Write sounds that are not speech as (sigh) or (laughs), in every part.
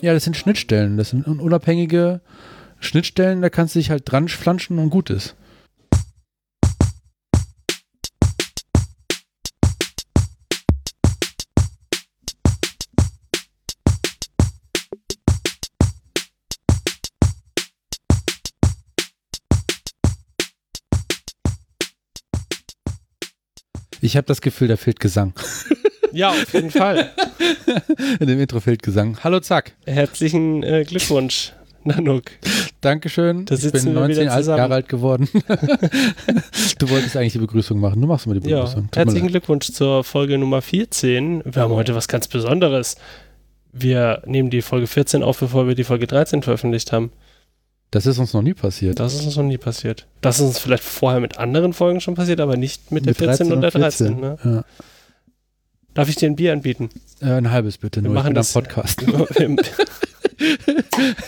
Ja, das sind Schnittstellen. Das sind unabhängige Schnittstellen, da kannst du dich halt dran flanschen und gut ist. Ich habe das Gefühl, da fehlt Gesang. (laughs) Ja, auf jeden Fall. (laughs) In dem Intro fehlt Gesang. Hallo Zack. Herzlichen äh, Glückwunsch, (laughs) Nanuk. Dankeschön. Da ich bin wir 19 wieder zusammen. Jahre alt geworden. (laughs) du wolltest eigentlich die Begrüßung machen. Du machst mal die Ja, Begrüßung. Mir herzlichen. Glückwunsch zur Folge Nummer 14. Wir haben heute was ganz Besonderes. Wir nehmen die Folge 14 auf, bevor wir die Folge 13 veröffentlicht haben. Das ist uns noch nie passiert. Das ist uns noch nie passiert. Das ist uns vielleicht vorher mit anderen Folgen schon passiert, aber nicht mit der Mit 14 und der 13. 14. Ne? Ja. Darf ich dir ein Bier anbieten? Äh, ein halbes bitte, Wir nur machen ich bin das- Podcast. (laughs) wir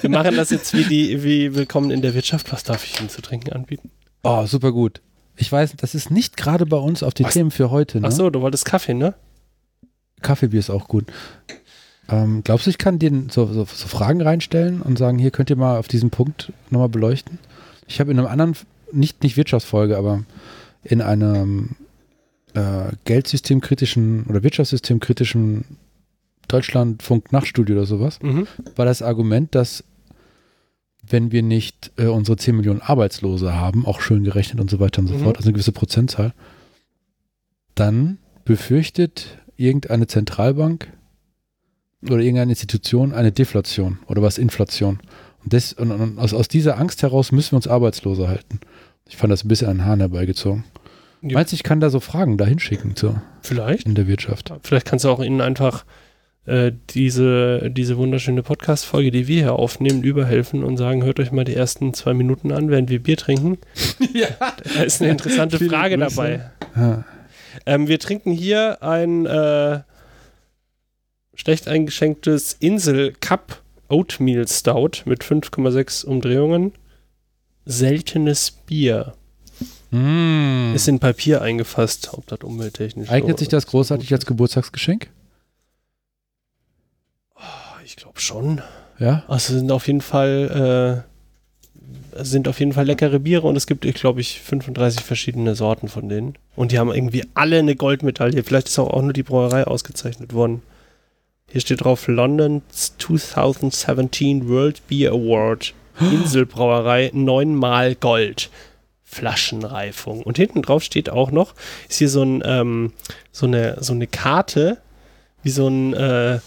wir machen das jetzt wie die, wie Willkommen in der Wirtschaft. Was darf ich Ihnen zu trinken anbieten? Oh, super gut. Ich weiß, das ist nicht gerade bei uns auf die Was? Themen für heute. Ne? Ach so, du wolltest Kaffee, ne? Kaffeebier ist auch gut. Ähm, glaubst du, ich kann dir so, so, so Fragen reinstellen und sagen, hier könnt ihr mal auf diesen Punkt nochmal beleuchten? Ich habe in einem anderen, nicht, nicht Wirtschaftsfolge, aber in einem äh, Geldsystemkritischen oder Wirtschaftssystemkritischen Deutschlandfunk-Nachtstudio oder sowas, Mhm. war das Argument, dass wenn wir nicht äh, unsere 10 Millionen Arbeitslose haben, auch schön gerechnet und so weiter und so Mhm. fort, also eine gewisse Prozentzahl, dann befürchtet irgendeine Zentralbank oder irgendeine Institution eine Deflation oder was Inflation. Und, des, und, und aus, aus dieser Angst heraus müssen wir uns Arbeitslose halten. Ich fand das ein bisschen an den Haaren herbeigezogen. Ja. Meinst du, ich kann da so Fragen da hinschicken so, Vielleicht. in der Wirtschaft? Vielleicht kannst du auch ihnen einfach äh, diese, diese wunderschöne Podcast-Folge, die wir hier aufnehmen, überhelfen und sagen, hört euch mal die ersten zwei Minuten an, während wir Bier trinken. (laughs) ja. Da ist eine interessante Frage Grüße. dabei. ja. Ähm, wir trinken hier ein äh, schlecht eingeschenktes Insel Cup Oatmeal Stout mit 5,6 Umdrehungen. Seltenes Bier. Mm. Ist in Papier eingefasst, ob das umwelttechnisch Eignet so- sich das großartig als Geburtstagsgeschenk? Ich glaube schon. Ja. Also sind auf jeden Fall äh, es sind auf jeden Fall leckere Biere und es gibt, glaube ich, 35 verschiedene Sorten von denen. Und die haben irgendwie alle eine Goldmedaille. Vielleicht ist auch, auch nur die Brauerei ausgezeichnet worden. Hier steht drauf London's 2017 World Beer Award. (gasps) Inselbrauerei, neunmal Gold. Flaschenreifung. Und hinten drauf steht auch noch, ist hier so, ein, ähm, so, eine, so eine Karte, wie so ein, äh,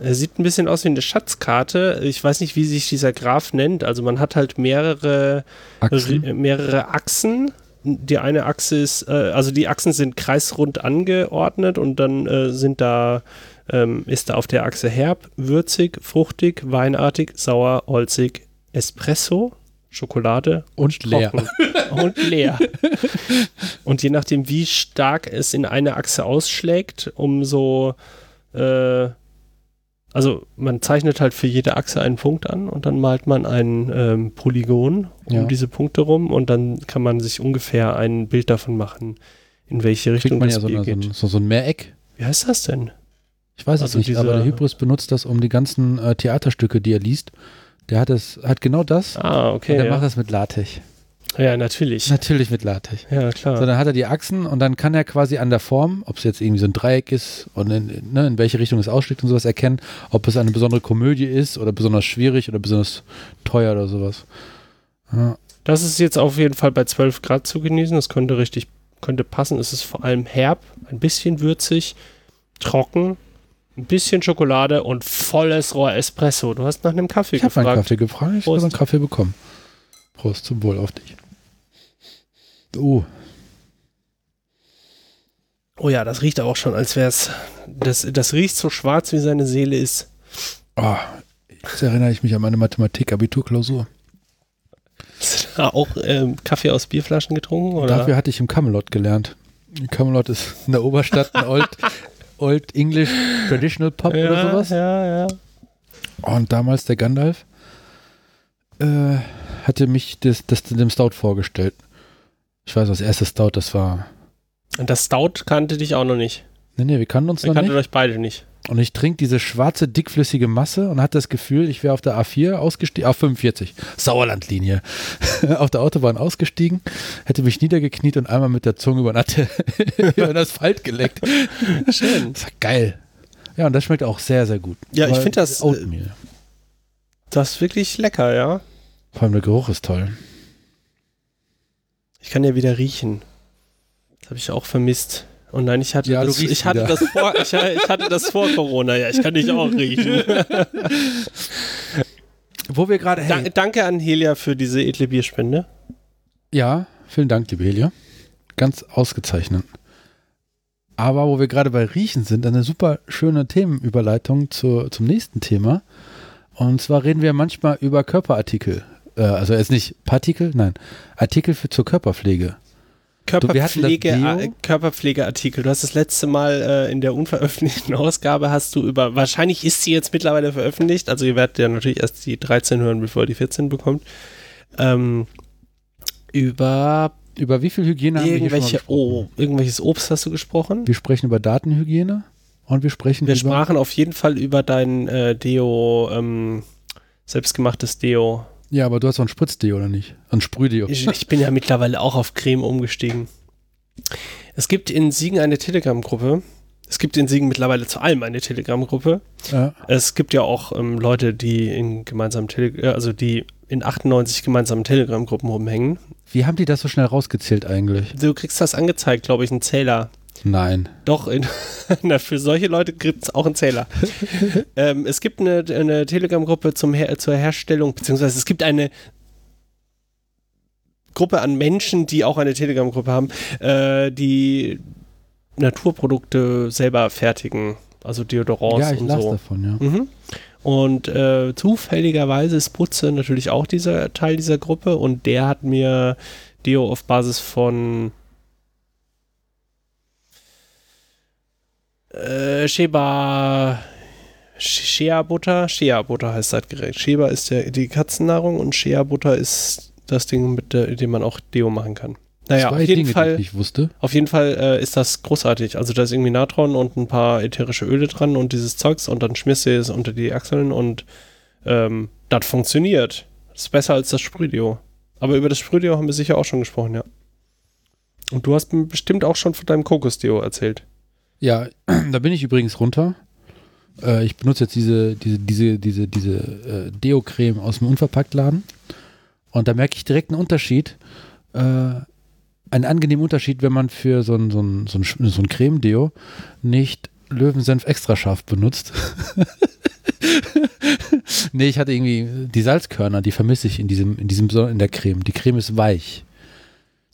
er sieht ein bisschen aus wie eine Schatzkarte. Ich weiß nicht, wie sich dieser Graph nennt. Also man hat halt mehrere Achsen. Ri- mehrere Achsen. Die eine Achse ist, äh, also die Achsen sind kreisrund angeordnet und dann äh, sind da, ähm, ist da auf der Achse herb, würzig, fruchtig, weinartig, sauer, holzig, Espresso, Schokolade Und leer. (laughs) und leer. und je nachdem, wie stark es in eine Achse ausschlägt, umso äh, also man zeichnet halt für jede Achse einen Punkt an und dann malt man ein ähm, Polygon um Ja. diese Punkte rum und dann kann man sich ungefähr ein Bild davon machen, in welche Richtung man das ja so, eine, so, geht. ein, so, so ein Mehreck. Wie heißt das denn? Ich weiß es Also nicht, aber der Hybris benutzt das um die ganzen äh, Theaterstücke, die er liest. Der hat es, hat genau das. Ah, und okay. der Ja. macht das mit LaTeX. ja, natürlich. Natürlich mit LaTeX. Ja, klar. So, dann hat er die Achsen und dann kann er quasi an der Form, ob es jetzt irgendwie so ein Dreieck ist und in, ne, in welche Richtung es ausschlägt und sowas erkennen, ob es eine besondere Komödie ist oder besonders schwierig oder besonders teuer oder sowas. Ja. Das ist jetzt auf jeden Fall bei 12 Grad zu genießen. Das könnte richtig, könnte passen. Es ist vor allem herb, ein bisschen würzig, trocken, ein bisschen Schokolade und volles Rohr Espresso. Du hast nach einem Kaffee Ich habe einen gefragt. Kaffee gefragt, ich habe einen Kaffee bekommen. Prost, zum Wohl auf dich. Oh, Oh ja, das riecht auch schon, als wäre es. Das, das riecht so schwarz, wie seine Seele ist. oh, jetzt erinnere ich mich an meine Mathematik-Abiturklausur. Hast du da auch ähm, Kaffee aus Bierflaschen getrunken? Oder? Dafür hatte ich im Camelot gelernt. Camelot ist in der Oberstadt ein Old, (laughs) Old English Traditional Pub ja, oder sowas. Ja, ja. Und damals der Gandalf äh, hatte mich das, das dem Stout vorgestellt. Ich weiß, das erste Stout, das war. Und das Stout kannte dich auch noch nicht. Nee, nee, wir kannten uns Ihr noch kanntet nicht. euch beide nicht. Und ich trinke diese schwarze, dickflüssige Masse und hatte das Gefühl, ich wäre auf der A4 ausgestiegen, auf 45, Sauerlandlinie, (laughs) auf der Autobahn ausgestiegen, hätte mich niedergekniet und einmal mit der Zunge über, den- (laughs) über Asphalt geleckt. Schön. Das war geil. Ja, und das schmeckt auch sehr, sehr gut. Ja, ich Aber find das, äh, Oatmeal. Das ist wirklich lecker, ja. Vor allem der Geruch ist toll. Ich kann ja wieder riechen. Das habe ich auch vermisst. Und nein, ich hatte, Ja, das, ich, hatte wieder. das vor, ich, ich hatte das vor Corona. Ja, ich kann dich auch riechen. (laughs) Wo wir gerade, Da, hey, danke an Helia für diese edle Bierspende. ja, vielen Dank, liebe Helia. Ganz ausgezeichnet. Aber wo wir gerade bei Riechen sind, eine super schöne Themenüberleitung zu, zum nächsten Thema. Und zwar reden wir manchmal über Körperartikel. Äh, also jetzt nicht Partikel, nein, Artikel für, zur Körperpflege. Wir Körperpflege, äh, Körperpflegeartikel. Du hast das letzte Mal äh, in der unveröffentlichten (laughs) Ausgabe hast du über, wahrscheinlich ist sie jetzt mittlerweile veröffentlicht, also ihr werdet ja natürlich erst die 13 hören, bevor ihr die 14 bekommt, ähm, über Über wie viel Hygiene haben wir irgendwelche, oh, irgendwelches Obst hast du gesprochen? Wir sprechen über Datenhygiene und wir sprechen Wir über sprachen auf jeden Fall über dein äh, Deo, ähm, selbstgemachtes Deo. Ja, aber du hast doch ein Spritzdeo oder nicht? Ein Sprühdeo. Ich, ich bin ja mittlerweile auch auf Creme umgestiegen. Es gibt in Siegen eine Telegram-Gruppe. Es gibt in Siegen mittlerweile zu allem eine Telegram-Gruppe. Ja. Es gibt ja auch ähm, Leute, die in gemeinsamen Tele äh, also die in 98 gemeinsamen Telegram-Gruppen rumhängen. Wie haben die das so schnell rausgezählt eigentlich? Du kriegst das angezeigt, glaube ich, einen Zähler. Nein. Doch, in, (laughs) na, für solche Leute gibt es auch einen Zähler. (laughs) ähm, es gibt eine, eine Telegram-Gruppe Her zur Herstellung, beziehungsweise es gibt eine Gruppe an Menschen, die auch eine Telegram-Gruppe haben, äh, die Naturprodukte selber fertigen, also Deodorants ja, ich und so. davon, ja. Mhm. Und äh, zufälligerweise ist Butze natürlich auch dieser Teil dieser Gruppe und der hat mir Deo auf Basis von äh, Sheba Shea Butter, Shea Butter heißt das Gerät. Sheba ist der, die Katzennahrung und Shea Butter ist das Ding, mit der, dem man auch Deo machen kann. Naja, Zwei auf jeden Dinge, Fall. die ich nicht wusste. Auf jeden Fall äh, ist das großartig. Also da ist irgendwie Natron und ein paar ätherische Öle dran und dieses Zeugs und dann schmierst du es unter die Achseln und ähm, das funktioniert. Das ist besser als das Sprühdeo. Aber über das Sprühdeo haben wir sicher auch schon gesprochen, ja. Und du hast mir bestimmt auch schon von deinem Kokosdeo erzählt. Ja, (clears throat) da bin ich übrigens runter. Äh, ich benutze jetzt diese, diese, diese, diese, diese äh, Deo-Creme aus dem Unverpacktladen. Und da merke ich direkt einen Unterschied. Äh, einen angenehmen Unterschied, wenn man für so ein, so ein, so ein, so ein Creme-Deo nicht Löwensenf extra scharf benutzt. (laughs) nee, ich hatte irgendwie die Salzkörner, die vermisse ich in diesem, in diesem, in der Creme. Die Creme ist weich.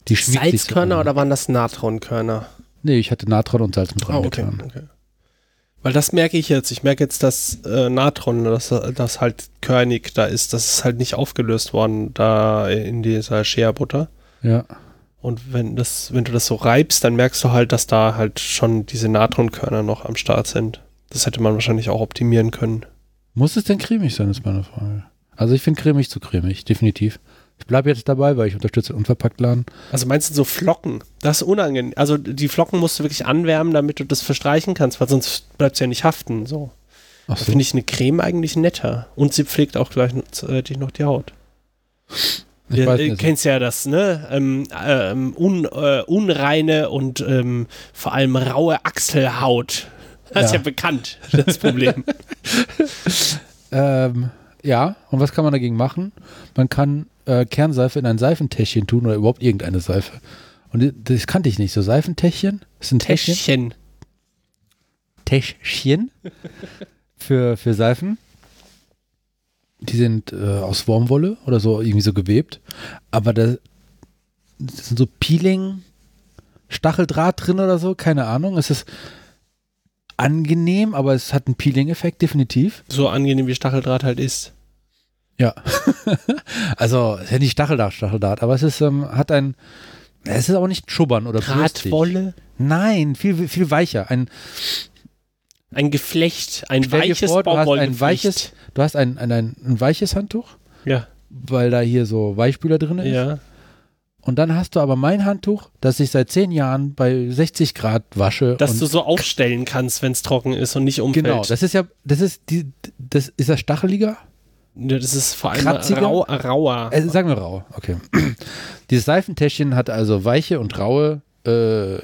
Die so Salzkörner oder waren das Natronkörner? Nee, ich hatte Natron und Salz mit Ah, okay, reingetan. okay. Weil das merke ich jetzt. Ich merke jetzt, dass äh, Natron, dass das halt körnig da ist. Das ist halt nicht aufgelöst worden da in dieser Shea-Butter. Ja. Und wenn das, wenn du das so reibst, dann merkst du halt, dass da halt schon diese Natronkörner noch am Start sind. Das hätte man wahrscheinlich auch optimieren können. Muss es denn cremig sein, ist meine Frage. Also ich finde cremig zu cremig, definitiv. Ich bleibe jetzt dabei, weil ich unterstütze den Unverpacktladen. Also meinst du so Flocken? Das ist unangenehm. Also die Flocken musst du wirklich anwärmen, damit du das verstreichen kannst, weil sonst bleibt es ja nicht haften. So. Ach Da so. finde ich eine Creme eigentlich netter. Und sie pflegt auch gleichzeitig noch die Haut. ich Du weiß äh, nicht. kennst ja das, ne? Ähm, ähm, un, äh, unreine und ähm, vor allem raue Achselhaut. Das ist Ja. ja bekannt, das Problem. (laughs) Ähm, ja, und was kann man dagegen machen? Man kann äh, Kernseife in ein Seifentäschchen tun oder überhaupt irgendeine Seife. Und das kannte ich nicht. So Seifentäschchen? Das ein Täschchen. Täschchen. (laughs) Für, für Seifen. Die sind äh, aus Wurmwolle oder so irgendwie so gewebt. Aber da das sind so Peeling, Stacheldraht drin oder so, keine Ahnung. Es ist angenehm, aber es hat einen Peeling-Effekt, definitiv. So angenehm wie Stacheldraht halt ist. Ja. (laughs) also, es ist ja nicht Stacheldraht, Stacheldraht, aber es ist, ähm, hat ein, es ist auch nicht Schubbern oder. Drahtwolle. Nein, viel, viel weicher. Ein, Ein Geflecht, ein weiches vor, du hast ein weiches, du hast ein, ein, ein, ein weiches Handtuch, Ja, weil da hier so Weichspüler drin ist. ja. Und dann hast du aber mein Handtuch, das ich seit zehn Jahren bei 60 Grad wasche. Dass du so aufstellen kannst, wenn es trocken ist und nicht umfällt. Genau, das ist ja, das ist die, das ist das stacheliger? Das ist vor allem Kratziger? rau, rauer. Äh, sagen wir rau, okay. (clears throat) Dieses Seifentäschchen hat also weiche und raue äh,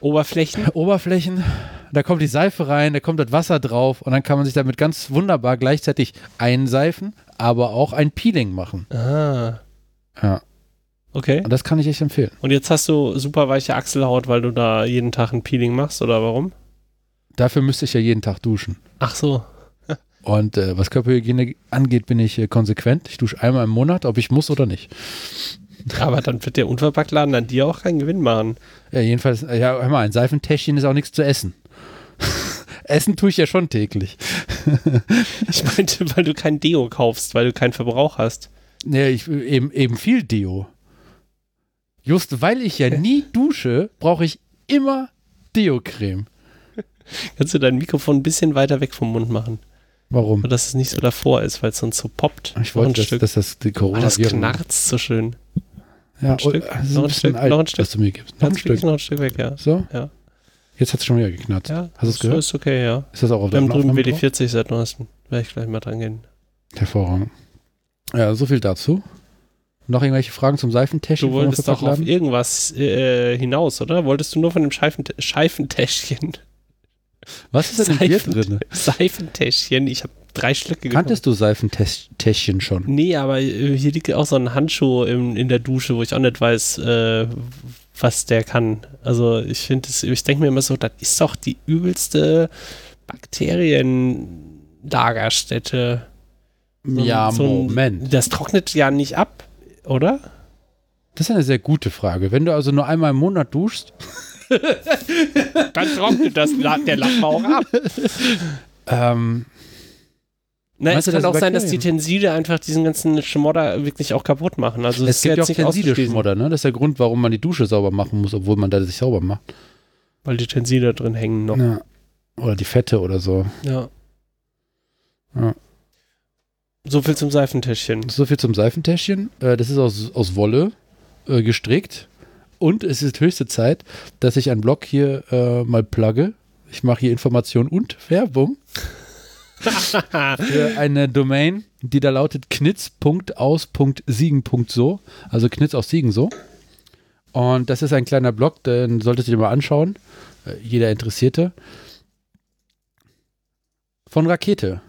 Oberflächen. (laughs) Oberflächen. Da kommt die Seife rein, da kommt das Wasser drauf und dann kann man sich damit ganz wunderbar gleichzeitig einseifen, aber auch ein Peeling machen. Ah, Ja, okay. und das kann ich echt empfehlen. Und jetzt hast du super weiche Achselhaut, weil du da jeden Tag ein Peeling machst, oder warum? Dafür müsste ich ja jeden Tag duschen. Ach so. Und äh, was Körperhygiene angeht, bin ich äh, konsequent. Ich dusche einmal im Monat, ob ich muss oder nicht. Aber dann wird der Unverpacktladen an dir auch keinen Gewinn machen. Ja, jedenfalls, äh, ja, hör mal, ein Seifentäschchen ist auch nichts zu essen. (laughs) essen tue ich ja schon täglich. (laughs) Ich meinte, weil du kein Deo kaufst, weil du keinen Verbrauch hast. Ja, ich, eben, eben viel Deo. Just weil ich ja (laughs) nie dusche, brauche ich immer Deo-Creme. Kannst du dein Mikrofon ein bisschen weiter weg vom Mund machen, Warum? sodass es nicht so davor ist, weil es sonst so poppt. Ich wollte, dass, Stück. dass das die Oh, Corona das knarzt so schön. Ja, ein Stück, oh, noch ein bisschen Stück, alt, noch ein Stück. was du mir gibst. Noch ein Stück. noch ein Stück weg, ja. So? Ja. Jetzt hat es schon wieder geknarzt. Ja, Hast du es gehört? ist okay, ja. Ist das auch auf Wir haben drüben Aufnahme drauf? WD40 seit neuestem. Werde ich gleich mal dran gehen. Hervorragend. Ja, so viel dazu. Noch irgendwelche Fragen zum Seifentäschchen? Du wolltest doch auf irgendwas äh, hinaus, oder? Wolltest du nur von dem Scheifen Scheifentäschchen? Was ist denn in Seifen- drin? Seifentäschchen. Ich habe drei Schlücke genommen. Kanntest du Seifentäschchen schon? Nee, aber äh, hier liegt auch so ein Handschuh im, in der Dusche, wo ich auch nicht weiß, äh, was der kann. Also ich finde es, ich denke mir immer so, das ist doch die übelste Bakterienlagerstätte. So ja, so ein- Moment. Das trocknet ja nicht ab, oder? Das ist eine sehr gute Frage. Wenn du also nur einmal im Monat duschst, (laughs) Dann trocknet das, der Lappen auch ab. ähm, Na, Meinst es kann auch sein, dass die? Tenside einfach diesen ganzen Schmodder wirklich auch kaputt machen. Also es gibt ja auch Tenside-Schmodder, ne? Das ist der Grund, warum man die Dusche sauber machen muss, obwohl man da sich sauber macht. Weil die Tenside drin hängen noch. Ja. Oder die Fette oder so. Ja. Ja. So viel zum Seifentäschchen. So viel zum Seifentäschchen. Äh, das ist aus, aus Wolle äh, gestrickt. Und es ist höchste Zeit, dass ich einen Blog hier äh, mal plugge. Ich mache hier Information und Werbung (laughs) für eine Domain, die da lautet knitz.aus.siegen.so. Also Knitz aus Siegen so. Und das ist ein kleiner Blog, den solltet ihr mal anschauen. Äh, jeder Interessierte. Von Rakete.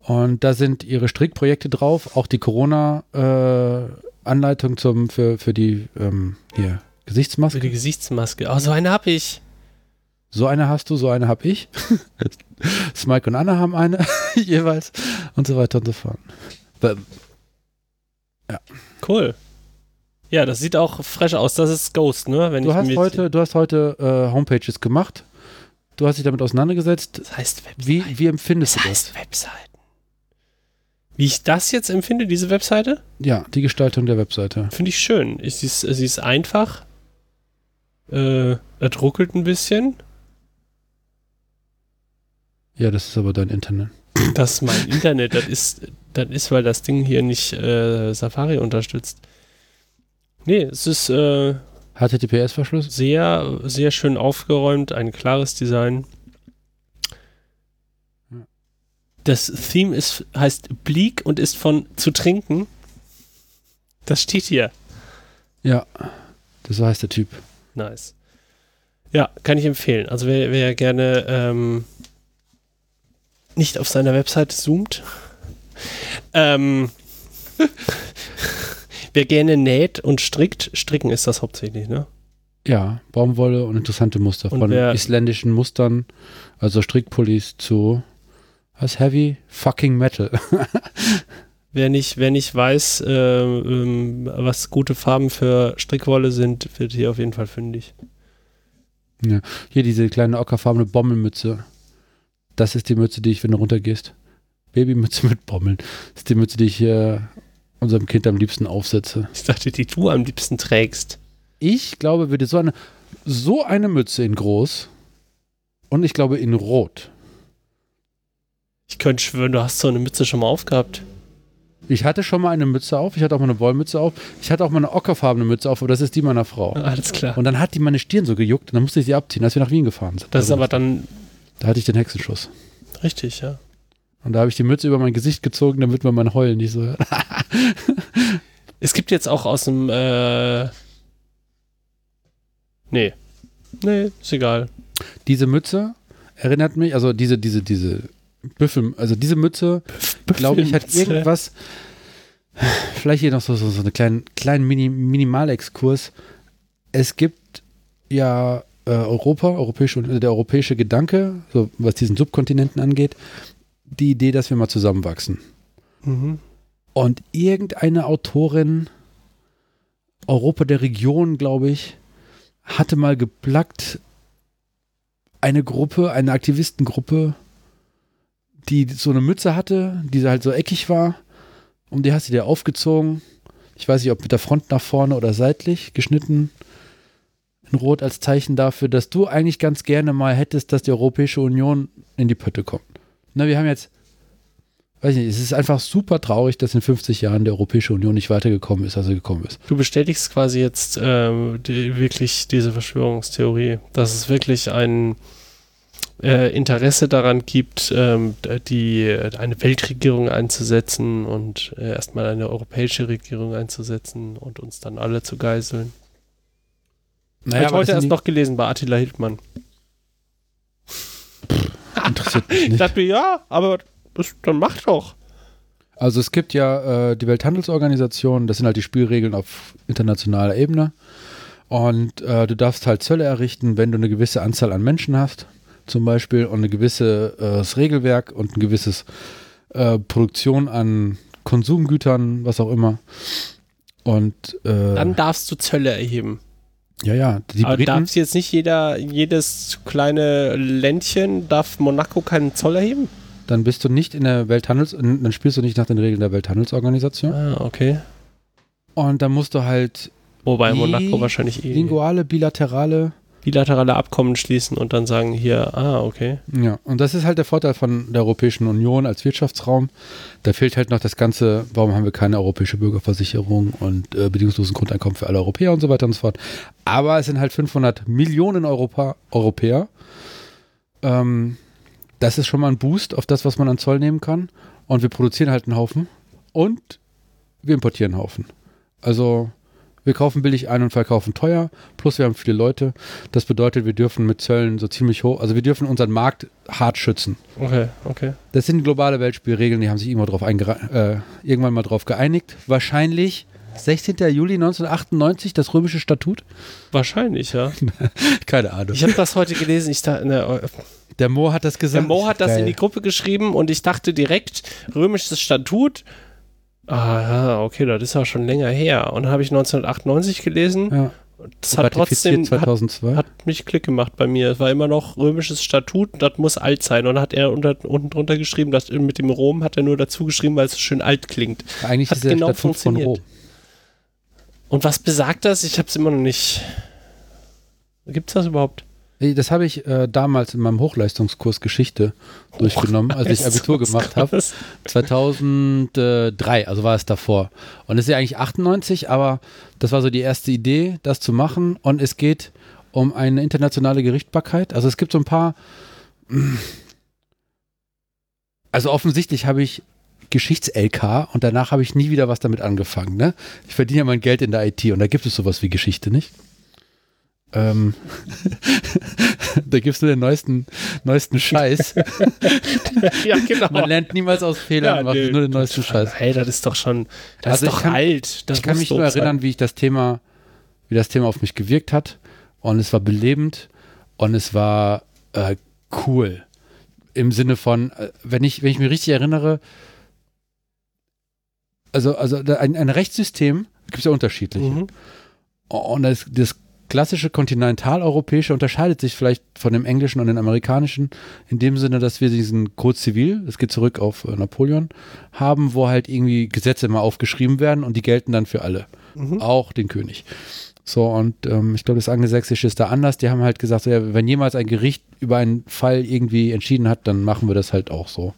Und da sind ihre Strickprojekte drauf, auch die Corona-Anleitung zum für, für die ähm, hier, Gesichtsmaske. die Gesichtsmaske. Oh, so eine hab ich. So eine hast du, so eine habe ich. (laughs) Smike und Anna haben eine (laughs) jeweils und so weiter und so fort. Be- Cool. Ja, das sieht auch fresh aus. Das ist Ghost, ne? Wenn Du hast heute, du hast heute äh, Homepages gemacht. Du hast dich damit auseinandergesetzt. Das heißt Webseiten. Wie, wie empfindest das du das? heißt Webseiten. Wie ich das jetzt empfinde, diese Webseite, Ja, die Gestaltung der Webseite. finde ich schön. Ich, sie, ist, sie ist einfach. Äh, er ruckelt ein bisschen. Ja, das ist aber dein Internet. Das ist mein Internet. Das ist, das ist, weil das Ding hier nicht äh, Safari unterstützt. Nee, es ist äh, HTTPS-Verschluss? sehr, sehr schön aufgeräumt, ein klares Design. Das Theme ist, heißt Bleak und ist von zu trinken. Das steht hier. Ja, das heißt der Typ. Nice. Ja, kann ich empfehlen. Also wer, wer gerne ähm, nicht auf seiner Website zoomt, ähm, (laughs) wer gerne näht und strickt, stricken ist das hauptsächlich, ne? Ja, Baumwolle und interessante Muster. Und von isländischen Mustern, also Strickpullis zu was Heavy Fucking Metal. (laughs) Wer nicht, wer nicht weiß, äh, ähm, was gute Farben für Strickwolle sind, wird hier auf jeden Fall fündig. Hier diese kleine ockerfarbene Bommelmütze. Das ist die Mütze, die ich, wenn du runtergehst. Babymütze (laughs) mit Bommeln. Das ist die Mütze, die ich hier unserem Kind am liebsten aufsetze. Ich dachte, die du am liebsten trägst. Ich glaube, würde so eine, so eine Mütze in groß und ich glaube in rot. Ich könnte schwören, du hast so eine Mütze schon mal aufgehabt. Ich hatte schon mal eine Mütze auf, ich hatte auch mal eine Wollmütze auf, ich hatte auch mal eine ockerfarbene Mütze auf, aber das ist die meiner Frau. Alles klar. Und dann hat die meine Stirn so gejuckt und dann musste ich sie abziehen, als wir nach Wien gefahren sind. Das ist Also, aber dann Da hatte ich den Hexenschuss. richtig, ja. Und da habe ich die Mütze über mein Gesicht gezogen, damit man mein Heulen nicht so hört. (laughs) Es gibt jetzt auch aus dem, äh, nee. Nee, ist egal. Diese Mütze erinnert mich, also diese, diese, diese Büffel, also diese Mütze, glaube ich, hat irgendwas, vielleicht hier noch so, so, so einen kleinen, kleinen Mini, Minimalexkurs. Es gibt ja äh, Europa, europäische, der europäische Gedanke, so was diesen Subkontinenten angeht, die Idee, dass wir mal zusammenwachsen. Mhm. Und irgendeine Autorin, Europa der Region, glaube ich, hatte mal geplagt, eine Gruppe, eine Aktivistengruppe, die so eine Mütze hatte, die halt so eckig war. Und die hast du dir aufgezogen. Ich weiß nicht, ob mit der Front nach vorne oder seitlich geschnitten. In Rot als Zeichen dafür, dass du eigentlich ganz gerne mal hättest, dass die Europäische Union in die Pötte kommt. Na, wir haben jetzt weiß nicht, es ist einfach super traurig, dass in 50 Jahren die Europäische Union nicht weitergekommen ist, als sie gekommen ist. Du bestätigst quasi jetzt ähm, die, wirklich diese Verschwörungstheorie, dass es wirklich ein äh, Interesse daran gibt, ähm, die, eine Weltregierung einzusetzen und äh, erstmal eine europäische Regierung einzusetzen und uns dann alle zu geiseln. Naja, Hab ich aber heute erst noch gelesen bei Attila Hildmann. die, interessiert mich Ich nicht. dachte mir, ja, aber das, dann mach doch. Also es gibt ja äh, die Welthandelsorganisation, das sind halt die Spielregeln auf internationaler Ebene. Und äh, du darfst halt Zölle errichten, wenn du eine gewisse Anzahl an Menschen hast, zum Beispiel, und ein gewisses äh, Regelwerk und ein gewisses äh, Produktion an Konsumgütern, was auch immer. Und äh, Dann darfst du Zölle erheben. ja, ja, die aber Briten, darf jetzt nicht jeder, jedes kleine Ländchen, darf Monaco keinen Zoll erheben? dann bist du nicht in der Welthandels, dann spielst du nicht nach den Regeln der Welthandelsorganisation. Ah, okay. Und dann musst du halt Wobei Monaco wahrscheinlich eh linguale, bilaterale bilaterale Abkommen schließen und dann sagen hier, ah, okay. Ja, und das ist halt der Vorteil von der Europäischen Union als Wirtschaftsraum. Da fehlt halt noch das Ganze, warum haben wir keine europäische Bürgerversicherung und äh, bedingungslosen Grundeinkommen für alle Europäer und so weiter und so fort. Aber es sind halt 500 Millionen Europa, Europäer. Ähm, das ist schon mal ein Boost auf das, was man an Zoll nehmen kann. Und wir produzieren halt einen Haufen und wir importieren einen Haufen. Also wir kaufen billig ein und verkaufen teuer, plus wir haben viele Leute. Das bedeutet, wir dürfen mit Zöllen so ziemlich hoch, also wir dürfen unseren Markt hart schützen. Okay, okay. Das sind globale Weltspielregeln, die haben sich irgendwann, drauf äh, irgendwann mal drauf geeinigt. Wahrscheinlich 16. Juli 1998, das römische Statut? Wahrscheinlich, ja. (laughs) Keine Ahnung. Ich habe das heute gelesen. Ich dachte, ne, Der Mo hat das der gesagt. Mo hat das Geil. in die Gruppe geschrieben und ich dachte direkt, römisches Statut. Ah, ja, okay, das ist ja schon länger her. Und dann habe ich 1998 gelesen. ja, Das hat trotzdem hat, 2002. hat mich Klick gemacht bei mir. Es war immer noch römisches Statut, das muss alt sein. Und dann hat er unter, unten drunter geschrieben, dass mit dem Rom hat er nur dazu geschrieben, weil es so schön alt klingt. Eigentlich hat ist der genau Statut von funktioniert. Rom. Und was besagt das? Ich habe es immer noch nicht. Gibt es das überhaupt? Das habe ich äh, damals in meinem Hochleistungskurs Geschichte durchgenommen, als ich Abitur gemacht habe. 2003, also war es davor. Und es ist ja eigentlich 98, aber das war so die erste Idee, das zu machen. Und es geht um eine internationale Gerichtbarkeit. Also es gibt so ein paar. Also offensichtlich habe ich Geschichts-LK und danach habe ich nie wieder was damit angefangen. Ne? Ich verdiene ja mein Geld in der IT und da gibt es sowas wie Geschichte nicht. Ähm, (laughs) da gibt es nur den neuesten, neuesten Scheiß. (laughs) ja, genau. Man lernt niemals aus Fehlern, man macht nee, nur den neuesten Scheiß. Hey, das ist doch schon. Das Also ist doch kann- alt. Das ich kann mich nur doof sein. erinnern, wie ich das Thema, wie das Thema auf mich gewirkt hat. Und es war belebend und es war äh, cool. Im Sinne von, äh, wenn ich, wenn ich mich richtig erinnere, also, also ein, ein Rechtssystem gibt es ja unterschiedliche. Mhm. Und das, das klassische kontinentaleuropäische unterscheidet sich vielleicht von dem englischen und dem amerikanischen in dem Sinne, dass wir diesen Code Zivil, das geht zurück auf äh, Napoleon, haben, wo halt irgendwie Gesetze immer aufgeschrieben werden und die gelten dann für alle, Mhm. auch den König. So, und ähm, ich glaube, das Angelsächsische ist da anders. Die haben halt gesagt, so, ja, wenn jemals ein Gericht über einen Fall irgendwie entschieden hat, dann machen wir das halt auch so.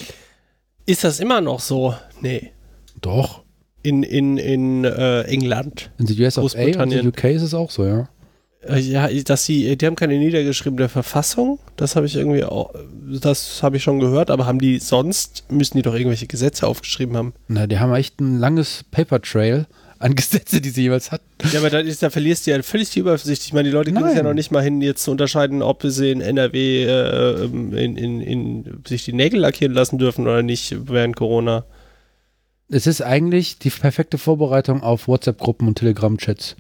Ist das immer noch so? Nee. Doch. In, in, in äh, England. In the US of A und in the UK ist es auch so, ja. Äh, Ja, dass sie, die haben keine niedergeschriebene Verfassung. Das habe ich irgendwie auch, das habe ich schon gehört, aber haben die sonst, müssen die doch irgendwelche Gesetze aufgeschrieben haben. Na, die haben echt ein langes Paper Trail an (laughs) Gesetze, die sie jeweils hatten. Ja, aber da, ist, da verlierst du ja völlig die Übersicht. Ich meine, die Leute kriegen es ja noch nicht mal hin, jetzt zu unterscheiden, ob sie in NRW äh, in, in, in, sich die Nägel lackieren lassen dürfen oder nicht während Corona. Es ist eigentlich die perfekte Vorbereitung auf WhatsApp-Gruppen und Telegram-Chats.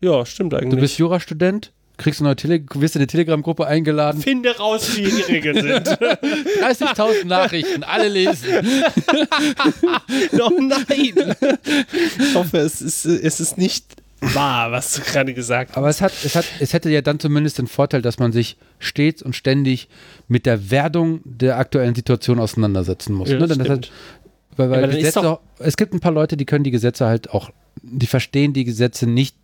Ja, stimmt eigentlich. Du bist Jurastudent, kriegst eine neue Tele wirst in eine Telegram-Gruppe eingeladen, Finde raus, wie die Regeln (laughs) sind. 30.000 Nachrichten, alle lesen. (laughs) oh nein! Ich hoffe, es ist, es ist nicht wahr, was du gerade gesagt hast. Aber es, hat, es, hat, es hätte ja dann zumindest den Vorteil, dass man sich stets und ständig mit der Werdung der aktuellen Situation auseinandersetzen muss. Ja, ne? das hat, weil, weil ist Gesetze, doch- es gibt ein paar Leute, die können die Gesetze halt auch, die verstehen die Gesetze nicht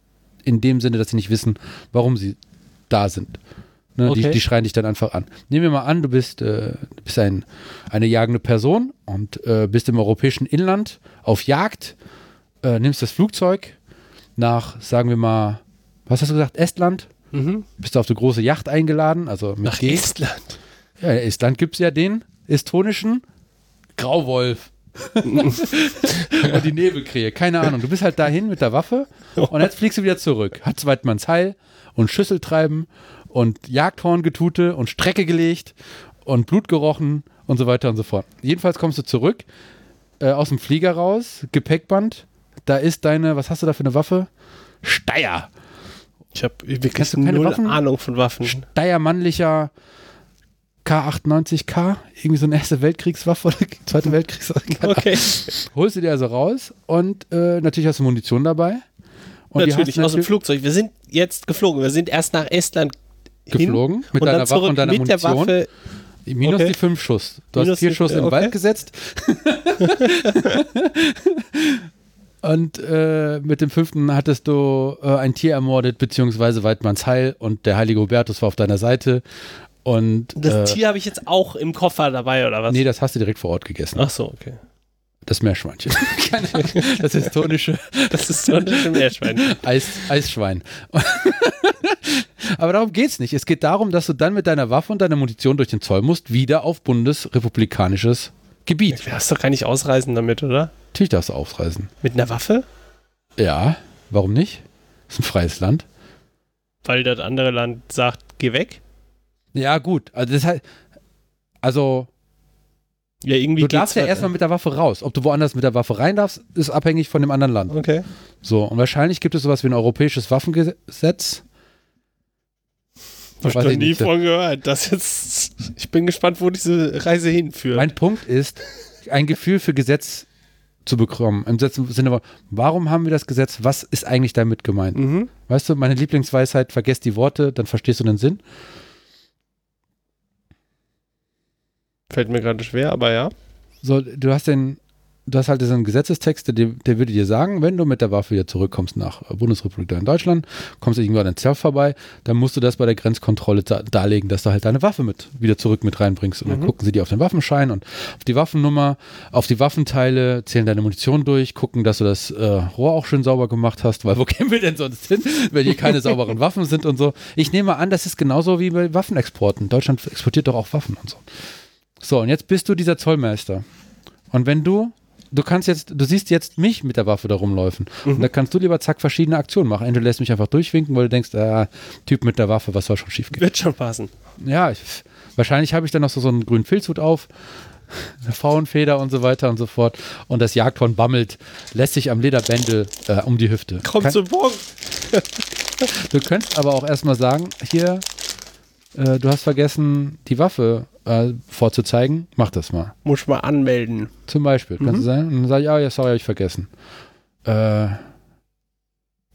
in dem Sinne, dass sie nicht wissen, warum sie da sind. Ne? Die, Okay. die schreien dich dann einfach an. Nehmen wir mal an, du bist, äh, bist ein, eine jagende Person und äh, bist im europäischen Inland auf Jagd, äh, nimmst das Flugzeug nach, sagen wir mal, was hast du gesagt, Estland? Mhm. Bist du auf eine große Yacht eingeladen, also mit Nach G. Estland. Ja, in Estland gibt es ja den estonischen Grauwolf. (laughs) und die Nebelkrähe, keine Ahnung. Du bist halt dahin mit der Waffe und jetzt fliegst du wieder zurück. Hat Zweitmanns Heil und Schüsseltreiben und Jagdhorngetute und Strecke gelegt und Blut gerochen und so weiter und so fort. Jedenfalls kommst du zurück, äh, aus dem Flieger raus, Gepäckband. Da ist deine, was hast du da für eine Waffe? Steyr. Ich habe wirklich keine null Waffen? Ahnung von Waffen. Steyr mannlicher K98K, irgendwie so eine erste Weltkriegswaffe oder (laughs) zweite Weltkriegswaffe. Okay. Holst du dir also raus und äh, natürlich hast du Munition dabei. Und natürlich, aus dem Flugzeug. Wir sind jetzt geflogen. Wir sind erst nach Estland geflogen mit und deiner Waffe und deiner mit Munition. der Waffe. Minus Okay. die fünf Schuss. Du Minus hast vier die- Schuss okay. Wald gesetzt. (laughs) und äh, mit dem fünften hattest du äh, ein Tier ermordet, beziehungsweise Weidmanns Heil und der heilige Hubertus war auf deiner Seite. Und Das äh, Tier habe ich jetzt auch im Koffer dabei, oder was? nee, das hast du direkt vor Ort gegessen. Ach so, okay. Das Meerschweinchen. (laughs) (laughs) Das historische Das ist so ein Meerschwein. Eis, Eisschwein. (laughs) Aber darum geht's nicht. Es geht darum, dass du dann mit deiner Waffe und deiner Munition durch den Zoll musst, wieder auf bundesrepublikanisches Gebiet. Du darfst doch gar nicht ausreisen damit, oder? Natürlich darfst du aufreisen. Mit einer Waffe? Ja, warum nicht? ist ein freies Land. Weil das andere Land sagt, geh weg? Ja, gut. Also, das heißt, also Ja, irgendwie du darfst ja erstmal mit der Waffe raus. Ob du woanders mit der Waffe rein darfst, ist abhängig von dem anderen Land. Okay. So, und wahrscheinlich gibt es sowas wie ein europäisches Waffengesetz. Hab ich noch nie von gehört. Das jetzt, ich bin gespannt, wo diese Reise hinführt. Mein Punkt ist, ein Gefühl für Gesetz zu bekommen. Im Sinne von, warum haben wir das Gesetz? Was ist eigentlich damit gemeint? mhm. Weißt du, meine Lieblingsweisheit, vergesst die Worte, dann verstehst du den Sinn. Fällt mir gerade schwer, aber ja. So, du hast den, du hast halt diesen Gesetzestext, der, der würde dir sagen, wenn du mit der Waffe wieder zurückkommst nach Bundesrepublik Deutschland, kommst du irgendwo an den Zoll vorbei, dann musst du das bei der Grenzkontrolle da, darlegen, dass du halt deine Waffe mit wieder zurück mit reinbringst. Und dann Mhm. gucken sie dir auf den Waffenschein und auf die Waffennummer, auf die Waffenteile, zählen deine Munition durch, gucken, dass du das äh, Rohr auch schön sauber gemacht hast, weil wo (laughs) gehen wir denn sonst hin, wenn hier keine sauberen Waffen sind und so. Ich nehme an, das ist genauso wie bei Waffenexporten. Deutschland exportiert doch auch Waffen und so. So, und jetzt bist du dieser Zollmeister. Und wenn du, du kannst jetzt, du siehst jetzt mich mit der Waffe da rumläufen. Und da kannst du lieber zack verschiedene Aktionen machen. Entweder lässt mich einfach durchwinken, weil du denkst, ah, Typ mit der Waffe, was soll schon schief gehen? Wird schon passen. Ja, ich, wahrscheinlich habe ich dann noch so, so einen grünen Filzhut auf, eine Pfauenfeder und so weiter und so fort. Und das Jagdhorn bammelt, lässt sich am Lederbändel äh, um die Hüfte. Kommt Kann- zum Punkt. (laughs) Du könntest aber auch erstmal sagen, hier, äh, du hast vergessen, die Waffe äh, vorzuzeigen, mach das mal. Muss mal anmelden. Zum Beispiel. Kannst du sagen? Und dann sage ich, ah, ja, sorry, habe ich vergessen. Äh,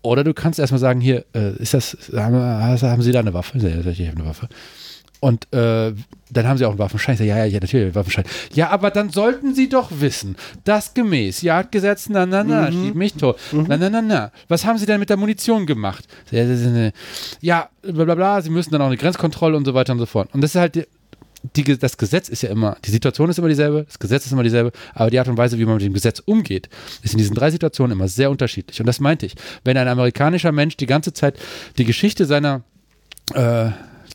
oder du kannst erstmal sagen, hier, äh, ist das, haben, haben Sie da eine Waffe? Ich, habe eine Waffe. Und äh, dann haben sie auch einen Waffenschein. Ich sag, ja, ja, ja, natürlich, einen Waffenschein. Ja, aber dann sollten sie doch wissen, dass gemäß Jagdgesetz, na, na, na, Mhm. schieß mich tot. Na, na, na, na. Was haben sie denn mit der Munition gemacht? Ja, bla, bla, bla, sie müssen dann auch eine Grenzkontrolle und so weiter und so fort. Und das ist halt, die- das Gesetz ist ja immer, die Situation ist immer dieselbe, das Gesetz ist immer dieselbe, aber die Art und Weise, wie man mit dem Gesetz umgeht, ist in diesen drei Situationen immer sehr unterschiedlich. Und das meinte ich. Wenn ein amerikanischer Mensch die ganze Zeit die Geschichte seiner äh,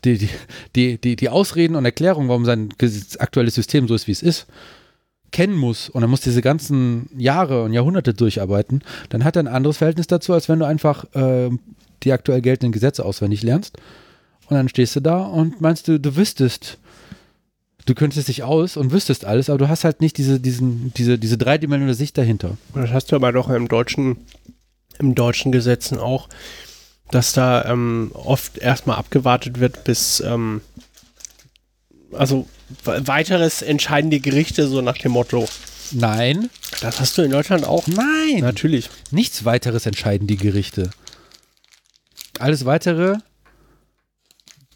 die, die, die, die, Ausreden und Erklärungen, warum sein aktuelles System so ist, wie es ist, kennen muss und er muss diese ganzen Jahre und Jahrhunderte durcharbeiten, dann hat er ein anderes Verhältnis dazu, als wenn du einfach äh, die aktuell geltenden Gesetze auswendig lernst. Und dann stehst du da und meinst du, du wüsstest, du könntest dich aus und wüsstest alles, aber du hast halt nicht diese, diesen, diese, diese dreidimensionale Sicht dahinter. Das hast du aber doch im deutschen, im deutschen Gesetzen auch, dass da ähm, oft erstmal abgewartet wird, bis ähm, also we- weiteres entscheiden die Gerichte so nach dem Motto. Nein, Das hast du in Deutschland auch. nein, Natürlich. nichts weiteres entscheiden die Gerichte. Alles weitere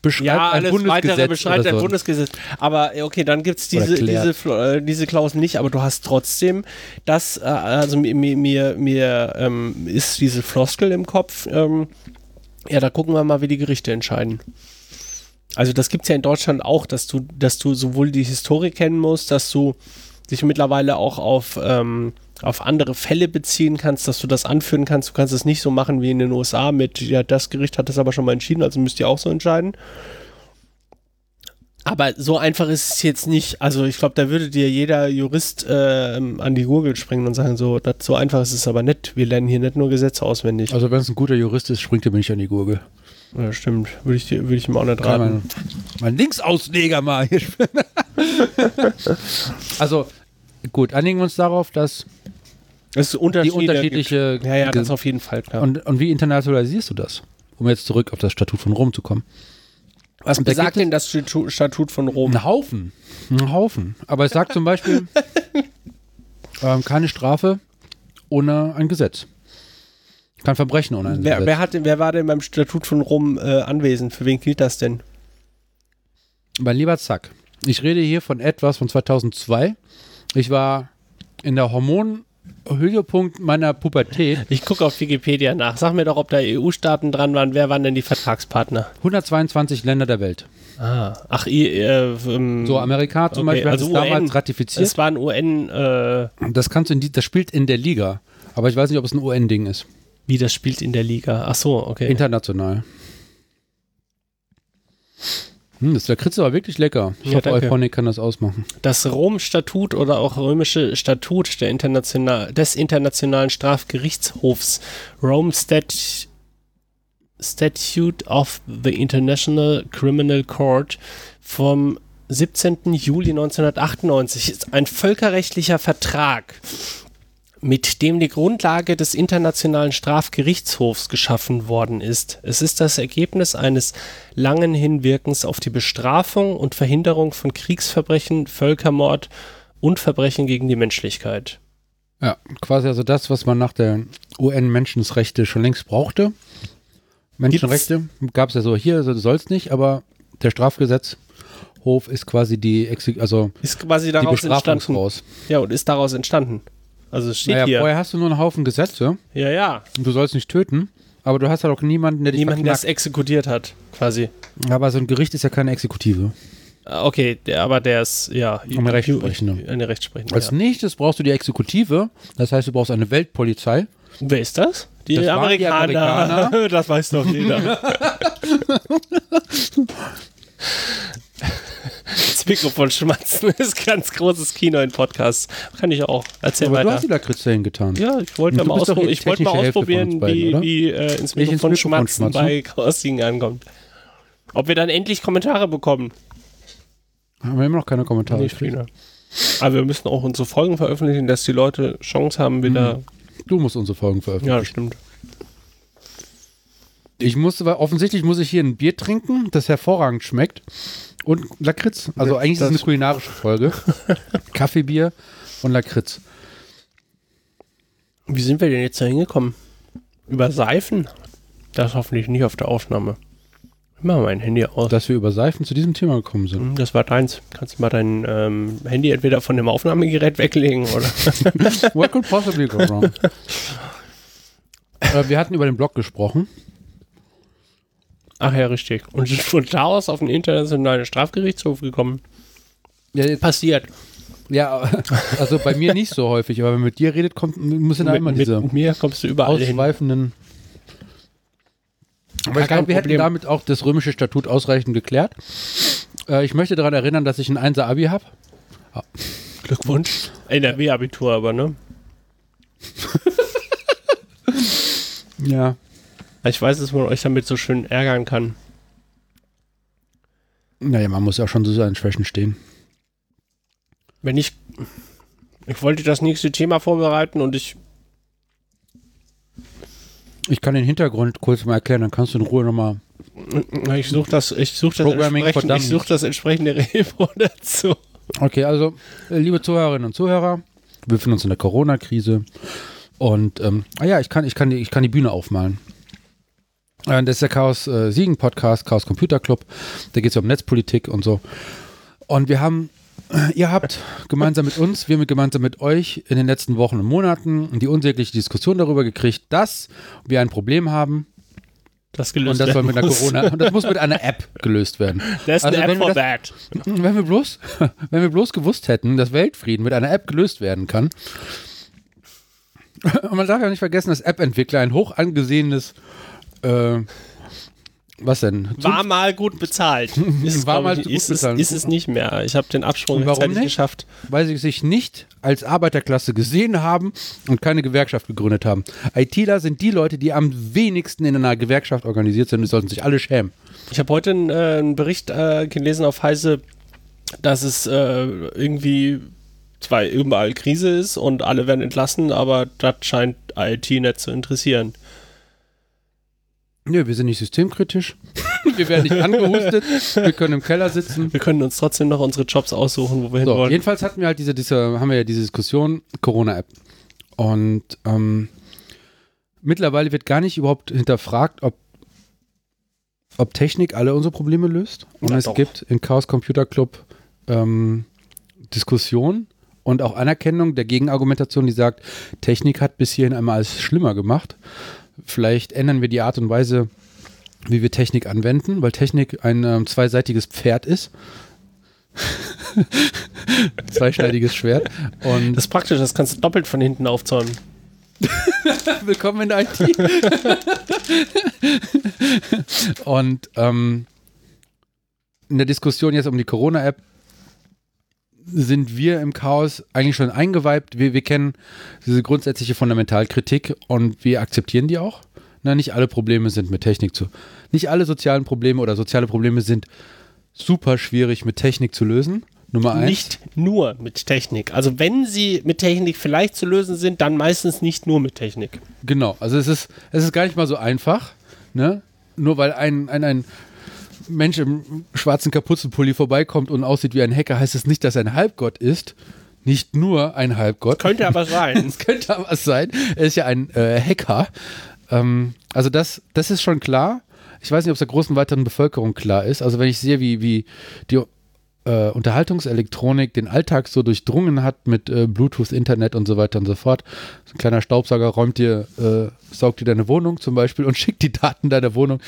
beschreibt Ja, ein alles Bundesgesetz weitere beschreibt ein so. Bundesgesetz. Aber äh, okay, dann gibt es diese, diese, äh, diese Klausel nicht, aber du hast trotzdem das, äh, also mir, mir, mir, mir ähm, ist diese Floskel im Kopf, ähm, ja, da gucken wir mal, wie die Gerichte entscheiden. Also das gibt es ja in Deutschland auch, dass du, dass du sowohl die Historie kennen musst, dass du dich mittlerweile auch auf, ähm, auf andere Fälle beziehen kannst, dass du das anführen kannst. Du kannst es nicht so machen wie in den USA mit, ja, das Gericht hat das aber schon mal entschieden, also müsst ihr auch so entscheiden. Aber so einfach ist es jetzt nicht. Also ich glaube, da würde dir jeder Jurist ähm, an die Gurgel springen und sagen, so, das, so einfach ist es aber nicht. Wir lernen hier nicht nur Gesetze auswendig. Also wenn es ein guter Jurist ist, springt er mir nicht an die Gurgel. Ja, stimmt. Würde ich, dir- würde ich ihm auch nicht raten. mein, mein Linksausleger mal hier. (laughs) Also gut, einigen wir uns darauf, dass Es ist Unterschiede die unterschiedliche Gibt. Ja, ja, das auf jeden Fall, klar. und, und wie internationalisierst du das? Um jetzt zurück auf das Statut von Rom zu kommen. Was da besagt denn das Statu- Statut von Rom? Ein Haufen. Ein Haufen. Aber es sagt zum Beispiel (laughs) ähm, keine Strafe ohne ein Gesetz. Kein Verbrechen ohne ein Wer, Gesetz. wer, hat, wer war denn beim Statut von Rom äh, anwesend? Für wen gilt das denn? Mein lieber Zack, ich rede hier von etwas von 2002. Ich war in der Hormonhöhepunkt meiner Pubertät. Ich gucke auf Wikipedia nach. Sag mir doch, ob da EU-Staaten dran waren. Wer waren denn die Vertragspartner? 122 Länder der Welt. Ah, ach, ihr, äh, ähm, So, Amerika zum okay, Beispiel also hat es damals UN. ratifiziert. es war ein UN, äh, Das kannst du in die, das spielt in der Liga. Aber ich weiß nicht, ob es ein UN-Ding ist. wie das spielt in der Liga. Ach so, okay. International. Hm, das Lakritz ist aber wirklich lecker. Ich Ja, hoffe, danke. Euphonic kann das ausmachen. Das Rom-Statut oder auch römische Statut der International des Internationalen Strafgerichtshofs Rome Stat Statute of the International Criminal Court vom 17. Juli 1998 ist ein völkerrechtlicher Vertrag, mit dem die Grundlage des Internationalen Strafgerichtshofs geschaffen worden ist. Es ist das Ergebnis eines langen Hinwirkens auf die Bestrafung und Verhinderung von Kriegsverbrechen, Völkermord und Verbrechen gegen die Menschlichkeit. Ja, quasi also das, was man nach der UN-Menschenrechte schon längst brauchte. Menschenrechte gab es ja so hier, so soll es nicht, aber der Strafgesetzhof ist quasi die, Exek also Ist quasi die daraus entstanden. Bestrafungsraus. Ja, und ist daraus entstanden. Also es steht Naja, hier. vorher hast du nur einen Haufen Gesetze Ja, ja. und du sollst nicht töten, aber du hast halt auch niemanden, der dich Niemand, der es exekutiert hat, quasi. Aber so ein Gericht ist ja keine Exekutive. Ah, Okay, der, aber der ist, ja. Eine Rechtsprechende. Eine Rechtsprechende. Als Ja. nächstes brauchst du die Exekutive, das heißt, du brauchst eine Weltpolizei. Wer ist das? Die, Das waren die Amerikaner. Amerikaner. (laughs) das weiß doch jeder. (laughs) (laughs) das Mikrofon schmatzen (laughs) ist ganz großes Kino in Podcasts. Kann ich auch. Erzähl aber du weiter. hast die Lakritze hingetan. Ja, ich wollte du mal, die ich wollte mal ausprobieren, beiden, wie, wie äh, ins ins Mikrofon, Mikrofon schmatzen, schmatzen? bei Crossing ankommt. Ob wir dann endlich Kommentare bekommen. Haben wir immer noch keine Kommentare. Nicht viele. Aber wir müssen auch unsere Folgen veröffentlichen, dass die Leute Chance haben, wieder. Du musst unsere Folgen veröffentlichen. Ja, stimmt. Ich muss, aber offensichtlich muss ich hier ein Bier trinken, das hervorragend schmeckt. Und Lakritz. Also eigentlich ist es eine Das- kulinarische Folge. (laughs) Kaffeebier und Lakritz. Wie sind wir denn jetzt da hingekommen? Über Seifen? Das hoffentlich nicht auf der Aufnahme. Ich mach mein Handy aus. Dass wir über Seifen zu diesem Thema gekommen sind. Hm, Das war deins. Kannst du mal dein ähm, Handy entweder von dem Aufnahmegerät weglegen oder. (laughs) What could possibly go wrong? (laughs) äh, wir hatten über den Blog gesprochen. Ach ja, richtig. Und sind (laughs) von da aus auf den internationalen Strafgerichtshof gekommen. Ja, Passiert. ja, also bei mir nicht so häufig, aber wenn man mit dir redet, kommt, muss Mit, immer mit, diese mit mir kommst du überall hin. ausschweifenden. Aber Gar ich glaube, wir hätten Problem. damit auch das römische Statut ausreichend geklärt. Äh, ich möchte daran erinnern, dass ich ein 1er Abi habe. Glückwunsch. NRW-Abitur aber, ne? Ja. Ich weiß, dass man euch damit so schön ärgern kann. Naja, man muss ja schon zu seinen Schwächen stehen. Wenn ich. Ich wollte das nächste Thema vorbereiten und ich. Ich kann den Hintergrund kurz mal erklären, dann kannst du in Ruhe nochmal. Ich suche das, ich such das, entsprechend, ich such das entsprechende (laughs) Repo dazu. Okay, also, äh, liebe Zuhörerinnen und Zuhörer, wir befinden uns in der Corona-Krise. Und, ähm, ah ja, ich kann, ich, kann die, ich kann die Bühne aufmalen. Äh, das ist der Chaos äh, Siegen Podcast, Chaos Computer Club. Da geht es um Netzpolitik und so. Und wir haben, äh, ihr habt gemeinsam mit uns, wir mit gemeinsam mit euch in den letzten Wochen und Monaten die unsägliche Diskussion darüber gekriegt, dass wir ein Problem haben Das gelöst und das soll mit einer muss. Corona und das muss mit einer (laughs) App gelöst werden. There's Also an wenn app wir for das- that. (laughs) Wenn wir bloß, (laughs) wenn wir bloß gewusst hätten, dass Weltfrieden mit einer App gelöst werden kann. Und man darf ja nicht vergessen, dass App-Entwickler ein hoch angesehenes, äh, was denn? War mal gut bezahlt. (laughs) Ist, War glaub mal ich, gut ist, es, bezahlt. ist es nicht mehr. Ich habe den Absprung warum nicht? geschafft. weil sie sich nicht als Arbeiterklasse gesehen haben und keine Gewerkschaft gegründet haben. ITler sind die Leute, die am wenigsten in einer Gewerkschaft organisiert sind die sollten sich alle schämen. Ich habe heute einen, äh, einen Bericht äh, gelesen auf Heise, dass es äh, irgendwie zwar überall Krise ist und alle werden entlassen, aber das scheint IT nicht zu interessieren. Nö, wir sind nicht systemkritisch. (laughs) wir werden nicht angehustet. Wir können im Keller sitzen. Wir können uns trotzdem noch unsere Jobs aussuchen, wo wir So, wollen. jedenfalls hatten wir halt diese, diese, haben wir ja diese Diskussion Corona-App. Und ähm, mittlerweile wird gar nicht überhaupt hinterfragt, ob, ob Technik alle unsere Probleme löst. Und Na es doch. gibt in Chaos Computer Club ähm, Diskussion und auch Anerkennung der Gegenargumentation, die sagt, Technik hat bis hierhin einmal alles schlimmer gemacht. Vielleicht ändern wir die Art und Weise, wie wir Technik anwenden, weil Technik ein ähm, zweiseitiges Pferd ist. (laughs) Zweischneidiges Schwert. Und Das ist praktisch, das kannst du doppelt von hinten aufzäumen. (laughs) willkommen in der IT. (laughs) Und ähm, in der Diskussion jetzt um die Corona-App sind wir im Chaos eigentlich schon eingeweibt. Wir, wir kennen diese grundsätzliche Fundamentalkritik und wir akzeptieren die auch. Na, nicht alle Probleme sind mit Technik zu. Nicht alle sozialen Probleme oder soziale Probleme sind super schwierig mit Technik zu lösen. Nummer eins. Nicht nur mit Technik. Also wenn sie mit Technik vielleicht zu lösen sind, dann meistens nicht nur mit Technik. Genau, also es ist, es ist gar nicht mal so einfach, ne? Nur weil ein, ein, ein Mensch im schwarzen Kapuzenpulli vorbeikommt und aussieht wie ein Hacker, heißt es nicht, dass er ein Halbgott ist. Nicht nur ein Halbgott. Könnte aber sein. (laughs) Es könnte aber sein. Er ist ja ein äh, Hacker. Ähm, also das, das ist schon klar. Ich weiß nicht, ob es der großen weiteren Bevölkerung klar ist. Also wenn ich sehe, wie, wie die äh, Unterhaltungselektronik den Alltag so durchdrungen hat mit äh, Bluetooth, Internet und so weiter und so fort. So ein kleiner Staubsauger räumt dir, äh, saugt dir deine Wohnung zum Beispiel und (laughs) schickt die Daten deiner Wohnung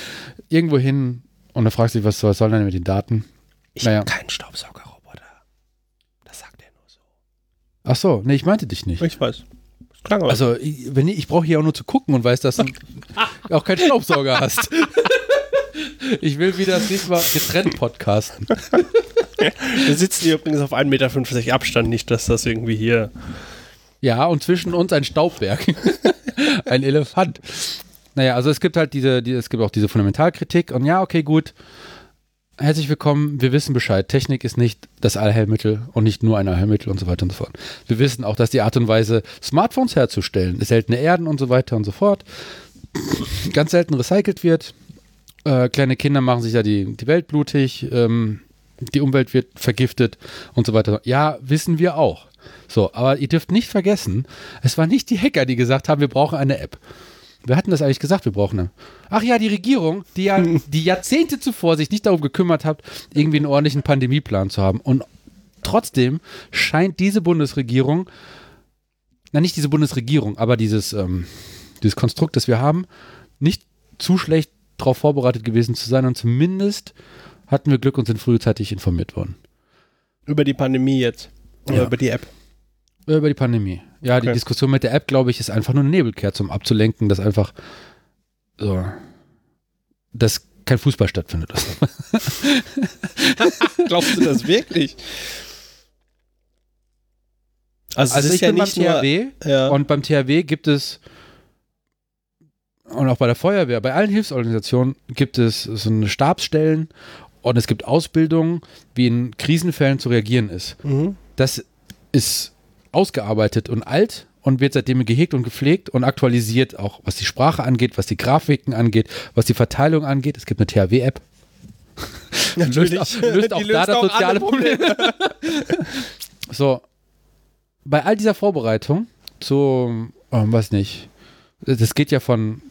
irgendwo hin und dann fragst du dich, was, was soll denn mit den Daten? Ich Naja. habe keinen Staubsaugerroboter. Das sagt er nur so. Ach so, nee, ich meinte dich nicht. Ich weiß. Das klang aber Also, ich, wenn ich, ich brauche hier auch nur zu gucken und weiß, dass du (laughs) auch keinen Staubsauger hast. (laughs) Ich will wieder das nächste Mal getrennt podcasten. (laughs) Wir sitzen hier übrigens auf 1,50 Meter Abstand, nicht, dass das irgendwie hier. Ja, und zwischen uns ein Staubwerk. ein Elefant. Naja, also es gibt halt diese, die, es gibt auch diese Fundamentalkritik und ja, okay, gut. Herzlich willkommen, wir wissen Bescheid. Technik ist nicht das Allheilmittel und nicht nur ein Allheilmittel und so weiter und so fort. Wir wissen auch, dass die Art und Weise, Smartphones herzustellen, seltene Erden und so weiter und so fort, (sniffs) ganz selten recycelt wird. Äh, kleine Kinder machen sich ja die, die Welt blutig, ähm, die Umwelt wird vergiftet und so weiter. Ja, wissen wir auch. So, aber ihr dürft nicht vergessen, es waren nicht die Hacker, die gesagt haben, wir brauchen eine App. Wer hat denn das eigentlich gesagt, wir brauchen eine? Ach ja, die Regierung, die ja (laughs) die Jahrzehnte zuvor sich nicht darum gekümmert hat, irgendwie einen ordentlichen Pandemieplan zu haben. Und trotzdem scheint diese Bundesregierung, na nicht diese Bundesregierung, aber dieses, ähm, dieses Konstrukt, das wir haben, nicht zu schlecht darauf vorbereitet gewesen zu sein und zumindest hatten wir Glück und sind frühzeitig informiert worden. Über die Pandemie jetzt. Oder Ja. über die App. Über die Pandemie. Ja, die Okay. Diskussion mit der App, glaube ich, ist einfach nur eine Nebelkerze, um abzulenken, dass einfach so, dass kein Fußball stattfindet. (laughs) Glaubst du das wirklich? Also, Also es ist ich ja bin beim. THW Ja. und beim THW gibt es und auch bei der Feuerwehr, bei allen Hilfsorganisationen gibt es so eine Stabsstellen und es gibt Ausbildungen, wie in Krisenfällen zu reagieren ist. mhm. Das ist ausgearbeitet und alt und wird seitdem gehegt und gepflegt und aktualisiert, auch was die Sprache angeht, was die Grafiken angeht, was die Verteilung angeht. Es gibt eine THW-App. (laughs) löst auch, löst auch da das soziale Problem. (laughs) so, bei all dieser Vorbereitung zu, ähm, weiß nicht, das geht ja von,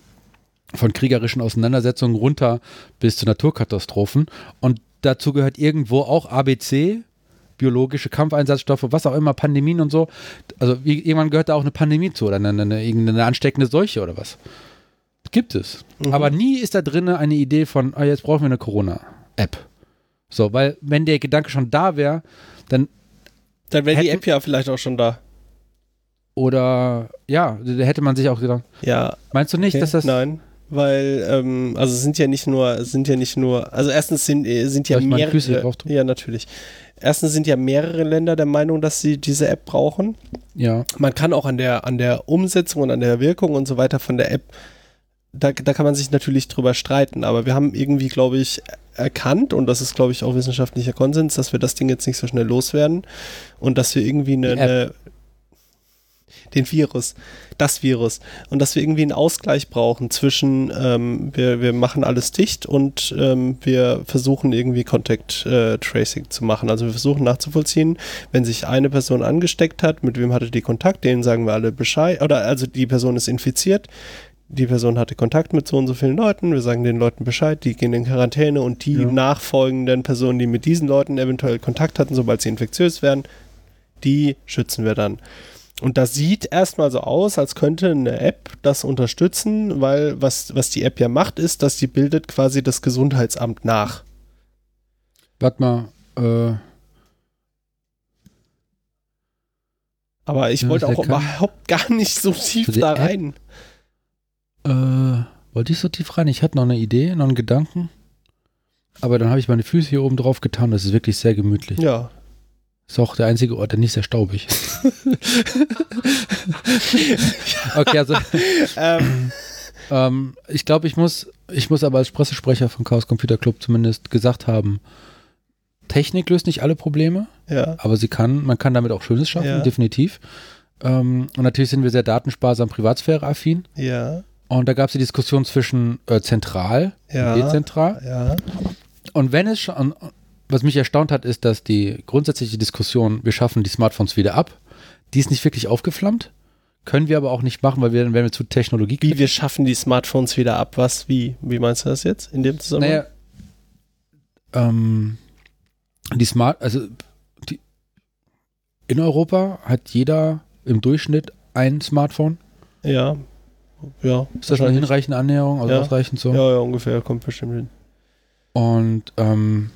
von kriegerischen Auseinandersetzungen runter bis zu Naturkatastrophen und dazu gehört irgendwo auch ABC, biologische Kampfeinsatzstoffe, was auch immer, Pandemien und so. Also irgendwann gehört da auch eine Pandemie zu oder eine, eine, irgendeine ansteckende Seuche oder was. Gibt es. Mhm. Aber nie ist da drin eine Idee von, ah, jetzt brauchen wir eine Corona-App. So, weil wenn der Gedanke schon da wäre, dann Dann wäre die App ja vielleicht auch schon da. oder ja, da hätte man sich auch gedacht, Ja. meinst du nicht, Okay. dass das Nein. Weil, ähm, also es sind ja nicht nur, sind ja nicht nur, also erstens sind, äh, sind ja mehrere. Ja, natürlich. Erstens sind ja mehrere Länder der Meinung, dass sie diese App brauchen. ja, Man kann auch an der, an der Umsetzung und an der Wirkung und so weiter von der App, da, da kann man sich natürlich drüber streiten, aber wir haben irgendwie, glaube ich, erkannt, und das ist, glaube ich, auch wissenschaftlicher Konsens, dass wir das Ding jetzt nicht so schnell loswerden und dass wir irgendwie eine, den Virus, das Virus. Und dass wir irgendwie einen Ausgleich brauchen zwischen, ähm, wir, wir machen alles dicht und ähm, wir versuchen irgendwie Contact äh, Tracing zu machen. Also wir versuchen nachzuvollziehen, wenn sich eine Person angesteckt hat, mit wem hatte die Kontakt, denen sagen wir alle Bescheid, oder also die Person ist infiziert, die Person hatte Kontakt mit so und so vielen Leuten, wir sagen den Leuten Bescheid, die gehen in Quarantäne und die Ja. nachfolgenden Personen, die mit diesen Leuten eventuell Kontakt hatten, sobald sie infektiös werden, die schützen wir dann. Und das sieht erstmal so aus, als könnte eine App das unterstützen, weil was, was die App ja macht, ist, dass sie bildet quasi das Gesundheitsamt nach. warte mal, äh, Aber ich Ja, wollte auch überhaupt (laughs) gar nicht so tief da App? rein. äh, wollte ich so tief rein? Ich hatte noch eine Idee, noch einen Gedanken. Aber dann habe ich meine Füße hier oben drauf getan. Das ist wirklich sehr gemütlich. Ja. Ist auch der einzige Ort, der nicht sehr staubig ist. (laughs) okay, also ähm, ähm, ich glaube, ich muss, ich muss aber als Pressesprecher von Chaos Computer Club zumindest gesagt haben, Technik löst nicht alle Probleme, ja. aber sie kann, man kann damit auch Schönes schaffen, Ja. definitiv. Ähm, und natürlich sind wir sehr datensparsam, privatsphäre-affin. Ja. Und da gab es die Diskussion zwischen äh, zentral Ja. und dezentral. Ja. Und wenn es schon, was mich erstaunt hat, ist, dass die grundsätzliche Diskussion, wir schaffen die Smartphones wieder ab, die ist nicht wirklich aufgeflammt. Können wir aber auch nicht machen, weil wir dann wären wir zu Technologie. Wie wir schaffen die Smartphones wieder ab. Was, wie? Wie meinst du das jetzt in dem Zusammenhang? Naja, ähm, die Smart, also die, in Europa hat jeder im Durchschnitt ein Smartphone. Ja. Ja. Ist das eine hinreichende Annäherung, also Ja. ausreichend so? Ja, ja, ungefähr. Kommt bestimmt hin. Und ähm,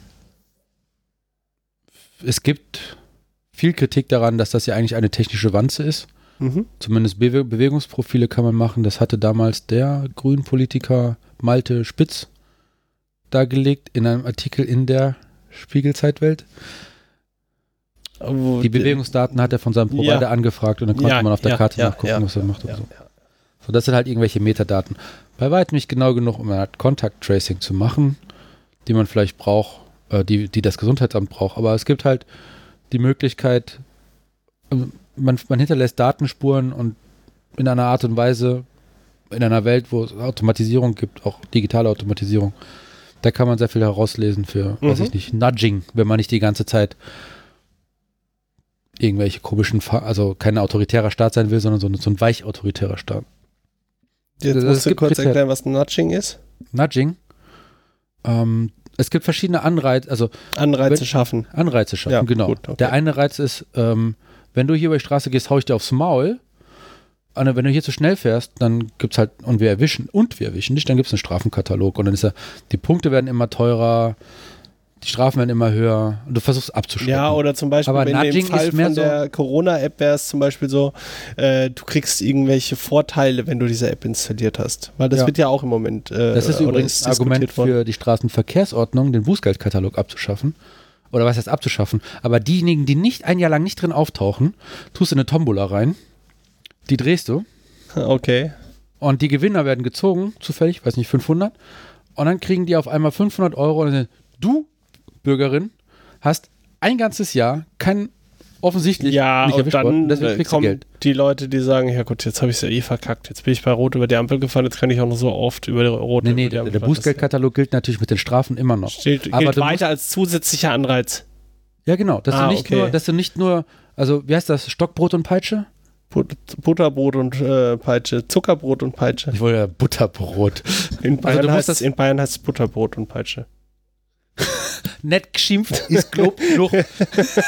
es gibt viel Kritik daran, dass das ja eigentlich eine technische Wanze ist. Mhm. Zumindest Bewe Bewegungsprofile kann man machen. Das hatte damals der Grünpolitiker Malte Spitz dargelegt in einem Artikel in der Spiegelzeitwelt. Aber Die Bewegungsdaten hat er von seinem Provider Ja. angefragt und dann konnte Ja, man auf der ja, Karte nachgucken, was er macht. und so. so, das sind halt irgendwelche Metadaten. Bei weitem nicht genau genug, um eine Art Contact Tracing zu machen, die man vielleicht braucht, äh, die, die das Gesundheitsamt braucht. Aber es gibt halt die Möglichkeit, ähm, man, man hinterlässt Datenspuren und in einer Art und Weise, in einer Welt, wo es Automatisierung gibt, auch digitale Automatisierung, da kann man sehr viel herauslesen für, weiß Mhm. ich nicht, Nudging, wenn man nicht die ganze Zeit irgendwelche komischen, also kein autoritärer Staat sein will, sondern so, so ein weich autoritärer Staat. Jetzt Das- musst du kurz erklären, was Nudging ist. Nudging. Ähm, es gibt verschiedene Anreize, also Anreize Wenn- schaffen. Anreize schaffen, Ja, genau. gut, okay. Der eine Reiz ist, ähm, wenn du hier über die Straße gehst, hau ich dir aufs Maul. Anne, wenn du hier zu schnell fährst, dann gibt es halt, und wir erwischen, und wir erwischen dich, dann gibt es einen Strafenkatalog. Und dann ist ja, die Punkte werden immer teurer, die Strafen werden immer höher und du versuchst abzuschrecken. Ja, oder zum Beispiel Aber Nudging im Fall von so- der Corona-App wäre es zum Beispiel so, äh, du kriegst irgendwelche Vorteile, wenn du diese App installiert hast. Weil das Ja. wird ja auch im Moment äh, Das ist übrigens ein Argument worden. für die Straßenverkehrsordnung, den Bußgeldkatalog abzuschaffen. Oder was heißt abzuschaffen? Aber diejenigen, die nicht ein Jahr lang nicht drin auftauchen, tust du eine Tombola rein, die drehst du (laughs) Okay. und die Gewinner werden gezogen, zufällig, weiß nicht, 500. Und dann kriegen die auf einmal 500 Euro und dann du, Bürgerin, hast ein ganzes Jahr kein offensichtlich Ja, nicht und erwischt worden, dann deswegen äh, kommen Geld. die Leute, die sagen, ja gut, jetzt habe ich es ja eh verkackt. Jetzt bin ich bei Rot über die Ampel gefahren, jetzt kann ich auch noch so oft über die Rot Nee, über nee, die der, Ampel der fahren. Bußgeldkatalog gilt natürlich mit den Strafen immer noch. Steht, Aber gilt weiter als zusätzlicher Anreiz. Ja, genau. Dass, Ah, du nicht okay. nur, dass du nicht nur, also wie heißt das, Stockbrot und Peitsche? But Butterbrot und äh, Peitsche, Zuckerbrot und Peitsche. Ich wollte ja Butterbrot. In Bayern, in Bayern heißt es Butterbrot und Peitsche. Nett geschimpft (laughs) ist Lob genug.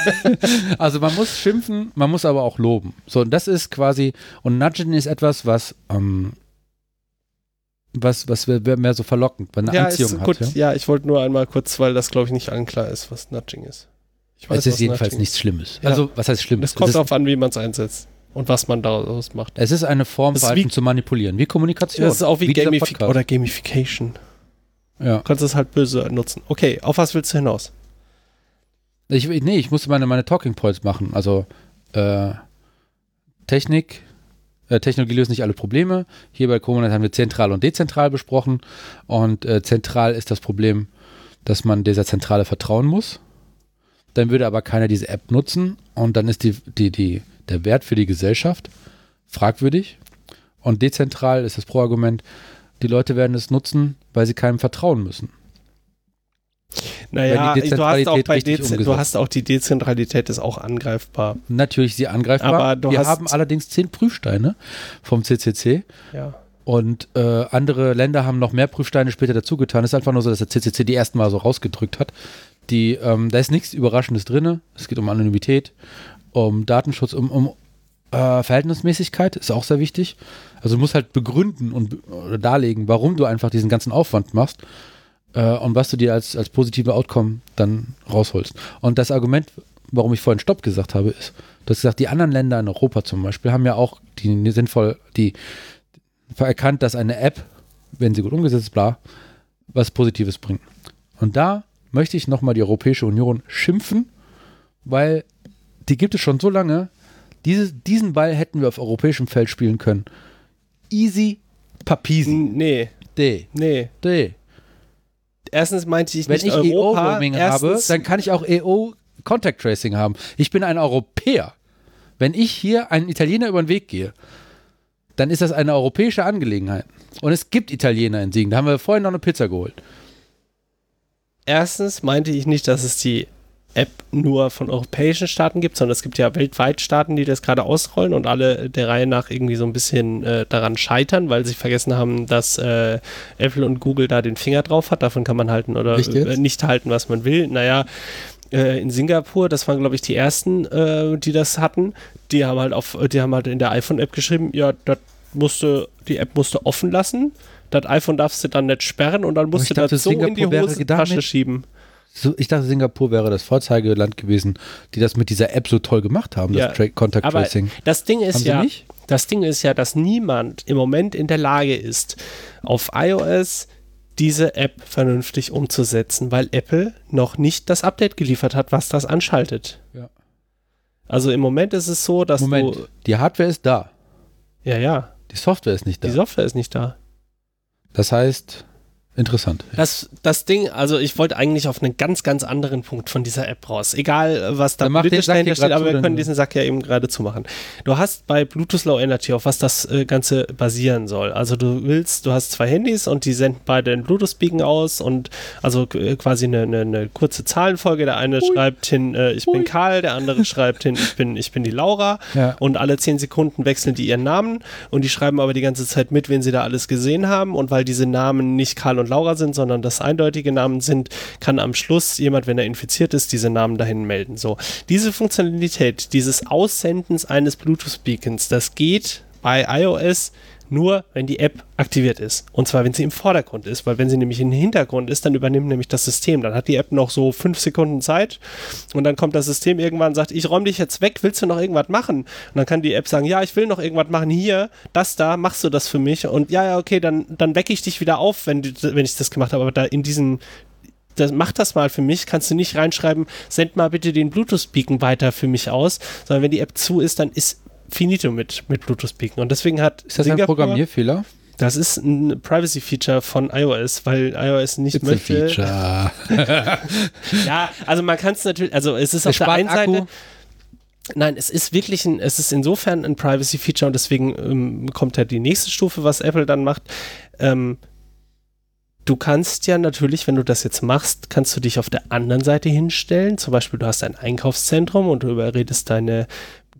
(laughs) also man muss schimpfen, man muss aber auch loben. So, und das ist quasi, und Nudgen ist etwas, was, ähm, was, was mehr so verlockend, weil eine ja, Anziehung ist hat. gut. Ja? Ja, ich wollte nur einmal kurz, weil das glaube ich nicht unklar ist, was Nudging ist. Ich Es ist jedenfalls Nudging nichts Schlimmes. Ja. Also, was heißt ist. Schlimmes? Es kommt darauf ist, an, wie man es einsetzt und was man daraus macht. es ist eine Form, ist Verhalten wie- zu manipulieren, wie Kommunikation. Das ist auch wie, dieser Gamifi oder Gamification. Ja. Du kannst es halt böse nutzen. Okay, auf was willst du hinaus? Ich, nee, ich musste meine, meine Talking Points machen. Also äh, Technik, äh, Technologie löst nicht alle Probleme. Hier bei Comonat haben wir zentral und dezentral besprochen. Und äh, zentral ist das Problem, dass man dieser Zentrale vertrauen muss. Dann würde aber keiner diese App nutzen und dann ist die, die, die, der Wert für die Gesellschaft fragwürdig. Und dezentral ist das Pro-Argument, die Leute werden es nutzen, weil sie keinem vertrauen müssen. Naja, du, hast auch bei Dez du hast auch die Dezentralität ist auch angreifbar. Natürlich sie angreifbar. Aber Wir haben allerdings zehn Prüfsteine vom CCC Ja. und äh, andere Länder haben noch mehr Prüfsteine später dazugetan. Es ist einfach nur so, dass der CCC die ersten Mal so rausgedrückt hat. Die, ähm, da ist nichts Überraschendes drin. Es geht um Anonymität, um Datenschutz, um, um äh, Verhältnismäßigkeit, ist auch sehr wichtig. Also du musst halt begründen und be- darlegen, warum du einfach diesen ganzen Aufwand machst äh, und was du dir als, als positive Outcome dann rausholst. Und das Argument, warum ich vorhin Stopp gesagt habe, ist, du hast gesagt, die anderen Länder in Europa zum Beispiel haben ja auch die sinnvoll, die erkannt, dass eine App, wenn sie gut umgesetzt ist, bla, was Positives bringt. Und da möchte ich nochmal die Europäische Union schimpfen, weil die gibt es schon so lange. Diese, diesen Ball hätten wir auf europäischem Feld spielen können. Easy Papisi. N- Nee, D. nee. D. Erstens meinte ich Wenn nicht ich Europa. EO-Roaming habe, Erstens- dann kann ich auch EO Contact Tracing haben. Ich bin ein Europäer. Wenn ich hier einen Italiener über den Weg gehe, dann ist das eine europäische Angelegenheit. Und es gibt Italiener in Siegen. Da haben wir vorhin noch eine Pizza geholt. Erstens meinte ich nicht, dass es die App nur von europäischen Staaten gibt, sondern es gibt ja weltweit Staaten, die das gerade ausrollen und alle der Reihe nach irgendwie so ein bisschen äh, daran scheitern, weil sie vergessen haben, dass äh, Apple und Google da den Finger drauf hat. Davon kann man halten oder äh, nicht halten, was man will. Naja, äh, in Singapur, das waren glaube ich die ersten, äh, die das hatten. Die haben halt auf, die haben halt in der iPhone-App geschrieben, ja, das musste, die App musste offen lassen. Das iPhone darfst du dann nicht sperren und dann musst du das so in die Hosentasche schieben. So, ich dachte, Singapur wäre das Vorzeigeland gewesen, die das mit dieser App so toll gemacht haben, Ja, das Tra Contact Aber Tracing. das Ding ist ja, nicht? das Ding ist ja, dass niemand im Moment in der Lage ist, auf iOS diese App vernünftig umzusetzen, weil Apple noch nicht das Update geliefert hat, was das anschaltet. Ja. Also im Moment ist es so, dass Moment, du. die Hardware ist da. Ja, ja, Die Software ist nicht da. die Software ist nicht da. Das heißt, interessant. Das, das Ding, also ich wollte eigentlich auf einen ganz, ganz anderen Punkt von dieser App raus. Egal, was da politisch dahinter steht, aber zu, wir können diesen Sack ja eben gerade zumachen. Du hast bei Bluetooth Low Energy, auf was das äh, Ganze basieren soll. Also du willst, du hast zwei Handys und die senden beide einen Bluetooth-Speaken aus und also äh, quasi eine, eine, eine kurze Zahlenfolge. Der eine schreibt hin, äh, ich bin Karl, der andere schreibt hin, ich bin, ich bin die Laura. Ja. Und alle zehn Sekunden wechseln die ihren Namen und die schreiben aber die ganze Zeit mit, wen sie da alles gesehen haben. Und weil diese Namen nicht Karl und Laura sind, sondern das eindeutige Namen sind, kann am Schluss jemand, wenn er infiziert ist, diese Namen dahin melden. So, diese Funktionalität, dieses Aussendens eines Bluetooth-Beacons, das geht bei iOS nur, wenn die App aktiviert ist. Und zwar, wenn sie im Vordergrund ist, weil wenn sie nämlich im Hintergrund ist, dann übernimmt nämlich das System. Dann hat die App noch so fünf Sekunden Zeit und dann kommt das System irgendwann und sagt, ich räume dich jetzt weg, willst du noch irgendwas machen? Und dann kann die App sagen, ja, ich will noch irgendwas machen, hier, das da, machst du das für mich? Und ja, ja, okay, dann, dann wecke ich dich wieder auf, wenn, wenn ich das gemacht habe. Aber da in diesen das, mach das mal für mich, kannst du nicht reinschreiben, send mal bitte den Bluetooth-Beacon weiter für mich aus, sondern wenn die App zu ist, dann ist finito mit, mit Bluetooth-Beacon. Und deswegen hat Ist das Singapur, ein Programmierfehler? Das ist ein Privacy-Feature von iOS, weil iOS nicht It's a möchte. feature. (laughs) Ja, also man kann es natürlich, also es ist auf Es der einen Seite. Akku. Nein, es ist wirklich ein, es ist insofern ein Privacy-Feature und deswegen ähm, kommt ja die nächste Stufe, was Apple dann macht. Ähm, du kannst ja natürlich, wenn du das jetzt machst, kannst du dich auf der anderen Seite hinstellen. Zum Beispiel, du hast ein Einkaufszentrum und du überredest deine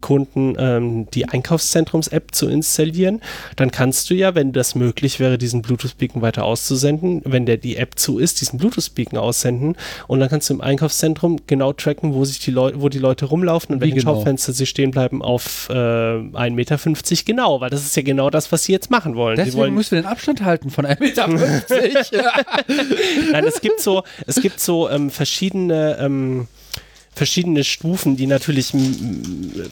Kunden, ähm, die Einkaufszentrums-App zu installieren, dann kannst du ja, wenn das möglich wäre, diesen Bluetooth-Beacon weiter auszusenden, wenn der die App zu ist, diesen Bluetooth-Beacon aussenden und dann kannst du im Einkaufszentrum genau tracken, wo sich die Leute, wo die Leute rumlaufen und Wie welchen genau? Schaufenster sie stehen bleiben auf äh, 1,50 Meter genau, weil das ist ja genau das, was sie jetzt machen wollen. Deswegen wollen musst du den Abstand halten von 1,50 Meter. (laughs) Nein, es gibt so, es gibt so ähm, verschiedene, ähm, verschiedene Stufen, die natürlich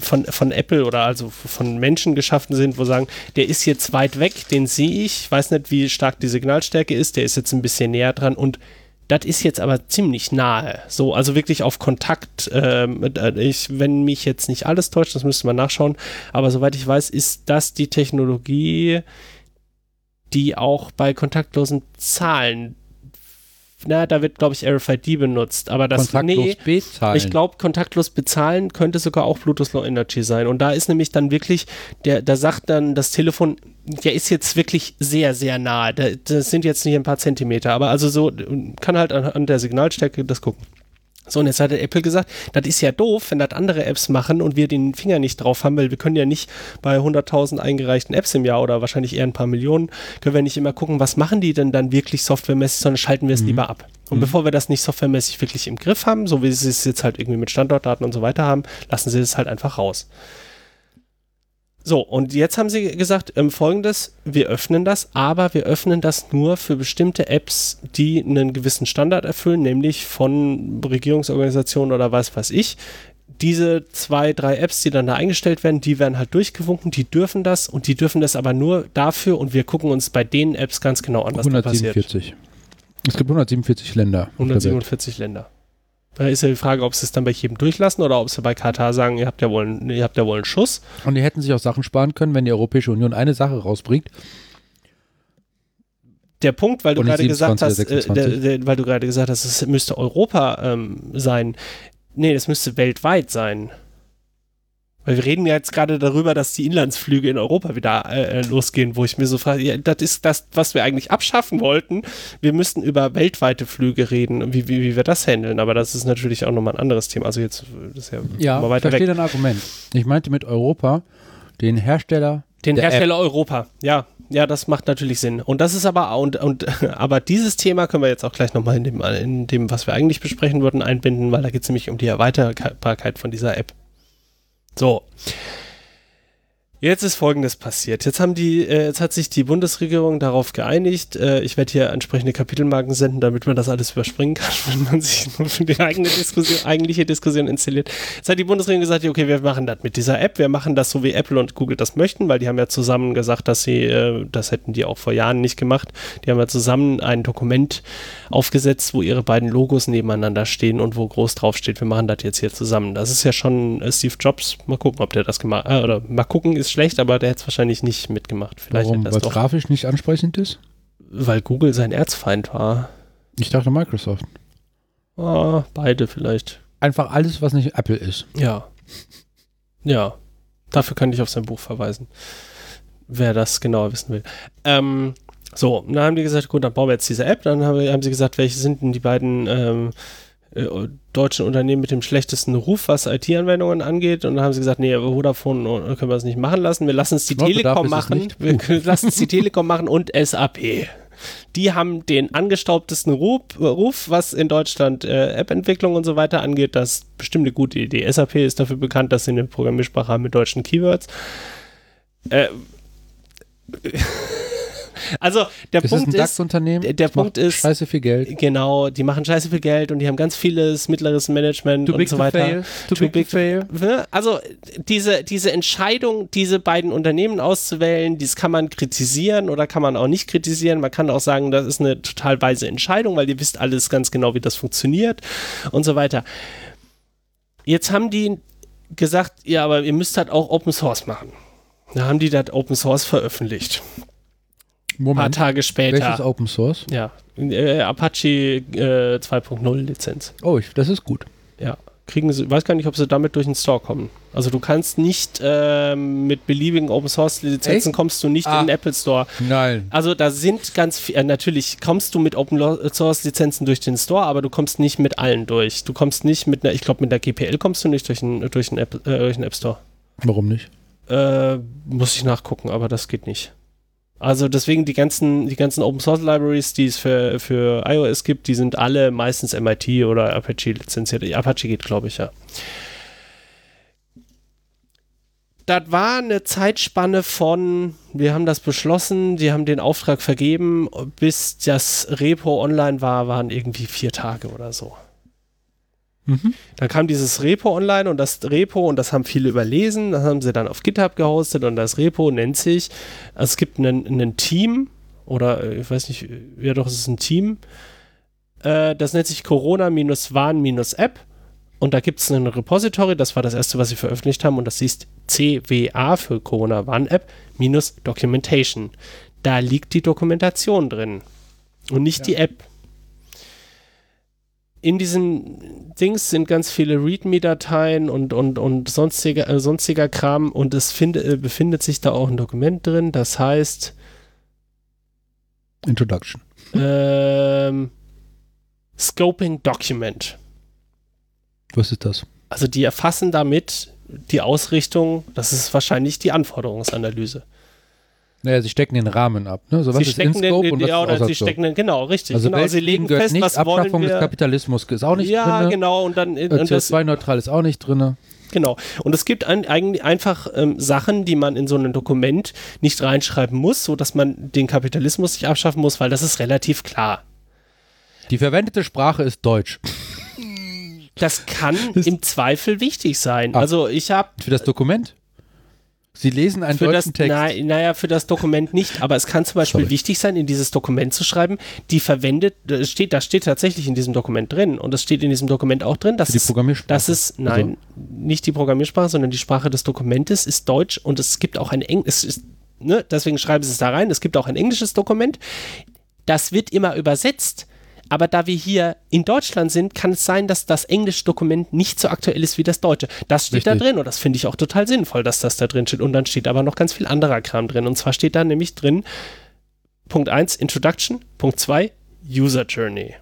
von, von Apple oder also von Menschen geschaffen sind, wo sagen, der ist jetzt weit weg, den sehe ich, weiß nicht, wie stark die Signalstärke ist, der ist jetzt ein bisschen näher dran und das ist jetzt aber ziemlich nahe. So, also wirklich auf Kontakt. Ähm, äh, ich, wenn mich jetzt nicht alles täuscht, das müsste man nachschauen, aber soweit ich weiß, ist das die Technologie, die auch bei kontaktlosen Zahlen, na, da wird, glaube ich, RFID benutzt, aber das, Kontaktlos nee, bezahlen. ich glaube, kontaktlos bezahlen könnte sogar auch Bluetooth Low Energy sein. Und da ist nämlich dann wirklich, der, da sagt dann das Telefon, der ist jetzt wirklich sehr, sehr nahe. Da, das sind jetzt nicht ein paar Zentimeter, aber also so, kann halt an, an der Signalstärke das gucken. So, und jetzt hat Apple gesagt, das ist ja doof, wenn das andere Apps machen und wir den Finger nicht drauf haben, weil wir können ja nicht bei 100.000 eingereichten Apps im Jahr oder wahrscheinlich eher ein paar Millionen, können wir nicht immer gucken, was machen die denn dann wirklich softwaremäßig, sondern schalten wir es lieber ab. Und bevor wir das nicht softwaremäßig wirklich im Griff haben, so wie sie es jetzt halt irgendwie mit Standortdaten und so weiter haben, lassen sie es halt einfach raus. So, und jetzt haben sie gesagt, ähm, folgendes, wir öffnen das, aber wir öffnen das nur für bestimmte Apps, die einen gewissen Standard erfüllen, nämlich von Regierungsorganisationen oder was weiß ich. Diese zwei, drei Apps, die dann da eingestellt werden, die werden halt durchgewunken, die dürfen das und die dürfen das aber nur dafür und wir gucken uns bei den Apps ganz genau an, was da passiert. 147. Es gibt 147 Länder. auf der Welt. 147 Länder. Da ist ja die Frage, ob sie es dann bei jedem durchlassen oder ob sie bei Katar sagen, ihr habt ja wohl, einen- ihr habt ja wohl einen Schuss. Und die hätten sich auch Sachen sparen können, wenn die Europäische Union eine Sache rausbringt. der Punkt, weil du gerade gesagt 27 hast, äh, der, 26. der, weil du gerade gesagt hast, es müsste Europa ähm, sein. Nee, das müsste weltweit sein. Weil wir reden ja jetzt gerade darüber, dass die Inlandsflüge in Europa wieder äh, losgehen, wo ich mir so frage, ja, das ist das, was wir eigentlich abschaffen wollten. Wir müssten über weltweite Flüge reden und wie, wie, wie wir das handeln. Aber das ist natürlich auch nochmal ein anderes Thema. Also jetzt, das ist ja, Ja, mal ich weiter verstehe weg. dein Argument. Ich meinte mit Europa den Hersteller Den Hersteller Europa, ja. Ja, das macht natürlich Sinn. Und das ist aber, und, und, (laughs) aber dieses Thema können wir jetzt auch gleich nochmal in dem, in dem, was wir eigentlich besprechen würden, einbinden, weil da geht es nämlich um die Erweiterbarkeit von dieser App. So. Jetzt ist Folgendes passiert. Jetzt haben die, äh, jetzt hat sich die Bundesregierung darauf geeinigt. Äh, ich werde hier entsprechende Kapitelmarken senden, damit man das alles überspringen kann, (laughs) wenn man sich nur für die eigene Diskussion, eigentliche Diskussion installiert. Jetzt hat die Bundesregierung gesagt, okay, wir machen das mit dieser App, wir machen das so wie Apple und Google das möchten, weil die haben ja zusammen gesagt, dass sie, äh, das hätten die auch vor Jahren nicht gemacht. Die haben ja zusammen ein Dokument aufgesetzt, wo ihre beiden Logos nebeneinander stehen und wo groß drauf steht, wir machen das jetzt hier zusammen. Das ist ja schon äh, Steve Jobs. Mal gucken, ob der das gemacht äh, oder mal gucken ist schlecht, aber der hätte es wahrscheinlich nicht mitgemacht. Vielleicht Warum? Weil es grafisch nicht ansprechend ist? weil Google sein Erzfeind war. Ich dachte Microsoft. Ah, beide vielleicht. Einfach alles, was nicht Apple ist. Ja. Ja. Dafür kann ich auf sein Buch verweisen. Wer das genauer wissen will. Ähm, so, dann haben die gesagt, gut, dann bauen wir jetzt diese App. Dann haben, haben sie gesagt, welche sind denn die beiden ähm, äh, deutschen Unternehmen mit dem schlechtesten Ruf, was IT-Anwendungen angeht. Und dann haben sie gesagt, nee, Vodafone äh, können wir das nicht machen lassen. Wir lassen es die Telekom machen. Wir (laughs) lassen es die Telekom machen und SAP. Die haben den angestaubtesten Ruf, Ruf was in Deutschland äh, App-Entwicklung und so weiter angeht. Das ist bestimmt eine gute Idee. SAP ist dafür bekannt, dass sie eine Programmiersprache haben mit deutschen Keywords. Äh, (laughs) Also der ist Punkt es ein ist, DAX-Unternehmen? der- der Das Punkt ist- Scheiße viel Geld. genau, die machen scheiße viel Geld und die haben ganz vieles mittleres Management und so weiter. Too, big, to fail. Ne? Also diese, diese Entscheidung, diese beiden Unternehmen auszuwählen, dies kann man kritisieren oder kann man auch nicht kritisieren. Man kann auch sagen, das ist eine total weise Entscheidung, weil ihr wisst alles ganz genau, wie das funktioniert und so weiter. Jetzt haben die gesagt, ja, aber ihr müsst halt auch Open Source machen. Da haben die das Open Source veröffentlicht. Ein paar Moment. Tage später. Welches Open Source? Ja, äh, Apache äh, 2.0 Lizenz. Oh, ich, das ist gut. Ja, kriegen sie, weiß gar nicht, ob sie damit durch den Store kommen. Also du kannst nicht ähm, mit beliebigen Open Source Lizenzen Echt? kommst du nicht Ah. in den Apple Store. Nein. Also da sind ganz viel, äh, natürlich kommst du mit Open Lo- Source Lizenzen durch den Store, aber du kommst nicht mit allen durch. Du kommst nicht mit einer, ich glaube mit der GPL kommst du nicht durch den, durch den, App, äh, durch den App Store. Warum nicht? Äh, muss ich nachgucken, aber das geht nicht. Also deswegen die ganzen, die ganzen Open Source Libraries, die es für, für iOS gibt, die sind alle meistens MIT oder Apache lizenziert. Apache geht, glaube ich, ja. Das war eine Zeitspanne von, wir haben das beschlossen, die haben den Auftrag vergeben, bis das Repo online war, waren irgendwie vier Tage oder so. Mhm. Dann kam dieses Repo online und das Repo, und das haben viele überlesen, das haben sie dann auf GitHub gehostet und das Repo nennt sich, also es gibt einen, einen Team, oder äh, ich weiß nicht, ja doch, es ist ein Team, äh, das nennt sich Corona-Warn-App und da gibt es ein Repository, das war das erste, was sie veröffentlicht haben und das ist CWA für Corona-Warn-App minus Documentation. Da liegt die Dokumentation drin und nicht die App in diesen Dings sind ganz viele README-Dateien und, und, und sonstiger, äh, sonstiger Kram und es find, äh, befindet sich da auch ein Dokument drin, das heißt Introduction. ähm, Scoping Document. Was ist das? Also die erfassen damit die Ausrichtung, das ist wahrscheinlich die Anforderungsanalyse. Naja, sie stecken den Rahmen ab. Ne? So, was sie ist stecken den, und was ja, ist oder sie stecken den, genau, richtig. Also genau, sie legen fest, nicht, was wollen Abschaffung des wir. Kapitalismus ist auch nicht ja, drin. genau, und dann das, CO2-neutral ist auch nicht drin. Genau. Und es gibt ein, eigentlich einfach ähm, Sachen, die man in so ein Dokument nicht reinschreiben muss, so dass man den Kapitalismus nicht abschaffen muss, weil das ist relativ klar. Die verwendete Sprache ist Deutsch. Das kann im Zweifel wichtig sein. Ah. Also ich habe Für das Dokument? Sie lesen einen für das, deutschen Text. na, naja, für das Dokument nicht, aber es kann zum Beispiel Sorry. wichtig sein, in dieses Dokument zu schreiben, die verwendet, das steht, das steht tatsächlich in diesem Dokument drin und es steht in diesem Dokument auch drin, dass die es Programmiersprache. Das ist, nein, nicht die Programmiersprache, sondern die Sprache des Dokumentes ist Deutsch und es gibt auch ein Englisch, ist, ne, deswegen schreiben sie es da rein, es gibt auch ein englisches Dokument. Das wird immer übersetzt, aber da wir hier in Deutschland sind, kann es sein, dass das englische Dokument nicht so aktuell ist wie das deutsche. Das steht da Richtig. drin und das finde ich auch total sinnvoll, dass das da drin steht. Und dann steht aber noch ganz viel anderer Kram drin. Und zwar steht da nämlich drin, Punkt 1, Introduction, Punkt 2, User Journey.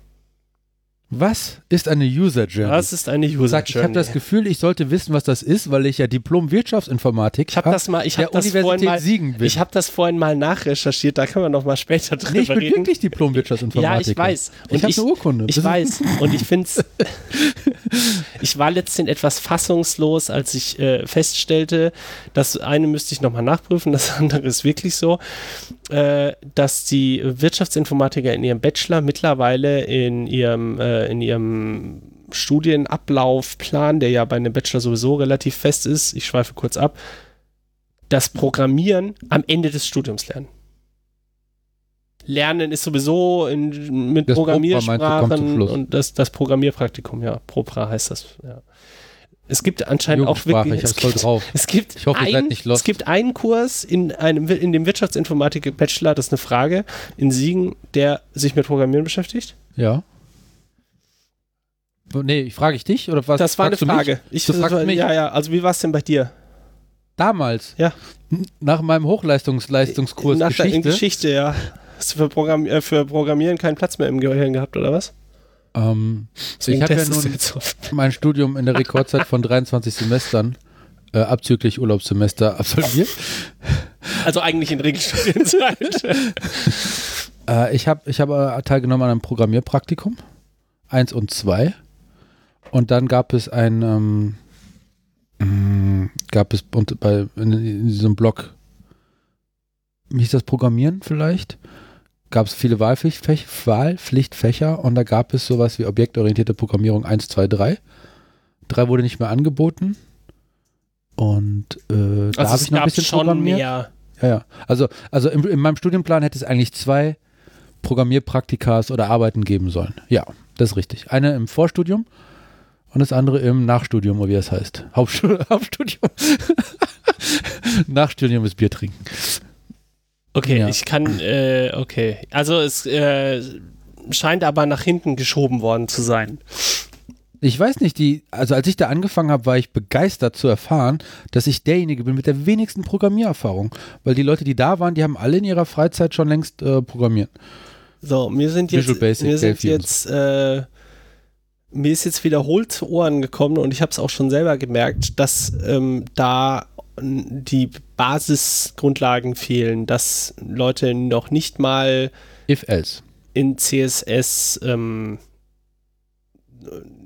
Was ist eine User Journey? Was ist eine User Sag, ich Journey? habe das Gefühl, ich sollte wissen, was das ist, weil ich ja Diplom Wirtschaftsinformatik Ich habe das mal, ich der habe das vorhin Universität mal, Siegen bin. ich habe das vorhin mal nachrecherchiert. Da können wir noch mal später drüber nee, ich bin reden. wirklich Diplom Wirtschaftsinformatik. ja, ich weiß. Ich habe eine Urkunde. Ich Das weiß. Und ich finde es. (laughs) ich war letztendlich etwas fassungslos, als ich äh, feststellte, das eine müsste ich nochmal nachprüfen, das (laughs) andere ist wirklich so, äh, dass die Wirtschaftsinformatiker in ihrem Bachelor mittlerweile in ihrem, äh, in ihrem Studienablaufplan, der ja bei einem Bachelor sowieso relativ fest ist, ich schweife kurz ab, das Programmieren am Ende des Studiums lernen. Lernen ist sowieso in, mit Das du, Programmiersprachen Schluss. und das, das Programmierpraktikum, ja, Propra heißt das. Ja. Es gibt anscheinend auch wirklich. ich es gibt, drauf. (laughs) es gibt, Ich hoffe, ihr ein, seid nicht lost. es gibt einen Kurs in, einem, in dem Wirtschaftsinformatik-Bachelor, das ist eine Frage, in Siegen, der sich mit Programmieren beschäftigt. Ja. Nee, ich frage ich dich oder was? das war eine? Frage. Ich, Du das fragst war, mich? Ja, ja, also wie war es denn bei dir? Damals. Ja. Nach meinem Hochleistungsleistungskurs Nach Geschichte. In Geschichte, ja. Hast du für, Programm äh, für Programmieren keinen Platz mehr im Gehirn gehabt, oder was? Ähm, ich habe ja nun (laughs) mein Studium in der Rekordzeit von 23 Semestern, äh, abzüglich Urlaubssemester, absolviert. Also eigentlich in Regelstudienzeit. (laughs) Äh, ich habe ich hab, äh, teilgenommen an einem Programmierpraktikum. Eins und zwei. Und dann gab es ein, ähm, mh, gab es und bei, in, in diesem Blog wie hieß das Programmieren vielleicht, gab es viele Wahlpflichtfächer, Wahlpflichtfächer und da gab es sowas wie objektorientierte Programmierung 1, 2, 3. 3 wurde nicht mehr angeboten. Und äh, da Also habe es ich noch ein bisschen programmiert. mehr. Ja, ja. Also, also in, in meinem Studienplan hätte es eigentlich zwei Programmierpraktikas oder Arbeiten geben sollen. Ja, das ist richtig. Eine im Vorstudium und das andere im Nachstudium, oder wie das heißt. Hauptstu (laughs) Hauptstudium. (laughs) Nachstudium ist Bier trinken. Okay, Ja. ich kann, äh, okay. Also es äh, scheint aber nach hinten geschoben worden zu sein. Ich weiß nicht, die, also als ich da angefangen habe, war ich begeistert zu erfahren, dass ich derjenige bin mit der wenigsten Programmiererfahrung. Weil die Leute, die da waren, die haben alle in ihrer Freizeit schon längst äh, programmiert. So, mir sind jetzt, Visual Basic, mir sind jetzt, äh, mir ist jetzt wiederholt zu Ohren gekommen und ich habe es auch schon selber gemerkt, dass ähm, da die Basisgrundlagen fehlen, dass Leute noch nicht mal If else. in CSS, ähm,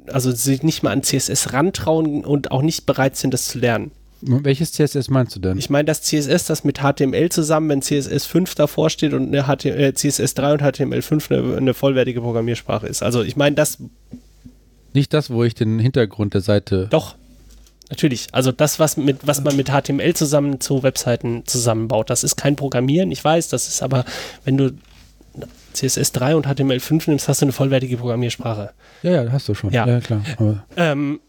also sich nicht mal an CSS rantrauen und auch nicht bereit sind, das zu lernen. Welches CSS meinst du denn? Ich meine, das CSS, das mit HTML zusammen, wenn CSS 5 davor steht und eine HT äh, CSS 3 und HTML 5 eine, eine vollwertige Programmiersprache ist. Also ich meine, das Nicht das, wo ich den Hintergrund der Seite. doch. Natürlich, also das, was, mit, was man mit HTML zusammen zu Webseiten zusammenbaut, das ist kein Programmieren, ich weiß, das ist aber, wenn du CSS 3 und HTML 5 nimmst, hast du eine vollwertige Programmiersprache. Ja, ja, hast du schon. Ja. Ja, klar. Ähm,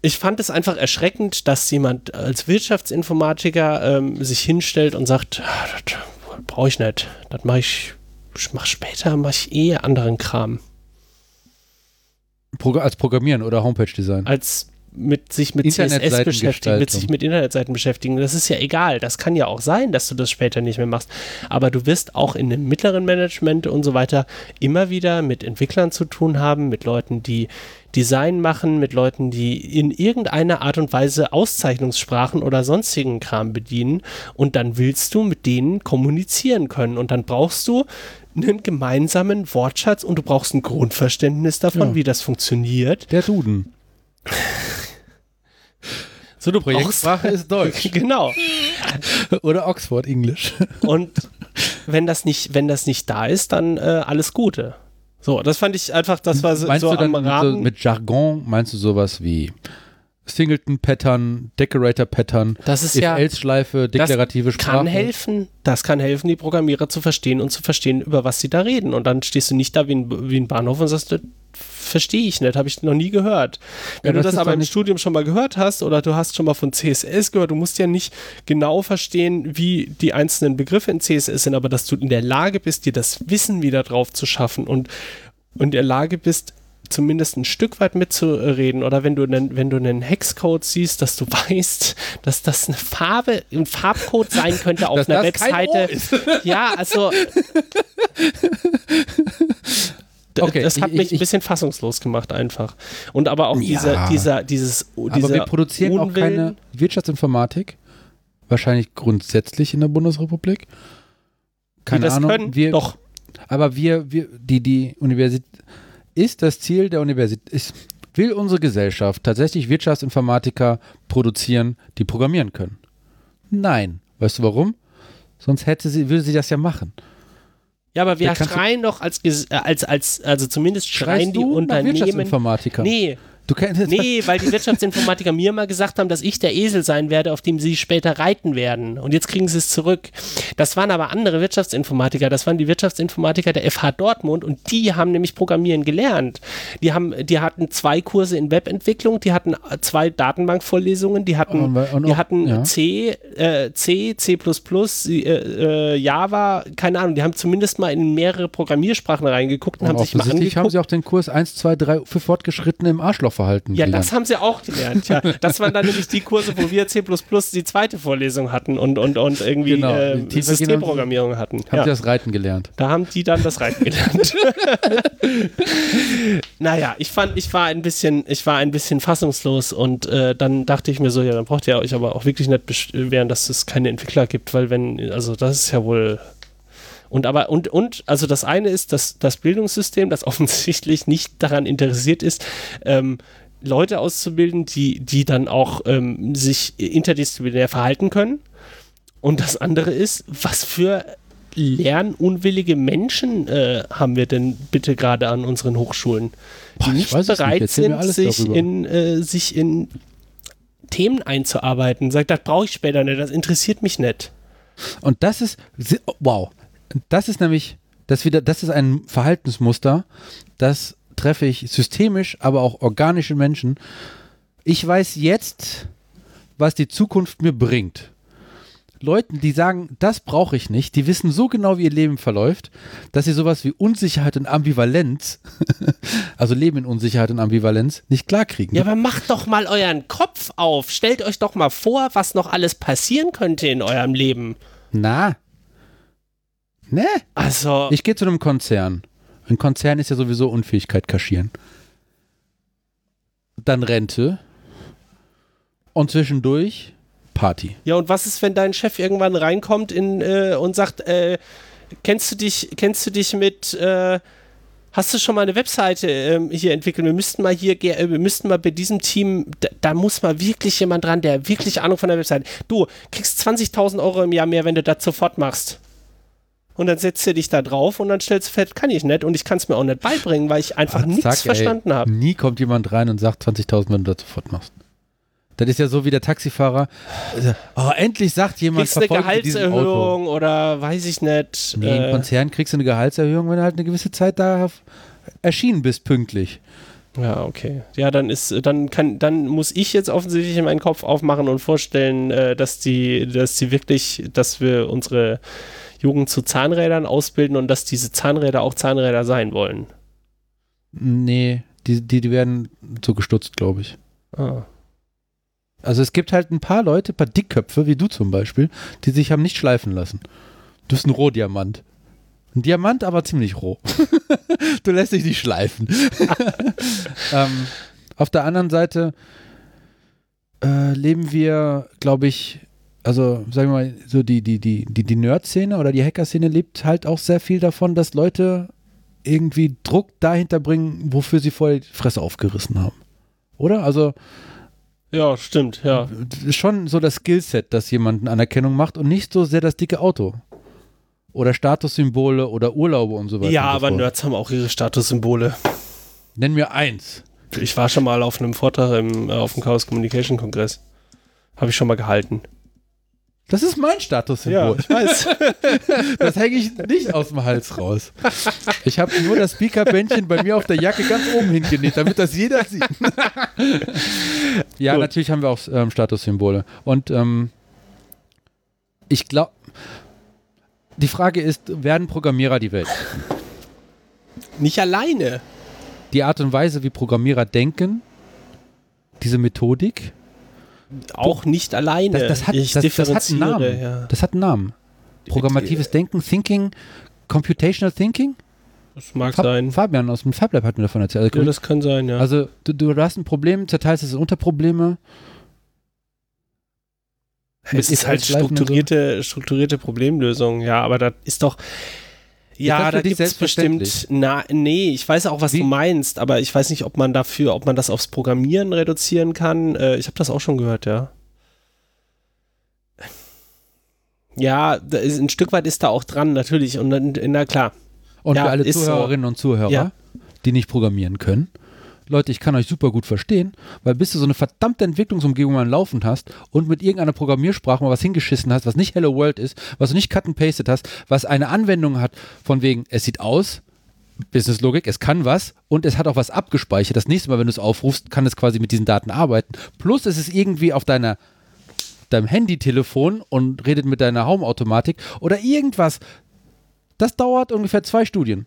ich fand es einfach erschreckend, dass jemand als Wirtschaftsinformatiker ähm, sich hinstellt und sagt, "Ah, das brauche ich nicht, das mache ich, ich mach später, mache ich eh anderen Kram. Als Programmieren oder Homepage-Design. Als mit sich mit CSS beschäftigen, mit sich mit Internetseiten beschäftigen. Das ist ja egal. Das kann ja auch sein, dass du das später nicht mehr machst. Aber du wirst auch in dem mittleren Management und so weiter immer wieder mit Entwicklern zu tun haben, mit Leuten, die Design machen, mit Leuten, die in irgendeiner Art und Weise Auszeichnungssprachen oder sonstigen Kram bedienen. Und dann willst du mit denen kommunizieren können. Und dann brauchst du einen gemeinsamen Wortschatz und du brauchst ein Grundverständnis davon, Ja. wie das funktioniert. Der Duden. (laughs) So, du brauchst Projektsprache ist Deutsch. (laughs) genau. oder Oxford English. (laughs) Und wenn das nicht, wenn das nicht da ist, dann äh, alles Gute. So, das fand ich einfach, das war so, meinst so du dann am so Rahmen. mit Jargon, meinst du sowas wie Singleton-Pattern, Decorator-Pattern, das ist ja, deklarative Sprache? kann helfen. Das kann helfen, die Programmierer zu verstehen und zu verstehen, über was sie da reden. Und dann stehst du nicht da wie ein, wie ein Bahnhof und sagst, das verstehe ich nicht, habe ich noch nie gehört. Wenn Ja, du das das ist aber im Studium schon mal gehört hast oder du hast schon mal von CSS gehört, du musst ja nicht genau verstehen, wie die einzelnen Begriffe in CSS sind, aber dass du in der Lage bist, dir das Wissen wieder drauf zu schaffen und, und in der Lage bist, zumindest ein Stück weit mitzureden oder wenn du einen, wenn du einen Hexcode siehst, dass du (laughs) weißt, dass das eine Farbe, ein Farbcode sein könnte auf Dass einer Webseite. (laughs) Ja, also Okay, das hat ich- mich ein ich- bisschen fassungslos gemacht einfach. Und aber auch dieser, Ja. dieser, dieses, Aber dieser wir produzieren auch Unwillen, keine Wirtschaftsinformatik. Wahrscheinlich grundsätzlich in der Bundesrepublik. Keine das Ahnung. können. wir, Doch, Aber wir, wir, die, die Universität, ist das Ziel der Universität, ist, will unsere Gesellschaft tatsächlich Wirtschaftsinformatiker produzieren, die programmieren können? Nein. Weißt du warum? Sonst hätte sie, würde sie das ja machen. ja, aber wir schreien doch als, äh, als, als, also zumindest schreien die Unternehmen. Wirtschaftsinformatiker? Nee, Du kennst nee, weil die Wirtschaftsinformatiker mir mal gesagt haben, dass ich der Esel sein werde, auf dem sie später reiten werden. Und jetzt kriegen sie es zurück. Das waren aber andere Wirtschaftsinformatiker. Das waren die Wirtschaftsinformatiker der FH Dortmund und die haben nämlich Programmieren gelernt. Die haben, die hatten zwei Kurse in Webentwicklung, die hatten zwei Datenbankvorlesungen, die hatten, Und- und- die hatten ja. C, äh, C, C++, äh, äh, Java, keine Ahnung. Die haben zumindest mal in mehrere Programmiersprachen reingeguckt und haben sich mal angeguckt. haben sie auch den Kurs 1, 2, 3 für Fortgeschrittene im Arschlochverhalten Ja, gelernt. das haben sie auch gelernt. Ja, das waren dann nämlich die Kurse, wo wir C++ die zweite Vorlesung hatten und, und, und irgendwie Genau, äh, die tiefergehenden- Systemprogrammierung hatten. Haben Ja. sie das Reiten gelernt. Da haben die dann das Reiten gelernt. (laughs) naja, ich fand, ich war ein bisschen, ich war ein bisschen fassungslos und äh, dann dachte ich mir so, ja, dann braucht ihr euch aber auch wirklich nicht beschweren, dass es keine Entwickler gibt, weil wenn, also das ist ja wohl. Und aber, und, und, also das eine ist, dass das Bildungssystem, das (laughs) offensichtlich nicht daran interessiert ist, ähm, Leute auszubilden, die, die dann auch ähm, sich interdisziplinär verhalten können. Und das andere ist, was für lernunwillige Menschen äh, haben wir denn bitte gerade an unseren Hochschulen, die Boah, ich nicht bereit nicht. Sind, sich in, äh, sich in Themen einzuarbeiten. Sagt, das brauche ich später nicht, das interessiert mich nicht. Und das ist, wow, das ist nämlich, das wieder, das ist ein Verhaltensmuster, das treffe ich systemisch, aber auch organische Menschen. Ich weiß jetzt, was die Zukunft mir bringt. Leuten, die sagen, das brauche ich nicht, die wissen so genau, wie ihr Leben verläuft, dass sie sowas wie Unsicherheit und Ambivalenz, (laughs) also Leben in Unsicherheit und Ambivalenz, nicht klarkriegen. Ja, aber macht doch mal euren Kopf auf. Stellt euch doch mal vor, was noch alles passieren könnte in eurem Leben. Na. Ne? Also, Ich gehe zu einem Konzern. Ein Konzern ist ja sowieso Unfähigkeit kaschieren. Dann Rente. Und zwischendurch Party. ja, und was ist, wenn dein Chef irgendwann reinkommt in, äh, und sagt, äh, kennst du dich, kennst du dich mit, äh, hast du schon mal eine Webseite ähm, hier entwickelt? Wir müssten mal hier, äh, wir müssten mal bei diesem Team, da, da muss mal wirklich jemand dran, der wirklich Ahnung von der Webseite. Du kriegst 20.000 Euro im Jahr mehr, wenn du das sofort machst. Und dann setzt du dich da drauf und dann stellst du fest, kann ich nicht und ich kann es mir auch nicht beibringen, weil ich einfach nichts verstanden habe. Nie kommt jemand rein und sagt 20.000, wenn du das sofort machst. Das ist ja so wie der Taxifahrer. Oh, endlich sagt jemand, Kriegst eine. Gehaltserhöhung oder weiß ich nicht. Nee, im äh, Konzern kriegst du eine Gehaltserhöhung, wenn du halt eine gewisse Zeit da erschienen bist, pünktlich. Ja, okay. Ja, dann ist, dann kann, dann muss ich jetzt offensichtlich meinen Kopf aufmachen und vorstellen, äh, dass die, dass die wirklich, dass wir unsere Jugend zu Zahnrädern ausbilden und dass diese Zahnräder auch Zahnräder sein wollen. Nee, die, die, die werden so gestutzt, glaube ich. Ah. Also es gibt halt ein paar Leute, ein paar Dickköpfe, wie du zum Beispiel, die sich haben nicht schleifen lassen. Du bist ein Rohdiamant. Ein Diamant, aber ziemlich roh. (laughs) du lässt dich nicht schleifen. (laughs) ähm, auf der anderen Seite äh, leben wir, glaube ich, also sagen wir mal, so die, die, die, die, die Nerd-Szene oder die Hacker-Szene lebt halt auch sehr viel davon, dass Leute irgendwie Druck dahinter bringen, wofür sie vorher die Fresse aufgerissen haben. Oder? Also Ja, stimmt, ja. schon so das Skillset, das jemanden Anerkennung macht und nicht so sehr das dicke Auto. Oder Statussymbole oder Urlaube und so weiter. Ja, aber. Nerds haben auch ihre Statussymbole. Nenn mir eins. Ich war schon mal auf einem Vortrag im, äh, auf dem Chaos Communication Kongress. Habe ich schon mal gehalten. Das ist mein Statussymbol. ich weiß. (laughs) Das hänge ich nicht aus dem Hals raus. Ich habe nur das Speakerbändchen bei mir auf der Jacke ganz oben hingenäht, damit das jeder sieht. ja, Gut. natürlich haben wir auch ähm, Statussymbole. Und ähm, ich glaube, die Frage ist, werden Programmierer die Welt? Nicht alleine. die Art und Weise, wie Programmierer denken, diese Methodik, Auch nicht alleine. das, das, hat, ich das, das hat einen Namen. ja. Das hat einen Namen. Programmatives Denken, Thinking, Computational Thinking. Das mag Fab, sein. Fabian aus dem FabLab hat mir davon erzählt. Ja, das kann sein, ja. also du, du hast ein Problem, zerteilst es in Unterprobleme. es ist halt und so. strukturierte, strukturierte Problemlösung, ja, aber das ist doch. Ja, da gibt es bestimmt. Na, nee, ich weiß auch, was Wie? du meinst, aber ich weiß nicht, ob man dafür, ob man das aufs Programmieren reduzieren kann. Äh, ich habe das auch schon gehört, ja. Ja, ist, ein Stück weit ist da auch dran, natürlich. Und na klar. Und Ja, für alle ist so. Zuhörerinnen und Zuhörer, Ja. die nicht programmieren können. Leute, ich kann euch super gut verstehen, weil bis du so eine verdammte Entwicklungsumgebung mal laufen hast und mit irgendeiner Programmiersprache mal was hingeschissen hast, was nicht Hello World ist, was du nicht cut and pasted hast, was eine Anwendung hat von wegen, es sieht aus, Businesslogik, es kann was und es hat auch was abgespeichert. Das nächste Mal, wenn du es aufrufst, kann es quasi mit diesen Daten arbeiten. Plus es ist irgendwie auf deiner deinem Handy-Telefon und redet mit deiner Home-Automatik oder irgendwas. Das dauert ungefähr zwei Studien.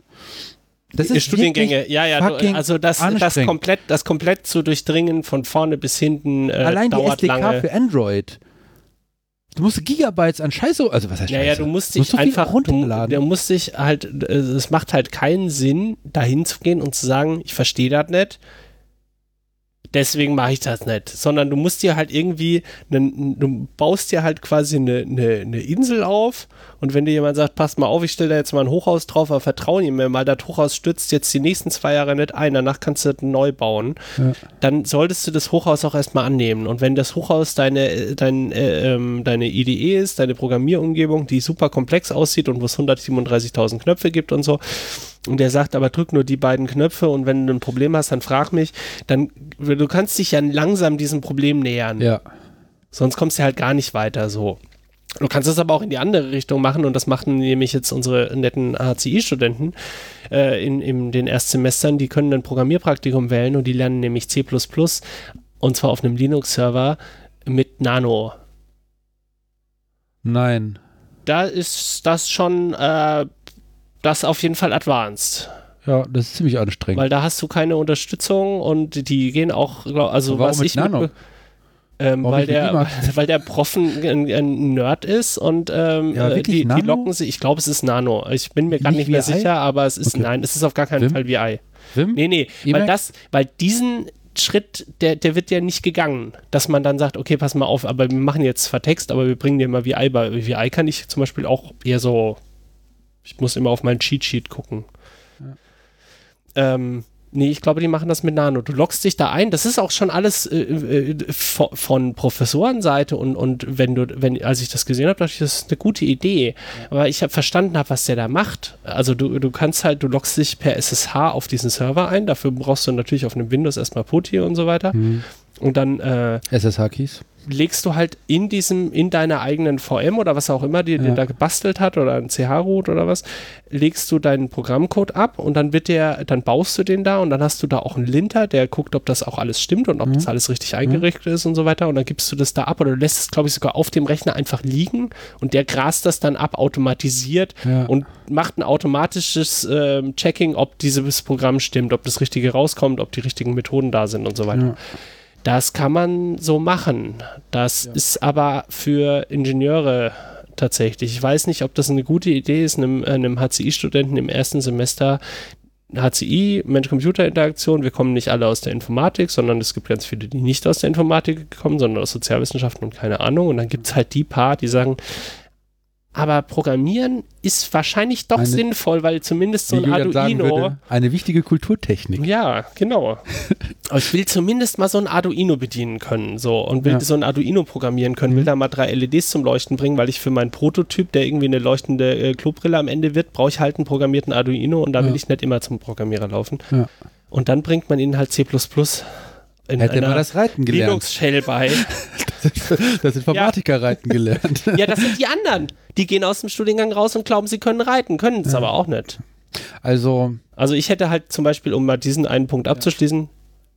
Das ist Studiengänge, ja, ja, du, also das, das komplett, das komplett zu durchdringen von vorne bis hinten äh, Allein die dauert SDK lange. für Android. Du musst Gigabytes an Scheiße, also was heißt Ja, Scheiße? ja, du musst Du dich so viel einfach, du, runterladen. du musst dich halt, äh, es macht halt keinen Sinn, dahin zu gehen und zu sagen, ich verstehe das nicht. Deswegen mache ich das nicht. Sondern du musst dir halt irgendwie, einen, du baust dir halt quasi eine, eine, eine Insel auf und wenn dir jemand sagt, passt mal auf, ich stelle da jetzt mal ein Hochhaus drauf, aber vertrauen ihm mal, das Hochhaus stützt jetzt die nächsten zwei Jahre nicht ein, danach kannst du das neu bauen, Ja. dann solltest du das Hochhaus auch erstmal annehmen. Und wenn das Hochhaus deine, dein, äh, ähm, deine IDE ist, deine Programmierumgebung, die super komplex aussieht und wo es 137.000 Knöpfe gibt und so, und der sagt, aber drück nur die beiden Knöpfe und wenn du ein Problem hast, dann frag mich, dann, du kannst dich ja langsam diesem Problem nähern. Ja. Sonst kommst du halt gar nicht weiter so. Du kannst es aber auch in die andere Richtung machen und das machen nämlich jetzt unsere netten HCI-Studenten äh, in, in den Erstsemestern. Die können ein Programmierpraktikum wählen und die lernen nämlich C++ und zwar auf einem Linux-Server mit Nano. Nein. Da ist das schon äh, das auf jeden Fall advanced. Ja, das ist ziemlich anstrengend. Weil da hast du keine Unterstützung und die gehen auch, also warum was mit ich Nano? ähm, Warum weil, nicht mit der, (laughs) weil der Prof ein, ein, Nerd ist und ähm, Ja, äh, die, die locken sich, ich glaube es ist Nano. Ich bin mir gerade Nicht nicht mehr VI? sicher, aber es ist, Okay. nein, es ist auf gar keinen Wim? Fall VI. Wim? Nee, nee, weil Emacs? das, weil diesen Schritt, der, der wird ja nicht gegangen, dass man dann sagt, okay, pass mal auf, aber wir machen jetzt zwar Text, aber wir bringen dir mal VI bei. VI kann ich zum Beispiel auch eher so, ich muss immer auf mein Cheat Sheet gucken. Ähm, nee, ich glaube, die machen das mit Nano. Du loggst dich da ein. Das ist auch schon alles äh, äh, von, von Professorenseite und, und wenn du, wenn, als ich das gesehen habe, dachte ich, das ist eine gute Idee. Aber ich habe verstanden, hab, was der da macht. Also du, du kannst halt, du loggst dich per SSH auf diesen Server ein. Dafür brauchst du natürlich auf einem Windows erstmal PuTTY und so weiter. Hm. Und dann äh, SSH-Keys. Legst du halt in diesem, in deiner eigenen VM oder was auch immer, die dir Ja. da gebastelt hat oder ein CH-Root oder was, legst du deinen Programmcode ab und dann wird der, dann baust du den da und dann hast du da auch einen Linter, der guckt, ob das auch alles stimmt und ob Mhm. das alles richtig eingerichtet ist und so weiter und dann gibst du das da ab oder du lässt es, glaube ich, sogar auf dem Rechner einfach liegen und der grast das dann ab, automatisiert Ja. und macht ein automatisches ähm, Checking, ob dieses Programm stimmt, ob das Richtige rauskommt, ob die richtigen Methoden da sind und so weiter. Ja. Das kann man so machen. Das Ja. ist aber für Ingenieure tatsächlich. Ich weiß nicht, ob das eine gute Idee ist, einem, einem HCI-Studenten im ersten Semester HCI, Mensch-Computer-Interaktion, wir kommen nicht alle aus der Informatik, sondern es gibt ganz viele, die nicht aus der Informatik kommen, sondern aus Sozialwissenschaften und keine Ahnung. Und dann gibt es halt die paar, die sagen, aber Programmieren ist wahrscheinlich doch Eine- sinnvoll, weil zumindest so ein Arduino. würde, eine wichtige Kulturtechnik. Ja, genau. (laughs) Ich will zumindest mal so ein Arduino bedienen können, so und will Ja. so ein Arduino programmieren können, will Mhm. da mal drei LEDs zum Leuchten bringen, weil ich für meinen Prototyp, der irgendwie eine leuchtende äh, Klobrille am Ende wird, brauche ich halt einen programmierten Arduino und da will Ja. ich nicht immer zum Programmierer laufen. Ja. Und dann bringt man ihnen halt C++ in Hätte einer das Reiten gelernt. Linux-Shell bei. (laughs) (laughs) Das Informatiker reiten gelernt. (laughs) ja, das sind die anderen. Die gehen aus dem Studiengang raus und glauben, sie können reiten, können es Ja. aber auch nicht. Also, Also ich hätte halt zum Beispiel, um mal diesen einen Punkt abzuschließen,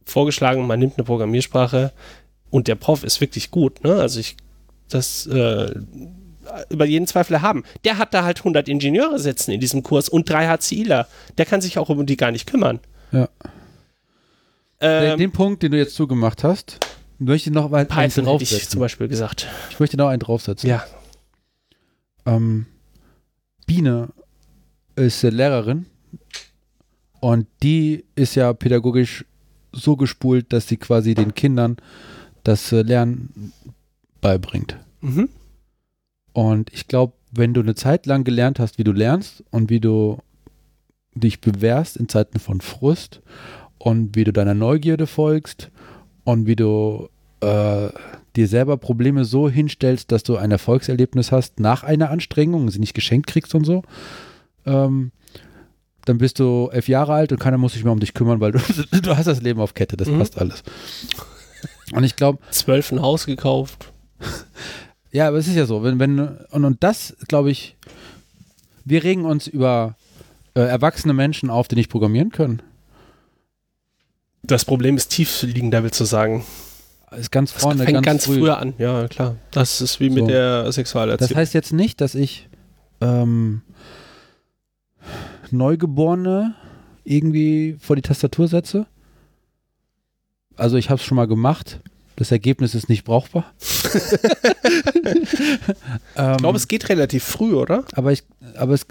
vorgeschlagen, man nimmt eine Programmiersprache und der Prof ist wirklich gut, ne? Also ich das äh, über jeden Zweifel haben. Der hat da halt 100 Ingenieure sitzen in diesem Kurs und drei HCIler. Der kann sich auch um die gar nicht kümmern. Ja. den, Ähm, den Punkt, den du jetzt zugemacht hast, möchte noch einen Python hätte ich draufsetzen. zum Beispiel gesagt. Ich möchte noch einen draufsetzen. Ja. Ähm, Biene ist Lehrerin und die ist ja pädagogisch so gespult, dass sie quasi den Kindern das äh, Lernen beibringt. Mhm. Und ich glaube, wenn du eine Zeit lang gelernt hast, wie du lernst und wie du dich bewährst in Zeiten von Frust und wie du deiner Neugierde folgst und wie du äh, dir selber Probleme so hinstellst, dass du ein Erfolgserlebnis hast nach einer Anstrengung, sie nicht geschenkt kriegst und so, ähm, dann bist du elf Jahre alt und keiner muss sich mehr um dich kümmern, weil du, (laughs) du hast das Leben auf Kette, das Mhm. passt alles. Und ich glaube, Zwölf ein Haus gekauft. (laughs) ja, aber es ist ja so, wenn, wenn, und, und das, glaube ich, wir regen uns über äh, erwachsene Menschen auf, die nicht programmieren können. Das Problem ist tiefliegender, willst du sagen. Das ist ganz Das vorne, fängt ganz, ganz, früh. früher an. Ja, klar. Das ist wie mit So. der Das Sexualerziehung. heißt jetzt nicht, dass ich ähm, Neugeborene irgendwie vor die Tastatur setze. Also ich habe es schon mal gemacht. Das Ergebnis ist nicht brauchbar. (laughs) ähm, ich glaube, es geht relativ früh, oder? aber ich, aber es,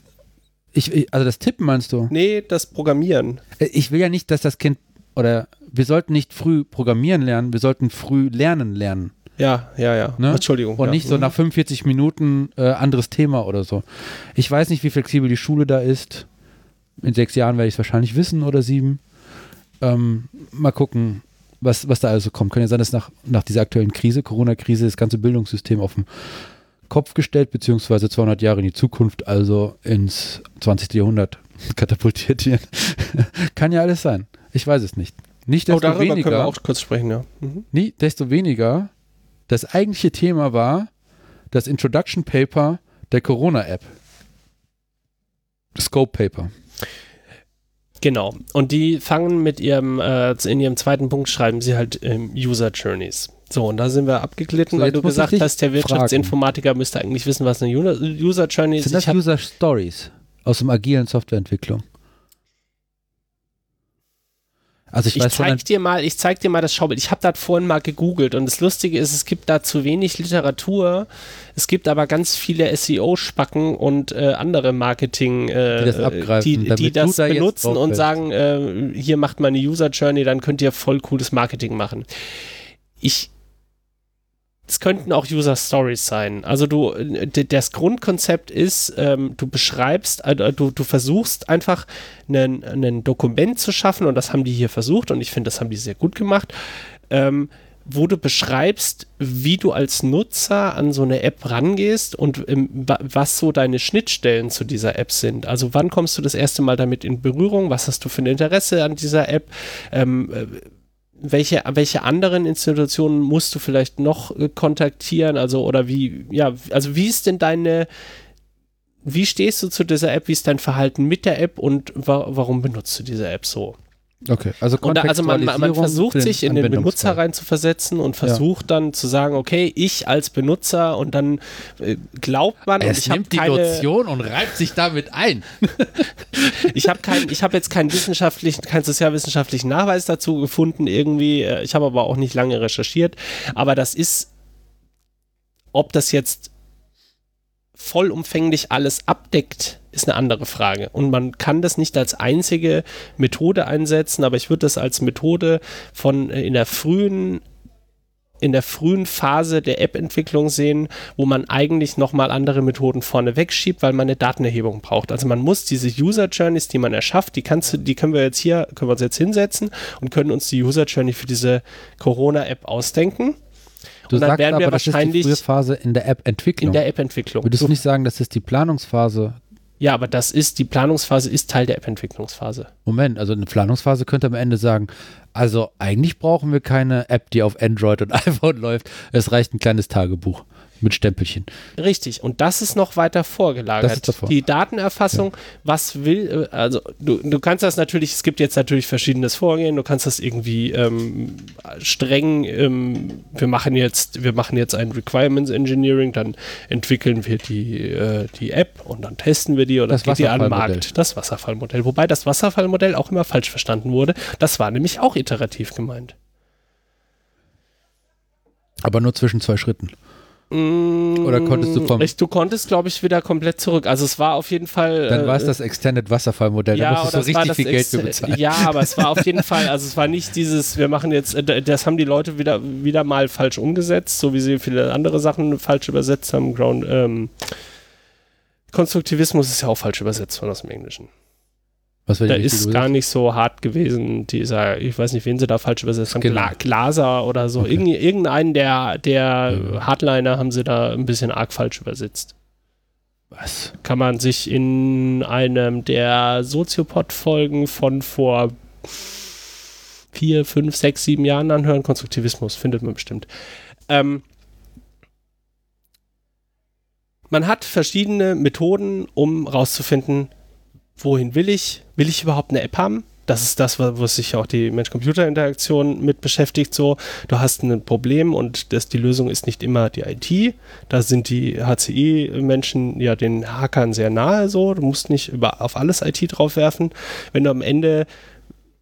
ich, ich, also das Tippen meinst du? Nee, das Programmieren. Äh, Ich will ja nicht, dass das Kind oder wir sollten nicht früh programmieren lernen, wir sollten früh lernen lernen. Ja, ja, ja. Ne? Entschuldigung. Und ja. nicht so Mhm. nach 45 Minuten äh, anderes Thema oder so. Ich weiß nicht, wie flexibel die Schule da ist. In sechs Jahren werde ich es wahrscheinlich wissen oder sieben. Ähm, mal gucken, was, was da also kommt. Kann ja sein, dass nach, nach dieser aktuellen Krise, Corona-Krise, das ganze Bildungssystem auf den Kopf gestellt, beziehungsweise 200 Jahre in die Zukunft, also ins 20. Jahrhundert (laughs) katapultiert wird. (laughs) Kann ja alles sein. Ich weiß es nicht. Nicht Oh, desto darüber können wir weniger, auch kurz sprechen, ja. Mhm. nie, desto weniger, das eigentliche Thema war das Introduction Paper der Corona-App. Scope Paper. Genau. Und die fangen mit ihrem, äh, in ihrem zweiten Punkt schreiben sie halt ähm, User Journeys. So, und da sind wir abgeglitten, So, weil du gesagt hast, der Wirtschaftsinformatiker müsste eigentlich wissen, was eine User Journey ist. Sind das User Stories aus dem agilen Softwareentwicklung? Also ich, ich weiß schon, zeig dir mal, ich zeig dir mal das Schaubild. Ich habe das vorhin mal gegoogelt und das Lustige ist, es gibt da zu wenig Literatur. Es gibt aber ganz viele SEO-Spacken und äh, andere Marketing, äh, Die das abgreifen, die, die das da benutzen und sagen, äh, hier macht mal eine User Journey, dann könnt ihr voll cooles Marketing machen. Ich es könnten auch User Stories sein. Also du, äh, das Grundkonzept ist, ähm, du beschreibst, äh, du, du versuchst einfach ein Dokument zu schaffen und das haben die hier versucht und ich finde, das haben die sehr gut gemacht, ähm, wo du beschreibst, wie du als Nutzer an so eine App rangehst und ähm, wa- was so deine Schnittstellen zu dieser App sind. Also wann kommst du das erste Mal damit in Berührung? Was hast du für ein Interesse an dieser App? Welche, welche anderen Institutionen musst du vielleicht noch äh, kontaktieren? Also, oder wie, ja, also wie ist denn deine, wie stehst du zu dieser App? Wie ist dein Verhalten mit der App und wa warum benutzt du diese App so? Okay, also Und da, also man, man versucht sich in den Benutzer Anwendungsfall. rein zu versetzen und versucht dann zu sagen, okay, ich als Benutzer und dann äh, glaubt man, und Es ich nimmt die keine, Notion und reibt sich damit ein. (laughs) ich habe kein, ich habe jetzt keinen wissenschaftlichen, keinen sozialwissenschaftlichen Nachweis dazu gefunden irgendwie. Äh, Ich habe aber auch nicht lange recherchiert. Aber das ist, ob das jetzt vollumfänglich alles abdeckt, ist eine andere Frage. Und man kann das nicht als einzige Methode einsetzen, aber ich würde das als Methode von äh, in der frühen in der frühen Phase der App-Entwicklung sehen, wo man eigentlich nochmal andere Methoden vorne wegschiebt, weil man eine Datenerhebung braucht. Also man muss diese User Journeys, die man erschafft, die kannst du, die können wir jetzt hier, können wir uns jetzt hinsetzen und können uns die User Journey für diese Corona-App ausdenken. Du und dann sagst werden wir aber, das ist die wahrscheinlich frühe Phase in der App-Entwicklung. in der App-Entwicklung. Würdest du nicht sagen, das ist die Planungsphase? Ja, aber das ist, die Planungsphase ist Teil der App-Entwicklungsphase. Moment, also eine Planungsphase könnte am Ende sagen, also eigentlich brauchen wir keine App, die auf Android und (laughs) iPhone läuft. Es reicht ein kleines Tagebuch mit Stempelchen. Richtig, und das ist noch weiter vorgelagert. Das ist davor. Die Datenerfassung, was will, äh, also du, du kannst das natürlich, es gibt jetzt natürlich verschiedenes Vorgehen, du kannst das irgendwie ähm, streng, ähm, wir machen jetzt, wir machen jetzt ein Requirements Engineering, dann entwickeln wir die, äh, die App und dann testen wir die und Das geht die an den. Markt. Das Wasserfallmodell. Wobei das Wasserfallmodell auch immer falsch verstanden wurde. Das war nämlich auch iterativ gemeint. Aber nur zwischen zwei Schritten. Oder konntest du vom- Ich, du konntest, glaube ich, wieder komplett zurück. Also es war auf jeden Fall. Dann war es äh, das Extended Wasserfallmodell. da musstest du oder es war richtig viel Geld für bezahlen. Ja, aber es war auf (laughs) jeden Fall, also es war nicht dieses, wir machen jetzt, äh, das haben die Leute wieder, wieder mal falsch umgesetzt, so wie sie viele andere Sachen falsch übersetzt haben. Ground, ähm, Konstruktivismus ist ja auch falsch übersetzt von aus dem Englischen. Was war die Da ist gar nicht so hart gewesen, dieser, ich weiß nicht, wen sie da falsch übersetzt haben, Skinner. Gla Glaser oder so. Okay. Irgend, irgendeinen der, der Ja. Hardliner haben sie da ein bisschen arg falsch übersetzt. Was? Kann man sich in einem der Soziopod-Folgen von vor vier, fünf, sechs, sieben Jahren anhören. Konstruktivismus findet man bestimmt. Ähm, man hat verschiedene Methoden, um rauszufinden, wohin will ich? Will ich überhaupt eine App haben? Das ist das, wo sich auch die Mensch-Computer-Interaktion mit beschäftigt. So, du hast ein Problem und das, die Lösung ist nicht immer die IT. Da sind die HCI-Menschen ja den Hackern sehr nahe. So, du musst nicht über, auf alles IT draufwerfen. Wenn du am Ende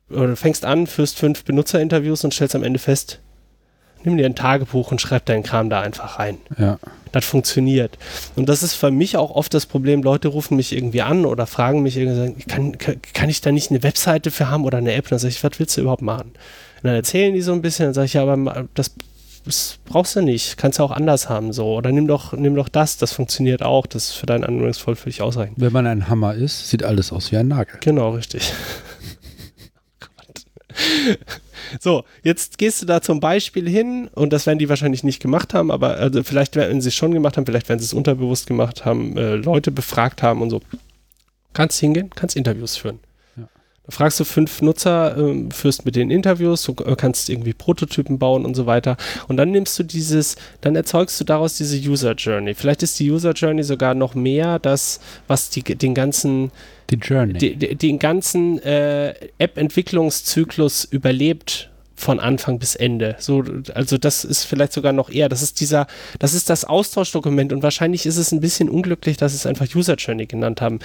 oder fängst an, führst fünf Benutzerinterviews und stellst am Ende fest, Nimm dir ein Tagebuch und schreib deinen Kram da einfach rein. Ja. Das funktioniert. Und das ist für mich auch oft das Problem. Leute rufen mich irgendwie an oder fragen mich irgendwie, kann, kann, kann ich da nicht eine Webseite für haben oder eine App? Und dann sage ich, was willst du überhaupt machen? Und dann erzählen die so ein bisschen, dann sage ich, ja, aber das, das brauchst du nicht. Kannst du auch anders haben, so. Oder nimm doch, nimm doch das, das funktioniert auch. Das ist für deinen Anwendungsfall völlig ausreichend. Wenn man ein Hammer ist, sieht alles aus wie ein Nagel. Genau, richtig. (laughs) So, jetzt gehst du da zum Beispiel hin und das werden die wahrscheinlich nicht gemacht haben, aber also vielleicht werden sie es schon gemacht haben, vielleicht werden sie es unterbewusst gemacht haben, äh, Leute befragt haben und so. Kannst hingehen, kannst Interviews führen. Fragst du fünf Nutzer, äh, führst mit denen Interviews, du äh, kannst irgendwie Prototypen bauen und so weiter. Und dann nimmst du dieses, dann erzeugst du daraus diese User Journey. Vielleicht ist die User Journey sogar noch mehr das, was die, den ganzen Die Journey. die, die, den ganzen äh, App-Entwicklungszyklus überlebt von Anfang bis Ende. So, also das ist vielleicht sogar noch eher, das ist dieser, das ist das Austauschdokument und wahrscheinlich ist es ein bisschen unglücklich, dass sie es einfach User Journey genannt haben.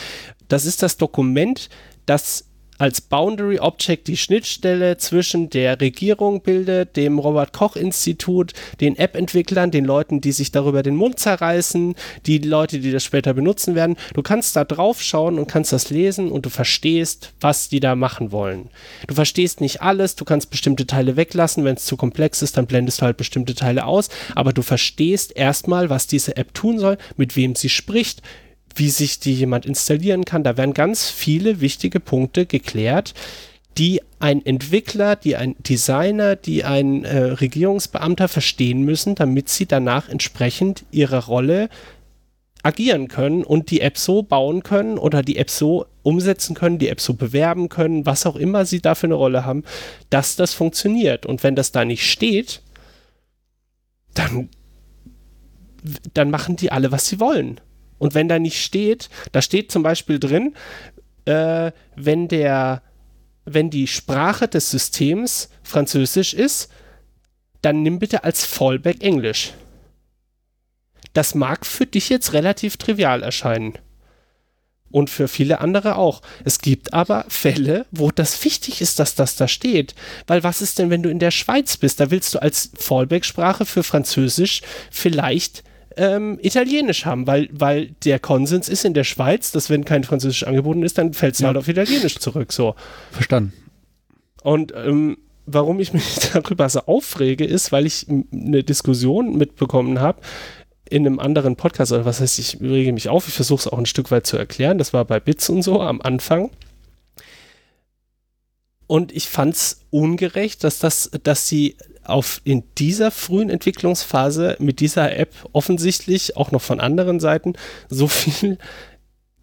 Das ist das Dokument, das als Boundary Object die Schnittstelle zwischen der Regierung bildet, dem Robert Koch Institut, den App-Entwicklern, den Leuten, die sich darüber den Mund zerreißen, die Leute, die das später benutzen werden. Du kannst da drauf schauen und kannst das lesen und du verstehst, was die da machen wollen. Du verstehst nicht alles, du kannst bestimmte Teile weglassen, wenn es zu komplex ist, dann blendest du halt bestimmte Teile aus, aber du verstehst erstmal, was diese App tun soll, mit wem sie spricht, wie sich die jemand installieren kann. Da werden ganz viele wichtige Punkte geklärt, die ein Entwickler, die ein Designer, die ein äh, Regierungsbeamter verstehen müssen, damit sie danach entsprechend ihre Rolle agieren können und die App so bauen können oder die App so umsetzen können, die App so bewerben können, was auch immer sie da für eine Rolle haben, dass das funktioniert. Und wenn das da nicht steht, dann, dann machen die alle, was sie wollen. Und wenn da nicht steht, da steht zum Beispiel drin, äh, wenn der, wenn die Sprache des Systems Französisch ist, dann nimm bitte als Fallback Englisch. Das mag für dich jetzt relativ trivial erscheinen. Und für viele andere auch. Es gibt aber Fälle, wo das wichtig ist, dass das da steht. Weil was ist denn, wenn du in der Schweiz bist? Da willst du als Fallback-Sprache für Französisch vielleicht ähm, Italienisch haben, weil, weil der Konsens ist in der Schweiz, dass wenn kein Französisch angeboten ist, dann fällt es Ja. halt auf Italienisch zurück. So. Verstanden. Und ähm, warum ich mich (laughs) darüber so aufrege, ist, weil ich eine Diskussion mitbekommen habe in einem anderen Podcast, oder was heißt, ich rege mich auf, ich versuche es auch ein Stück weit zu erklären. Das war bei Bits und so am Anfang. Und ich fand es ungerecht, dass das, dass sie auf in dieser frühen Entwicklungsphase mit dieser App offensichtlich auch noch von anderen Seiten so viel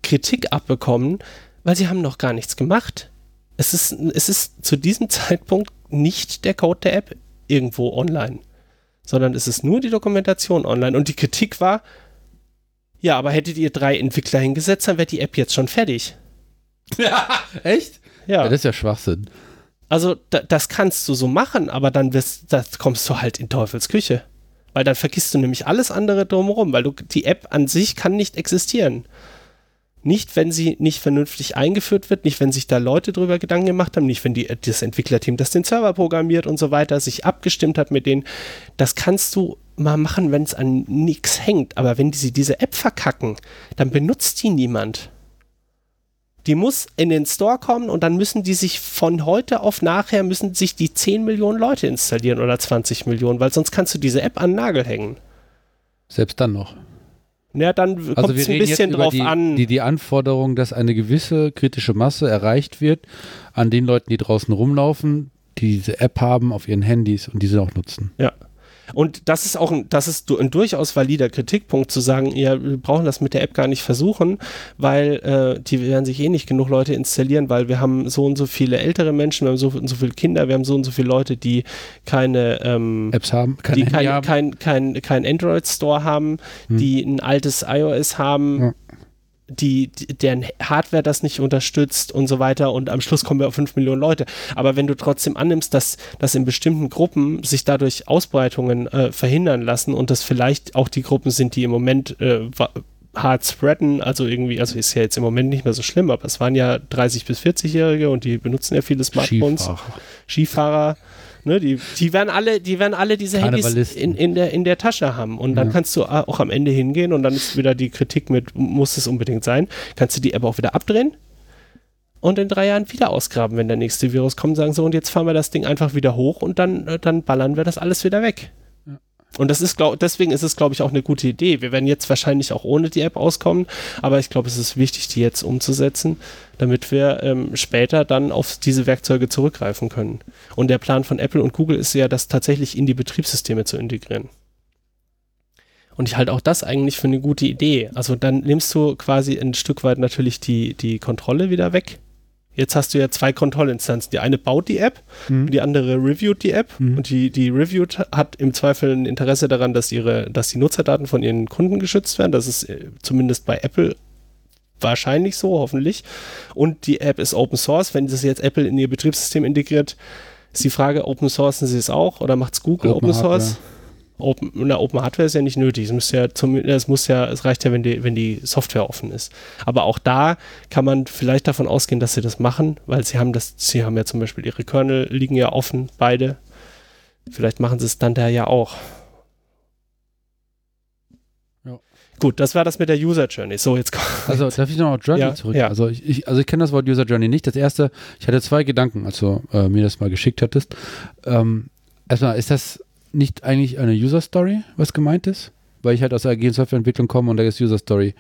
Kritik abbekommen, weil sie haben noch gar nichts gemacht. Es ist, es ist zu diesem Zeitpunkt nicht der Code der App irgendwo online, sondern es ist nur die Dokumentation online. Und die Kritik war, ja, aber hättet ihr drei Entwickler hingesetzt, dann wäre die App jetzt schon fertig. (laughs) Echt? Ja, Ja, das ist ja Schwachsinn. Also da, das kannst du so machen, aber dann wirst, das kommst du halt in Teufels Küche. Weil dann vergisst du nämlich alles andere drumherum, weil du, die App an sich kann nicht existieren. Nicht, wenn sie nicht vernünftig eingeführt wird, nicht, wenn sich da Leute drüber Gedanken gemacht haben, nicht, wenn die, das Entwicklerteam, das den Server programmiert und so weiter, sich abgestimmt hat mit denen. Das kannst du mal machen, wenn es an nichts hängt. Aber wenn sie diese App verkacken, dann benutzt die niemand. Die muss in den Store kommen und dann müssen die sich von heute auf nachher müssen sich die 10 Millionen Leute installieren oder 20 Millionen, weil sonst kannst du diese App an den Nagel hängen. Selbst dann noch. Ja, dann Also kommt es ein bisschen drauf die, an. Die, die Anforderung, dass eine gewisse kritische Masse erreicht wird an den Leuten, die draußen rumlaufen, die diese App haben auf ihren Handys und diese auch nutzen. Ja. Und das ist auch ein, das ist ein durchaus valider Kritikpunkt zu sagen, ja, wir brauchen das mit der App gar nicht versuchen, weil äh, die werden sich eh nicht genug Leute installieren, weil wir haben so und so viele ältere Menschen, wir haben so und so viele Kinder, wir haben so und so viele Leute, die keine ähm, Apps haben, keine die kein, haben. kein, kein, kein Android-Store haben, Hm. die ein altes iOS haben, Ja. Die, die, deren Hardware das nicht unterstützt und so weiter und am Schluss kommen wir auf 5 Millionen Leute. Aber wenn du trotzdem annimmst, dass, dass in bestimmten Gruppen sich dadurch Ausbreitungen äh, verhindern lassen und das vielleicht auch die Gruppen sind, die im Moment äh, hart spreaden, also irgendwie, also ist ja jetzt im Moment nicht mehr so schlimm, aber es waren ja 30 bis 40-Jährige und die benutzen ja viele Smartphones. Skifahrer. Skifahrer, Ne, die, die, werden alle, die werden alle diese Handys in, in, der, in der Tasche haben. Und dann Ja. kannst du auch am Ende hingehen und dann ist wieder die Kritik mit, muss es unbedingt sein. Kannst du die App auch wieder abdrehen und in drei Jahren wieder ausgraben, wenn der nächste Virus kommt, sagen so, und jetzt fahren wir das Ding einfach wieder hoch und dann, äh, dann ballern wir das alles wieder weg. Und das ist, glaub, deswegen ist es, glaube ich, auch eine gute Idee. Wir werden jetzt wahrscheinlich auch ohne die App auskommen, aber ich glaube, es ist wichtig, die jetzt umzusetzen, damit wir ähm, später dann auf diese Werkzeuge zurückgreifen können. Und der Plan von Apple und Google ist ja, das tatsächlich in die Betriebssysteme zu integrieren. Und ich halte auch das eigentlich für eine gute Idee. Also dann nimmst du quasi ein Stück weit natürlich die, die Kontrolle wieder weg. Jetzt hast du ja zwei Kontrollinstanzen. Die eine baut die App, Mhm. die andere reviewt die App. Mhm. Und die, die reviewt hat im Zweifel ein Interesse daran, dass, ihre, dass die Nutzerdaten von ihren Kunden geschützt werden. Das ist äh, zumindest bei Apple wahrscheinlich so, hoffentlich. Und die App ist Open Source. Wenn das jetzt Apple in ihr Betriebssystem integriert, ist die Frage, Open Sourcen sie es auch oder macht es Google Open, Open Source? Hardware. Open, na, Open Hardware ist ja nicht nötig. Es muss ja, es muss ja, es reicht ja, wenn die, wenn die Software offen ist. Aber auch da kann man vielleicht davon ausgehen, dass sie das machen, weil sie haben das, sie haben ja zum Beispiel ihre Kernel liegen ja offen, beide. Vielleicht machen sie es dann da ja auch. Ja. Gut, das war das mit der User Journey. So, jetzt kommt. Also darf ich noch auf Journey Ja, zurück? ja. Also ich, ich, also ich kenne das Wort User Journey nicht. Das erste, ich hatte zwei Gedanken, als du äh, mir das mal geschickt hattest. Ähm, erstmal, ist das nicht eigentlich eine User Story, was gemeint ist? Weil ich halt aus der agilen Softwareentwicklung komme und da ist User Story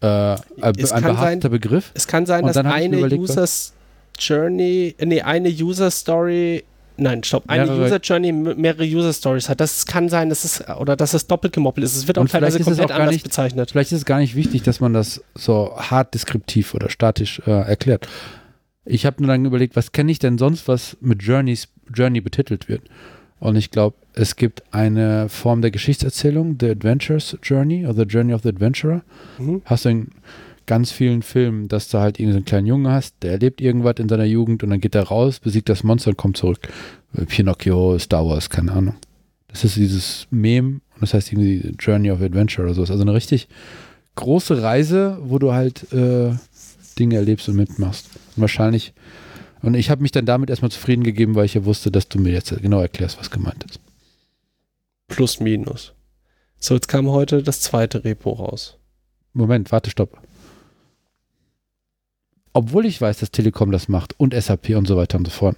äh, ein, behafteter Begriff. Es kann sein, dass eine überlegt, User Journey, nee, eine User Story, nein, stopp, eine Mehrere- User Journey mehrere User Stories hat. Das kann sein, dass es, oder dass es doppelt gemoppelt ist. Es wird auch teilweise komplett auch gar anders nicht- bezeichnet. Vielleicht ist es gar nicht wichtig, dass man das so hart deskriptiv oder statisch äh, erklärt. Ich habe nur dann überlegt, was kenne ich denn sonst, was mit Journeys, Journey betitelt wird? Und ich glaube, es gibt eine Form der Geschichtserzählung, The Adventures Journey oder The Journey of the Adventurer. Mhm. Hast du in ganz vielen Filmen, dass du halt irgendwie so einen kleinen Jungen hast, der erlebt irgendwas in seiner Jugend und dann geht er raus, besiegt das Monster und kommt zurück. Äh, Pinocchio, Star Wars, keine Ahnung. Das ist dieses Meme und das heißt irgendwie Journey of Adventure oder sowas. Also eine richtig große Reise, wo du halt äh, Dinge erlebst und mitmachst. Und wahrscheinlich, und ich habe mich dann damit erstmal zufrieden gegeben, weil ich ja wusste, dass du mir jetzt genau erklärst, was gemeint ist. Plus, minus. So, jetzt kam heute das zweite Repo raus. Moment, warte, stopp. Obwohl ich weiß, dass Telekom das macht und SAP und so weiter und so fort.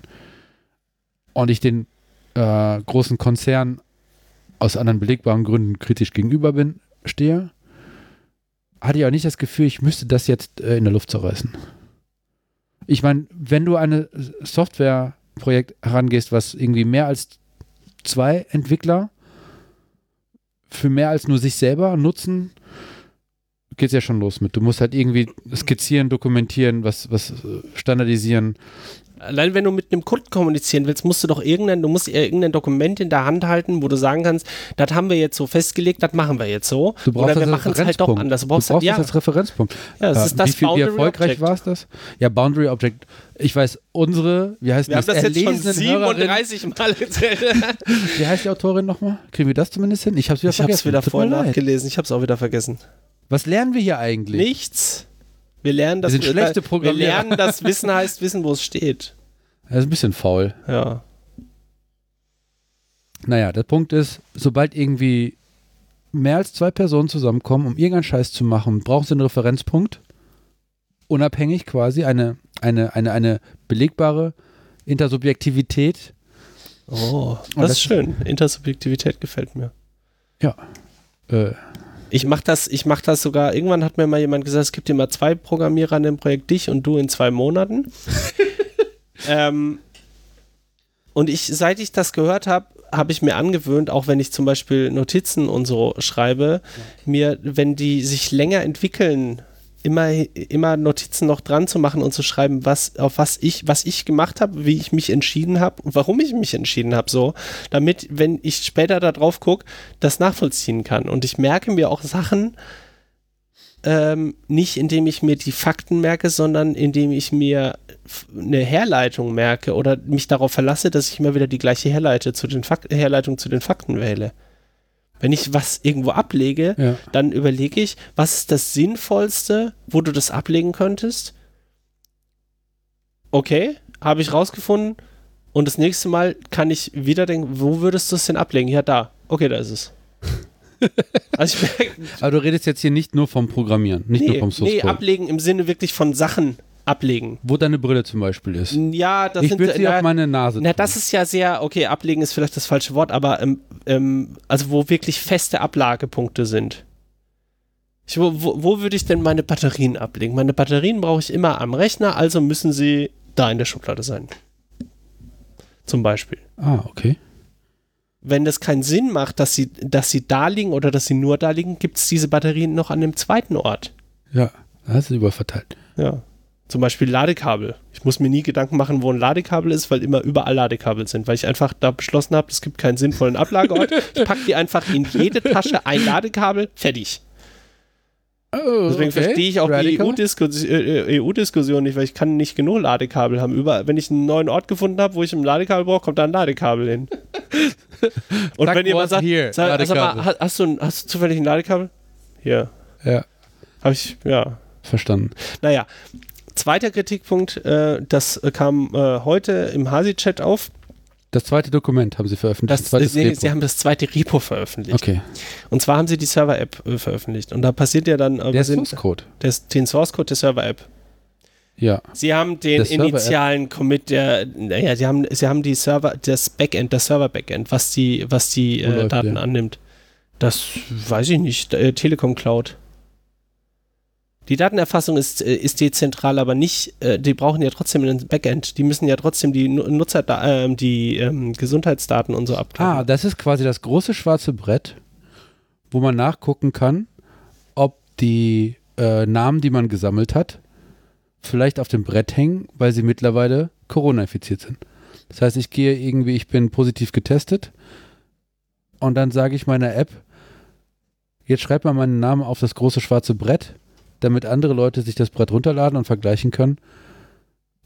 Und ich den äh, großen Konzernen aus anderen belegbaren Gründen kritisch gegenüber bin, stehe, hatte ich auch nicht das Gefühl, ich müsste das jetzt äh, in der Luft zerreißen. Ich meine, wenn du eine Softwareprojekt herangehst, was irgendwie mehr als zwei Entwickler für mehr als nur sich selber nutzen, geht es ja schon los mit. Du musst halt irgendwie skizzieren, dokumentieren, was, was äh, standardisieren. Allein wenn du mit einem Kunden kommunizieren willst, musst du doch irgendein, du musst irgendein Dokument in der Hand halten, wo du sagen kannst, das haben wir jetzt so festgelegt, das machen wir jetzt so. Du brauchst Oder wir das machen es halt doch anders. Du Du brauchst, brauchst ja, das als Referenzpunkt. ja, das Äh, ist das wie, viel, wie Boundary erfolgreich Object. war es das? Ja, Boundary Object. Ich weiß, unsere, wie heißt Wir haben das jetzt schon erlesenen Hörerin, 37 Mal. (laughs) Wie heißt die Autorin nochmal? Kriegen wir das zumindest hin? Ich habe es wieder Ich habe vergessen. es wieder leid. nachgelesen. Ich habe es auch wieder vergessen. Was lernen wir hier eigentlich? Nichts. Wir lernen, dass Wir sind schlechte wir Programmierer. lernen, dass Wissen heißt Wissen, wo es steht. Das ist ein bisschen faul. Ja. Naja, der Punkt ist, sobald irgendwie mehr als zwei Personen zusammenkommen, um irgendeinen Scheiß zu machen, brauchen sie einen Referenzpunkt. Unabhängig quasi, eine, eine, eine, eine belegbare Intersubjektivität. Oh, das, das- ist schön. Intersubjektivität gefällt mir. Äh, Ich mache das, ich mach das sogar, irgendwann hat mir mal jemand gesagt, es gibt immer zwei Programmierer in dem Projekt, dich und du in zwei Monaten. (laughs) ähm, und ich, seit ich das gehört habe, habe ich mir angewöhnt, auch wenn ich zum Beispiel Notizen und so schreibe, mir, wenn die sich länger entwickeln, immer, immer Notizen noch dran zu machen und zu schreiben, was, auf was ich, was ich gemacht habe, wie ich mich entschieden habe und warum ich mich entschieden habe, so, damit, wenn ich später da drauf gucke, das nachvollziehen kann. Und ich merke mir auch Sachen, ähm, nicht indem ich mir die Fakten merke, sondern indem ich mir eine Herleitung merke oder mich darauf verlasse, dass ich immer wieder die gleiche Herleite zu den Fak Herleitung zu den Fakten wähle. Wenn ich was irgendwo ablege, ja. dann überlege ich, was ist das Sinnvollste, wo du das ablegen könntest? Okay, habe ich rausgefunden, Und das nächste Mal kann ich wieder denken, wo würdest du es denn ablegen? Ja, da. Okay, da ist es. (laughs) also ich merke, Aber du redest jetzt hier nicht nur vom Programmieren, nicht nee, nur vom Source Nee, ablegen im Sinne wirklich von Sachen ablegen. Wo deine Brille zum Beispiel ist. Ja, das ich sind, sie na, auf meine Nase. Na, das ist ja sehr, okay, ablegen ist vielleicht das falsche Wort, aber ähm, ähm, also wo wirklich feste Ablagepunkte sind. Ich, wo, wo, wo würde ich denn meine Batterien ablegen? Meine Batterien brauche ich immer am Rechner, also müssen sie da in der Schublade sein. Zum Beispiel. Ah, okay. Wenn das keinen Sinn macht, dass sie, dass sie da liegen oder dass sie nur da liegen, gibt es diese Batterien noch an dem zweiten Ort. Ja, das ist überverteilt. Ja. Zum Beispiel Ladekabel. Ich muss mir nie Gedanken machen, wo ein Ladekabel ist, weil immer überall Ladekabel sind, weil ich einfach da beschlossen habe, es gibt keinen sinnvollen Ablageort. ich packe die einfach in jede Tasche ein Ladekabel, fertig. Oh, Deswegen okay. verstehe ich auch Radical. die EU-Diskussion EU nicht, weil ich kann nicht genug Ladekabel haben. Über, wenn ich einen neuen Ort gefunden habe, wo ich ein Ladekabel brauche, kommt da ein Ladekabel hin. (laughs) Und Sag wenn jemand sagt, hier, sag, sag mal, hast du, hast du zufällig ein Ladekabel? Hier. Ja. Habe ich, ja. Verstanden. Naja, zweiter Kritikpunkt, äh, das kam äh, heute im Hasi-Chat auf. Das zweite Dokument haben Sie veröffentlicht. Das, Sie, Sie, haben das zweite Repo veröffentlicht. Okay. Und zwar haben Sie die Server-App äh, veröffentlicht. Und da passiert ja dann. Äh, der Source-Code. Den Source-Code der Server-App. Ja. Sie haben den initialen Commit der, naja, Sie haben, Sie haben die Server, das Backend, das Server-Backend, was die, was die äh, Daten ja. annimmt. Das weiß ich nicht. Äh, Telekom Cloud. Die Datenerfassung ist, äh, ist dezentral, aber nicht, äh, die brauchen ja trotzdem ein Backend. Die müssen ja trotzdem die Nutzer, äh, die ähm, Gesundheitsdaten und so abgeben. Ah, das ist quasi das große schwarze Brett, wo man nachgucken kann, ob die äh, Namen, die man gesammelt hat, vielleicht auf dem Brett hängen, weil sie mittlerweile Corona-infiziert sind. Das heißt, ich gehe irgendwie, ich bin positiv getestet und dann sage ich meiner App, jetzt schreib mal meinen Namen auf das große schwarze Brett damit andere Leute sich das Brett runterladen und vergleichen können,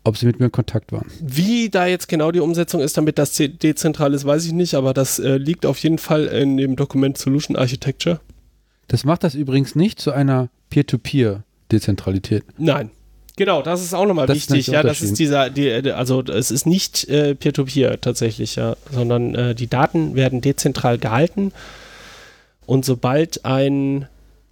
ob sie mit mir in Kontakt waren. Wie da jetzt genau die Umsetzung ist, damit das dezentral ist, weiß ich nicht, aber das äh, liegt auf jeden Fall in dem Dokument Solution Architecture. Das macht das übrigens nicht zu einer Peer-to-Peer-Dezentralität. Nein. Genau, das ist auch nochmal wichtig. Ja, das ist dieser, die, also es ist nicht äh, Peer-to-Peer -Peer tatsächlich, ja, sondern äh, die Daten werden dezentral gehalten und sobald ein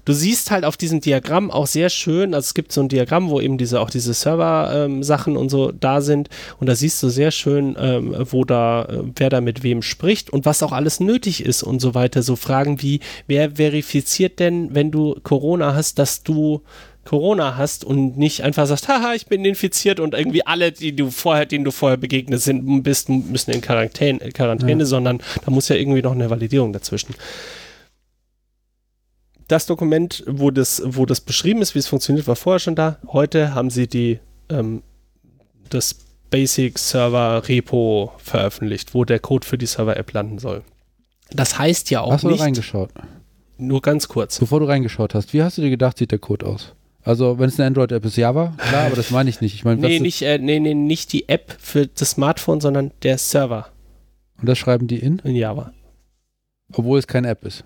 du siehst halt auf diesem Diagramm auch sehr schön, also es gibt so ein Diagramm, wo eben diese auch diese Server-Sachen ähm, und so da sind und da siehst du sehr schön, ähm, wo da, äh, wer da mit wem spricht und was auch alles nötig ist und so weiter. So Fragen wie, wer verifiziert denn, wenn du Corona hast, dass du Corona hast und nicht einfach sagst, haha, ich bin infiziert und irgendwie alle, die du vorher, denen du vorher begegnet sind, bist, müssen in Quarantäne, Quarantäne ja. sondern da muss ja irgendwie noch eine Validierung dazwischen das Dokument, wo das, wo das beschrieben ist, wie es funktioniert, war vorher schon da. Heute haben sie die, ähm, das Basic Server Repo veröffentlicht, wo der Code für die Server-App landen soll. Das heißt ja auch hast nicht. Hast du reingeschaut? Nur ganz kurz. Bevor du reingeschaut hast, wie hast du dir gedacht, sieht der Code aus? Also, wenn es eine Android-App ist, Java, klar, aber das meine ich nicht. Ich meine, nee, nicht, äh, nee, nee, nicht die App für das Smartphone, sondern der Server. Und das schreiben die in? In Java. Obwohl es keine App ist.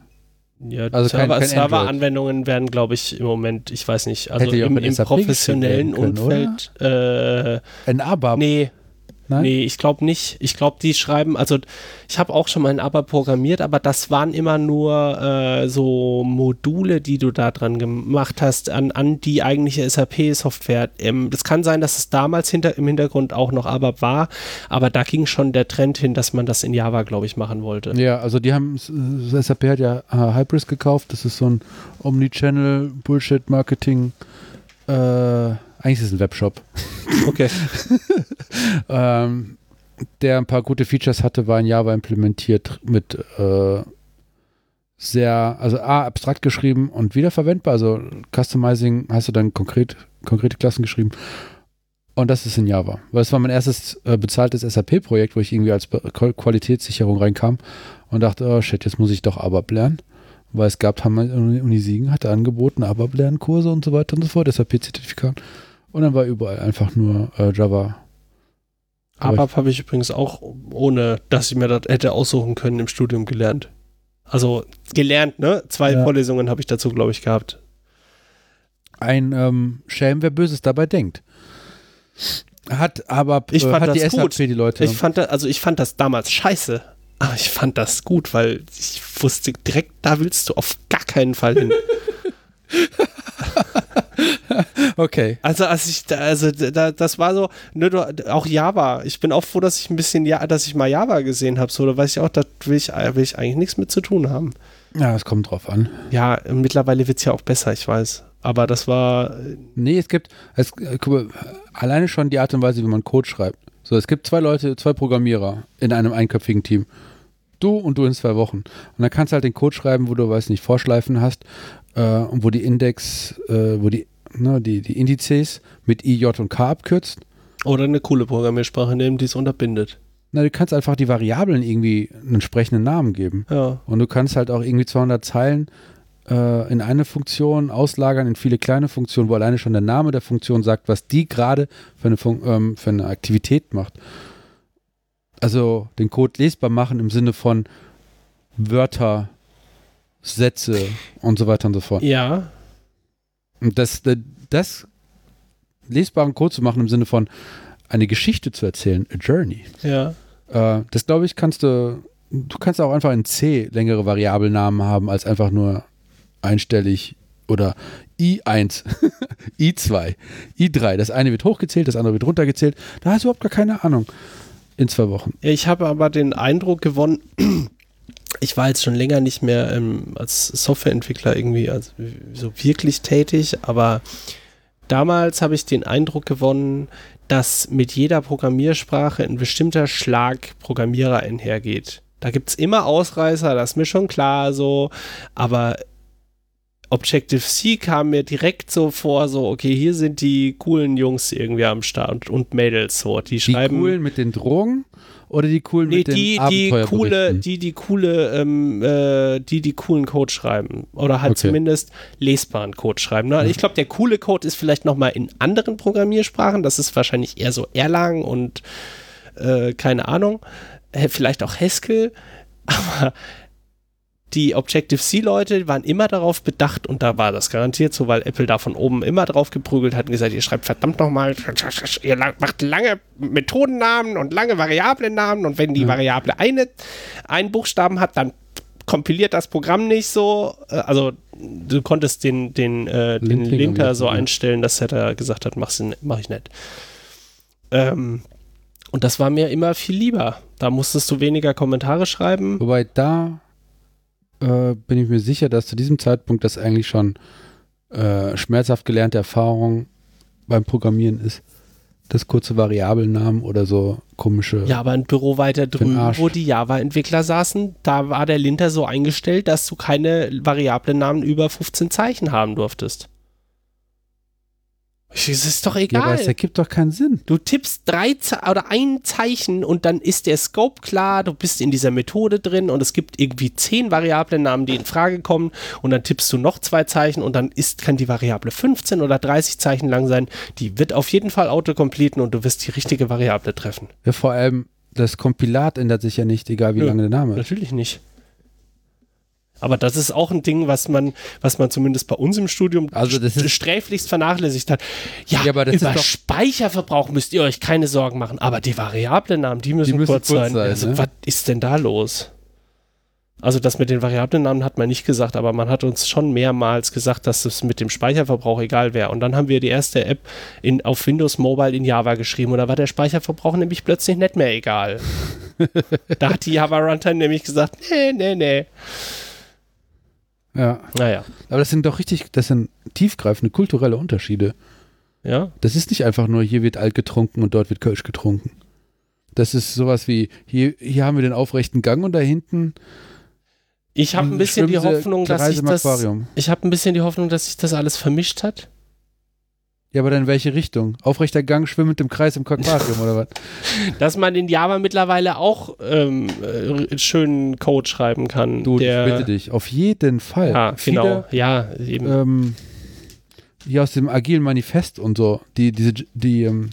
Ja, also Server, Serveranwendungen werden, glaube ich, im Moment, ich weiß nicht, also im, im professionellen können, Umfeld. Äh, ein ABAP? Nee, Nein? Nee, ich glaube nicht. Ich glaube, die schreiben, also ich habe auch schon mal ein ABAP programmiert, aber das waren immer nur äh, so Module, die du da dran gemacht hast, an, an die eigentliche SAP-Software. Ähm, das kann sein, dass es damals hinter, im Hintergrund auch noch ABAP war, aber da ging schon der Trend hin, dass man das in Java, glaube ich, machen wollte. Ja, also die haben, SAP hat ja äh, Hybris gekauft, das ist so ein Omnichannel Bullshit-Marketing- äh, eigentlich ist es ein Webshop. Okay. (laughs) ähm, der ein paar gute Features hatte, war in Java implementiert mit äh, sehr, also A, abstrakt geschrieben und wiederverwendbar. Also Customizing hast du dann konkret, konkrete Klassen geschrieben. Und das ist in Java. Weil es war mein erstes äh, bezahltes SAP-Projekt, wo ich irgendwie als Qualitätssicherung reinkam und dachte, oh shit, jetzt muss ich doch ABAP lernen. Weil es gab, haben Uni Siegen hatte angeboten, ABAP-Lernkurse und so weiter und so fort, SAP-Zertifikat. Und dann war überall einfach nur äh, Java. ABAP habe ich übrigens auch, ohne dass ich mir das hätte aussuchen können, im Studium gelernt. Also gelernt, ne? Zwei ja. Vorlesungen habe ich dazu, glaube ich, gehabt. Ein ähm, Schelm, wer Böses dabei denkt. Hat aber Ich äh, fand hat die das gut. SAP die Leute. Ich fand, da, also ich fand das damals scheiße, aber ich fand das gut, weil ich wusste direkt, da willst du auf gar keinen Fall hin. (laughs) (laughs) okay. Also als ich also da, das war so, ne, auch Java. Ich bin auch froh, dass ich ein bisschen, ja, dass ich mal Java gesehen habe. So, da weiß ich auch, da will ich, will ich eigentlich nichts mit zu tun haben. Ja, es kommt drauf an. Ja, mittlerweile wird es ja auch besser, ich weiß. Aber das war, Nee, es gibt, es, äh, mal, alleine schon die Art und Weise, wie man Code schreibt. So, es gibt zwei Leute, zwei Programmierer in einem einköpfigen Team. Du und du in zwei Wochen. Und dann kannst du halt den Code schreiben, wo du, weiß nicht, Vorschleifen hast äh, und wo die Index, äh, wo die, ne, die, die Indizes mit I, J und K abkürzt. oder eine coole Programmiersprache nehmen, die es unterbindet. Na, du kannst einfach die Variablen irgendwie einen entsprechenden Namen geben. Ja. Und du kannst halt auch irgendwie 200 Zeilen äh, in eine Funktion auslagern, in viele kleine Funktionen, wo alleine schon der Name der Funktion sagt, was die gerade für eine, Fun ähm, für eine Aktivität macht. Also den Code lesbar machen im Sinne von Wörter, Sätze und so weiter und so fort. Ja, Und das, das, lesbaren Code zu machen im Sinne von eine Geschichte zu erzählen, a journey. ja. Äh, das glaube ich, kannst du, du kannst auch einfach in C längere Variabelnamen haben als einfach nur einstellig oder I1, I2, I3. Das eine wird hochgezählt, das andere wird runtergezählt. Da hast du überhaupt gar keine Ahnung. In zwei Wochen. Ich habe aber den Eindruck gewonnen, (clears throat) ich war jetzt schon länger nicht mehr ähm, als Softwareentwickler irgendwie also so wirklich tätig, aber damals habe ich den Eindruck gewonnen, dass mit jeder Programmiersprache ein bestimmter Schlag Programmierer einhergeht. Da gibt es immer Ausreißer, das ist mir schon klar so, aber Objective-C kam mir direkt so vor, so, okay, hier sind die coolen Jungs irgendwie am Start und Mädels so, die Die schreiben. coolen mit den Drogen oder die coolen Nee, mit den die, die Abenteuerberichten? coole, die, die coole, ähm, äh, die, die coolen Code schreiben. Oder halt Okay. zumindest lesbaren Code schreiben. Ne? Ich glaube, der coole Code ist vielleicht nochmal in anderen Programmiersprachen. Das ist wahrscheinlich eher so Erlang und äh, keine Ahnung. Vielleicht auch Haskell. (laughs) Aber die Objective-C-Leute waren immer darauf bedacht, und da war das garantiert so, weil Apple da von oben immer drauf geprügelt hat und gesagt, ihr schreibt verdammt nochmal, ihr macht lange Methodennamen und lange Variablennamen und wenn die Ja. Variable eine, einen Buchstaben hat, dann kompiliert das Programm nicht so. Äh, Also du konntest den, den, äh, den irgendwie, so einstellen, dass er gesagt hat, mach's, mach ich nicht. Ähm, und das war mir immer viel lieber. Da musstest du weniger Kommentare schreiben. Wobei da äh, bin ich mir sicher, dass zu diesem Zeitpunkt das eigentlich schon äh, schmerzhaft gelernte Erfahrung beim Programmieren ist. Das kurze Variablennamen oder so komische. Ja, aber ein Büro weiter drüben, wo die Java-Entwickler saßen, da war der Linter so eingestellt, dass du keine Variablennamen über 15 Zeichen haben durftest. Es ist doch Ja, aber egal. es ergibt doch keinen Sinn. Du tippst drei Ze oder ein Zeichen und dann ist der Scope klar, du bist in dieser Methode drin und es gibt irgendwie zehn Variablennamen, die in Frage kommen und dann tippst du noch zwei Zeichen und dann ist, kann die Variable 15 oder 30 Zeichen lang sein. Die wird auf jeden Fall autocompleten und du wirst die richtige Variable treffen. Ja, vor allem, das Kompilat ändert sich ja nicht, egal wie Nö. lange der Name ist. Natürlich nicht. Aber das ist auch ein Ding, was man, was man zumindest bei uns im Studium Also das ist- sträflichst vernachlässigt hat. Ja, Ja, über Speicherverbrauch müsst ihr euch keine Sorgen machen. Aber die Variablennamen, die müssen, Die müssen kurz, kurz sein. sein, also, ne? was ist denn da los? Also das mit den Variablennamen hat man nicht gesagt, aber man hat uns schon mehrmals gesagt, dass es mit dem Speicherverbrauch egal wäre. Und dann haben wir die erste App in, auf Windows Mobile in Java geschrieben und da war der Speicherverbrauch nämlich plötzlich nicht mehr egal. (laughs) da hat die Java Runtime nämlich gesagt, nee, nee, nee. Ja. Naja, Aber das sind doch richtig, das sind tiefgreifende kulturelle Unterschiede. ja. Das ist nicht einfach nur, hier wird alt getrunken und dort wird Kölsch getrunken. Das ist sowas wie, hier, hier haben wir den aufrechten Gang und da hinten Ich habe ein bisschen die Hoffnung, dass im das, Aquarium. ich habe ein bisschen die Hoffnung, dass sich das alles vermischt hat. Ja, aber dann in welche Richtung? Aufrechter Gang, schwimmend im Kreis im Aquarium oder was? (laughs) Dass man in Java mittlerweile auch ähm, äh, schönen Code schreiben kann. Du, der, ich bitte dich, auf jeden Fall. Ja, Viele, genau. Ja, eben. Ähm, hier aus dem agilen Manifest und so, die, diese, die ähm,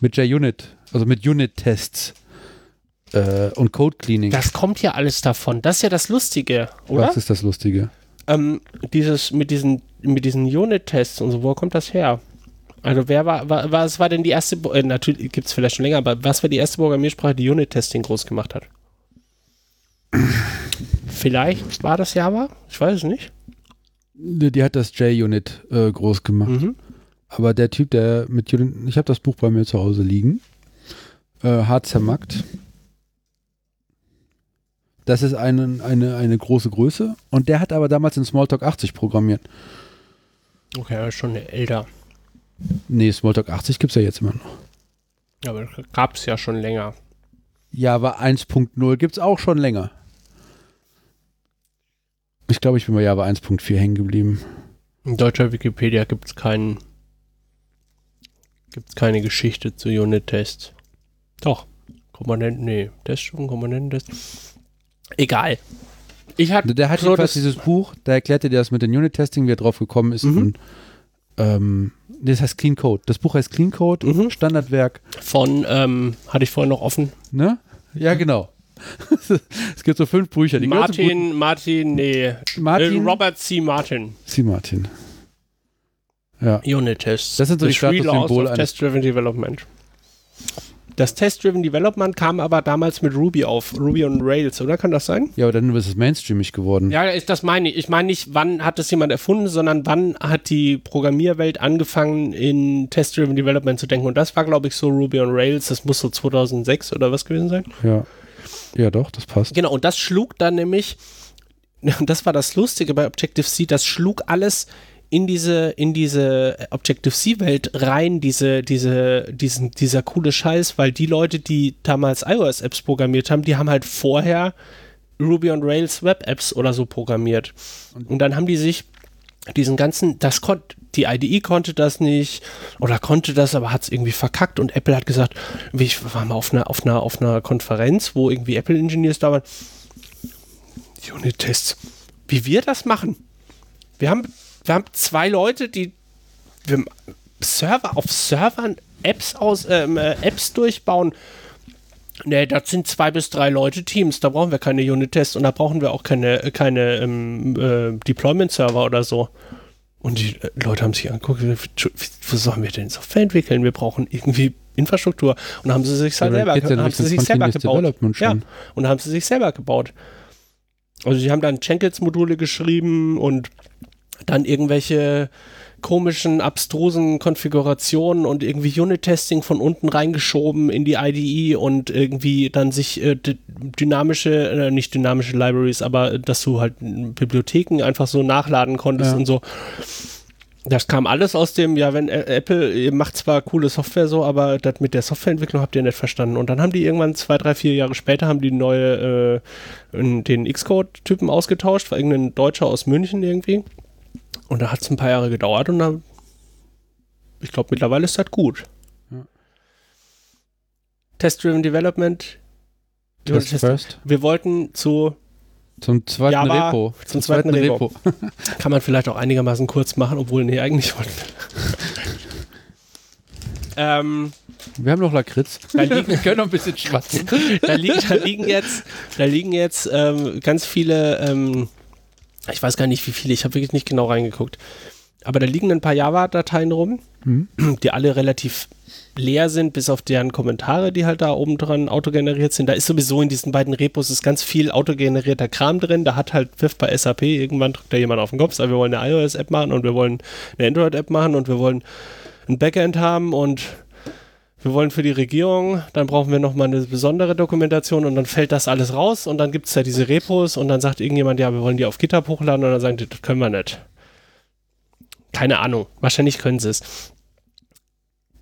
mit JUnit, also mit Unit-Tests äh, und Code-Cleaning. das kommt ja alles davon. Das ist ja das Lustige, oder? Was ist das Lustige? Ähm, dieses mit diesen mit diesen Unit-Tests und so, wo kommt das her? Also wer war, war was war denn die erste, äh, natürlich gibt es vielleicht schon länger, aber was war die erste Programmiersprache, die Unit-Testing groß gemacht hat? vielleicht war das Java? Ich weiß es nicht. Die, die hat das JUnit äh, groß gemacht. Mhm. Aber der Typ, der mit Unit, ich habe das Buch bei mir zu Hause liegen, äh, hart zermackt. Das ist eine, eine, eine große Größe. Und der hat aber damals in Smalltalk 80 programmiert. Okay, er ist schon älter. Nee, Smalltalk 80 gibt es ja jetzt immer noch. Aber gab es ja schon länger. Java 1.0 gibt es auch schon länger. Ich glaube, ich bin bei Java 1.4 hängen geblieben. In deutscher Wikipedia gibt es keinen. Gibt es keine Geschichte zu Unit-Tests. Doch. Komponenten, nee. Teststudien, Komponententest. Egal. Ich hatte Der hat so jedenfalls dieses Buch, da erklärte der das mit dem Unit-Testing, wie er drauf gekommen ist. Mhm. Und, ähm, das heißt Clean Code. Das Buch heißt Clean Code, Mhm. Standardwerk. von, ähm, hatte ich vorhin noch offen. Ne? Ja, genau. (laughs) es gibt so fünf Bücher. Die Martin, Martin, nee. Martin. Äh, Robert C. Martin. Sie Martin. Ja. Unit-Tests. Das sind so die The Laws Statussymbole eines- Test-Driven Development. Das Test-Driven Development kam aber damals mit Ruby auf. Ruby und Rails, oder? Kann das sein? Ja, aber dann ist es mainstreamig geworden. Ja, ist das meine ich. Ich meine nicht, wann hat das jemand erfunden, sondern wann hat die Programmierwelt angefangen, in Test-Driven Development zu denken. Und das war, glaube ich, so Ruby on Rails. Das muss so 2006 oder was gewesen sein. Ja. Ja, doch, das passt. Genau, und das schlug dann nämlich, (laughs) das war das Lustige bei Objective-C, das schlug alles in diese, in diese Objective-C-Welt rein, diese, diese, diesen, dieser coole Scheiß, weil die Leute, die damals iOS-Apps programmiert haben, die haben halt vorher Ruby on Rails Web-Apps oder so programmiert. Und dann haben die sich diesen ganzen, das konnte, die IDE konnte das nicht oder konnte das, aber hat es irgendwie verkackt und Apple hat gesagt, ich war mal auf einer, auf einer, auf einer Konferenz, wo irgendwie Apple-Engineers da waren, Unit-Tests, wie wir das machen. Wir haben, wir haben zwei Leute, die wir Server auf Servern Apps aus, ähm, äh, Apps durchbauen. Nee, das sind zwei bis drei Leute Teams. Da brauchen wir keine Unit-Tests und da brauchen wir auch keine, äh, keine ähm, äh, Deployment-Server oder so. Und die äh, Leute haben sich angeguckt, und gesagt, "Tschu, wie- wo sollen wir denn Software entwickeln? Wir brauchen irgendwie Infrastruktur. Und haben sie sich halt selber, haben sie sich selber gebaut. Ja, und haben sie sich selber gebaut. Also die haben dann Jenkins-Module geschrieben und dann irgendwelche komischen, abstrusen Konfigurationen und irgendwie Unit-Testing von unten reingeschoben in die IDE und irgendwie dann sich äh, dynamische, äh, nicht dynamische Libraries, aber äh, dass du halt äh, Bibliotheken einfach so nachladen konntest Ja. und so. Das kam alles aus dem, ja, wenn Ä- Apple, ihr macht zwar coole Software so, aber das mit der Softwareentwicklung habt ihr nicht verstanden. Und dann haben die irgendwann zwei, drei, vier Jahre später haben die neue, äh, den Xcode-Typen ausgetauscht, war irgendein Deutscher aus München irgendwie. Und da hat es ein paar Jahre gedauert und dann, ich glaube, mittlerweile ist das gut. Ja. Test-Driven Development. Test Test- first. Wir wollten zu, Zum zweiten Java, Repo. zum zweiten Repo. (laughs) kann man vielleicht auch einigermaßen kurz machen, obwohl, nee, eigentlich wollten wir. (laughs) ähm, Wir haben noch Lakritz. Da liegen- wir können noch ein bisschen schwatzen. (laughs) da, liegen, da liegen jetzt, da liegen jetzt ähm, ganz viele, ähm, ich weiß gar nicht wie viele, ich habe wirklich nicht genau reingeguckt. Aber da liegen ein paar Java-Dateien rum, Mhm. (clears throat) die alle relativ leer sind, bis auf deren Kommentare, die halt da oben dran autogeneriert sind. Da ist sowieso in diesen beiden Repos ist ganz viel autogenerierter Kram drin. Da hat halt Pfiff bei SAP, irgendwann drückt da jemand auf den Kopf, sagt, wir wollen eine iOS-App machen und wir wollen eine Android-App machen und wir wollen ein Backend haben und wir wollen für die Regierung, dann brauchen wir nochmal eine besondere Dokumentation und dann fällt das alles raus und dann gibt es ja diese Repos und dann sagt irgendjemand, ja, wir wollen die auf GitHub hochladen und dann sagen die, das können wir nicht. Keine Ahnung, wahrscheinlich können sie es.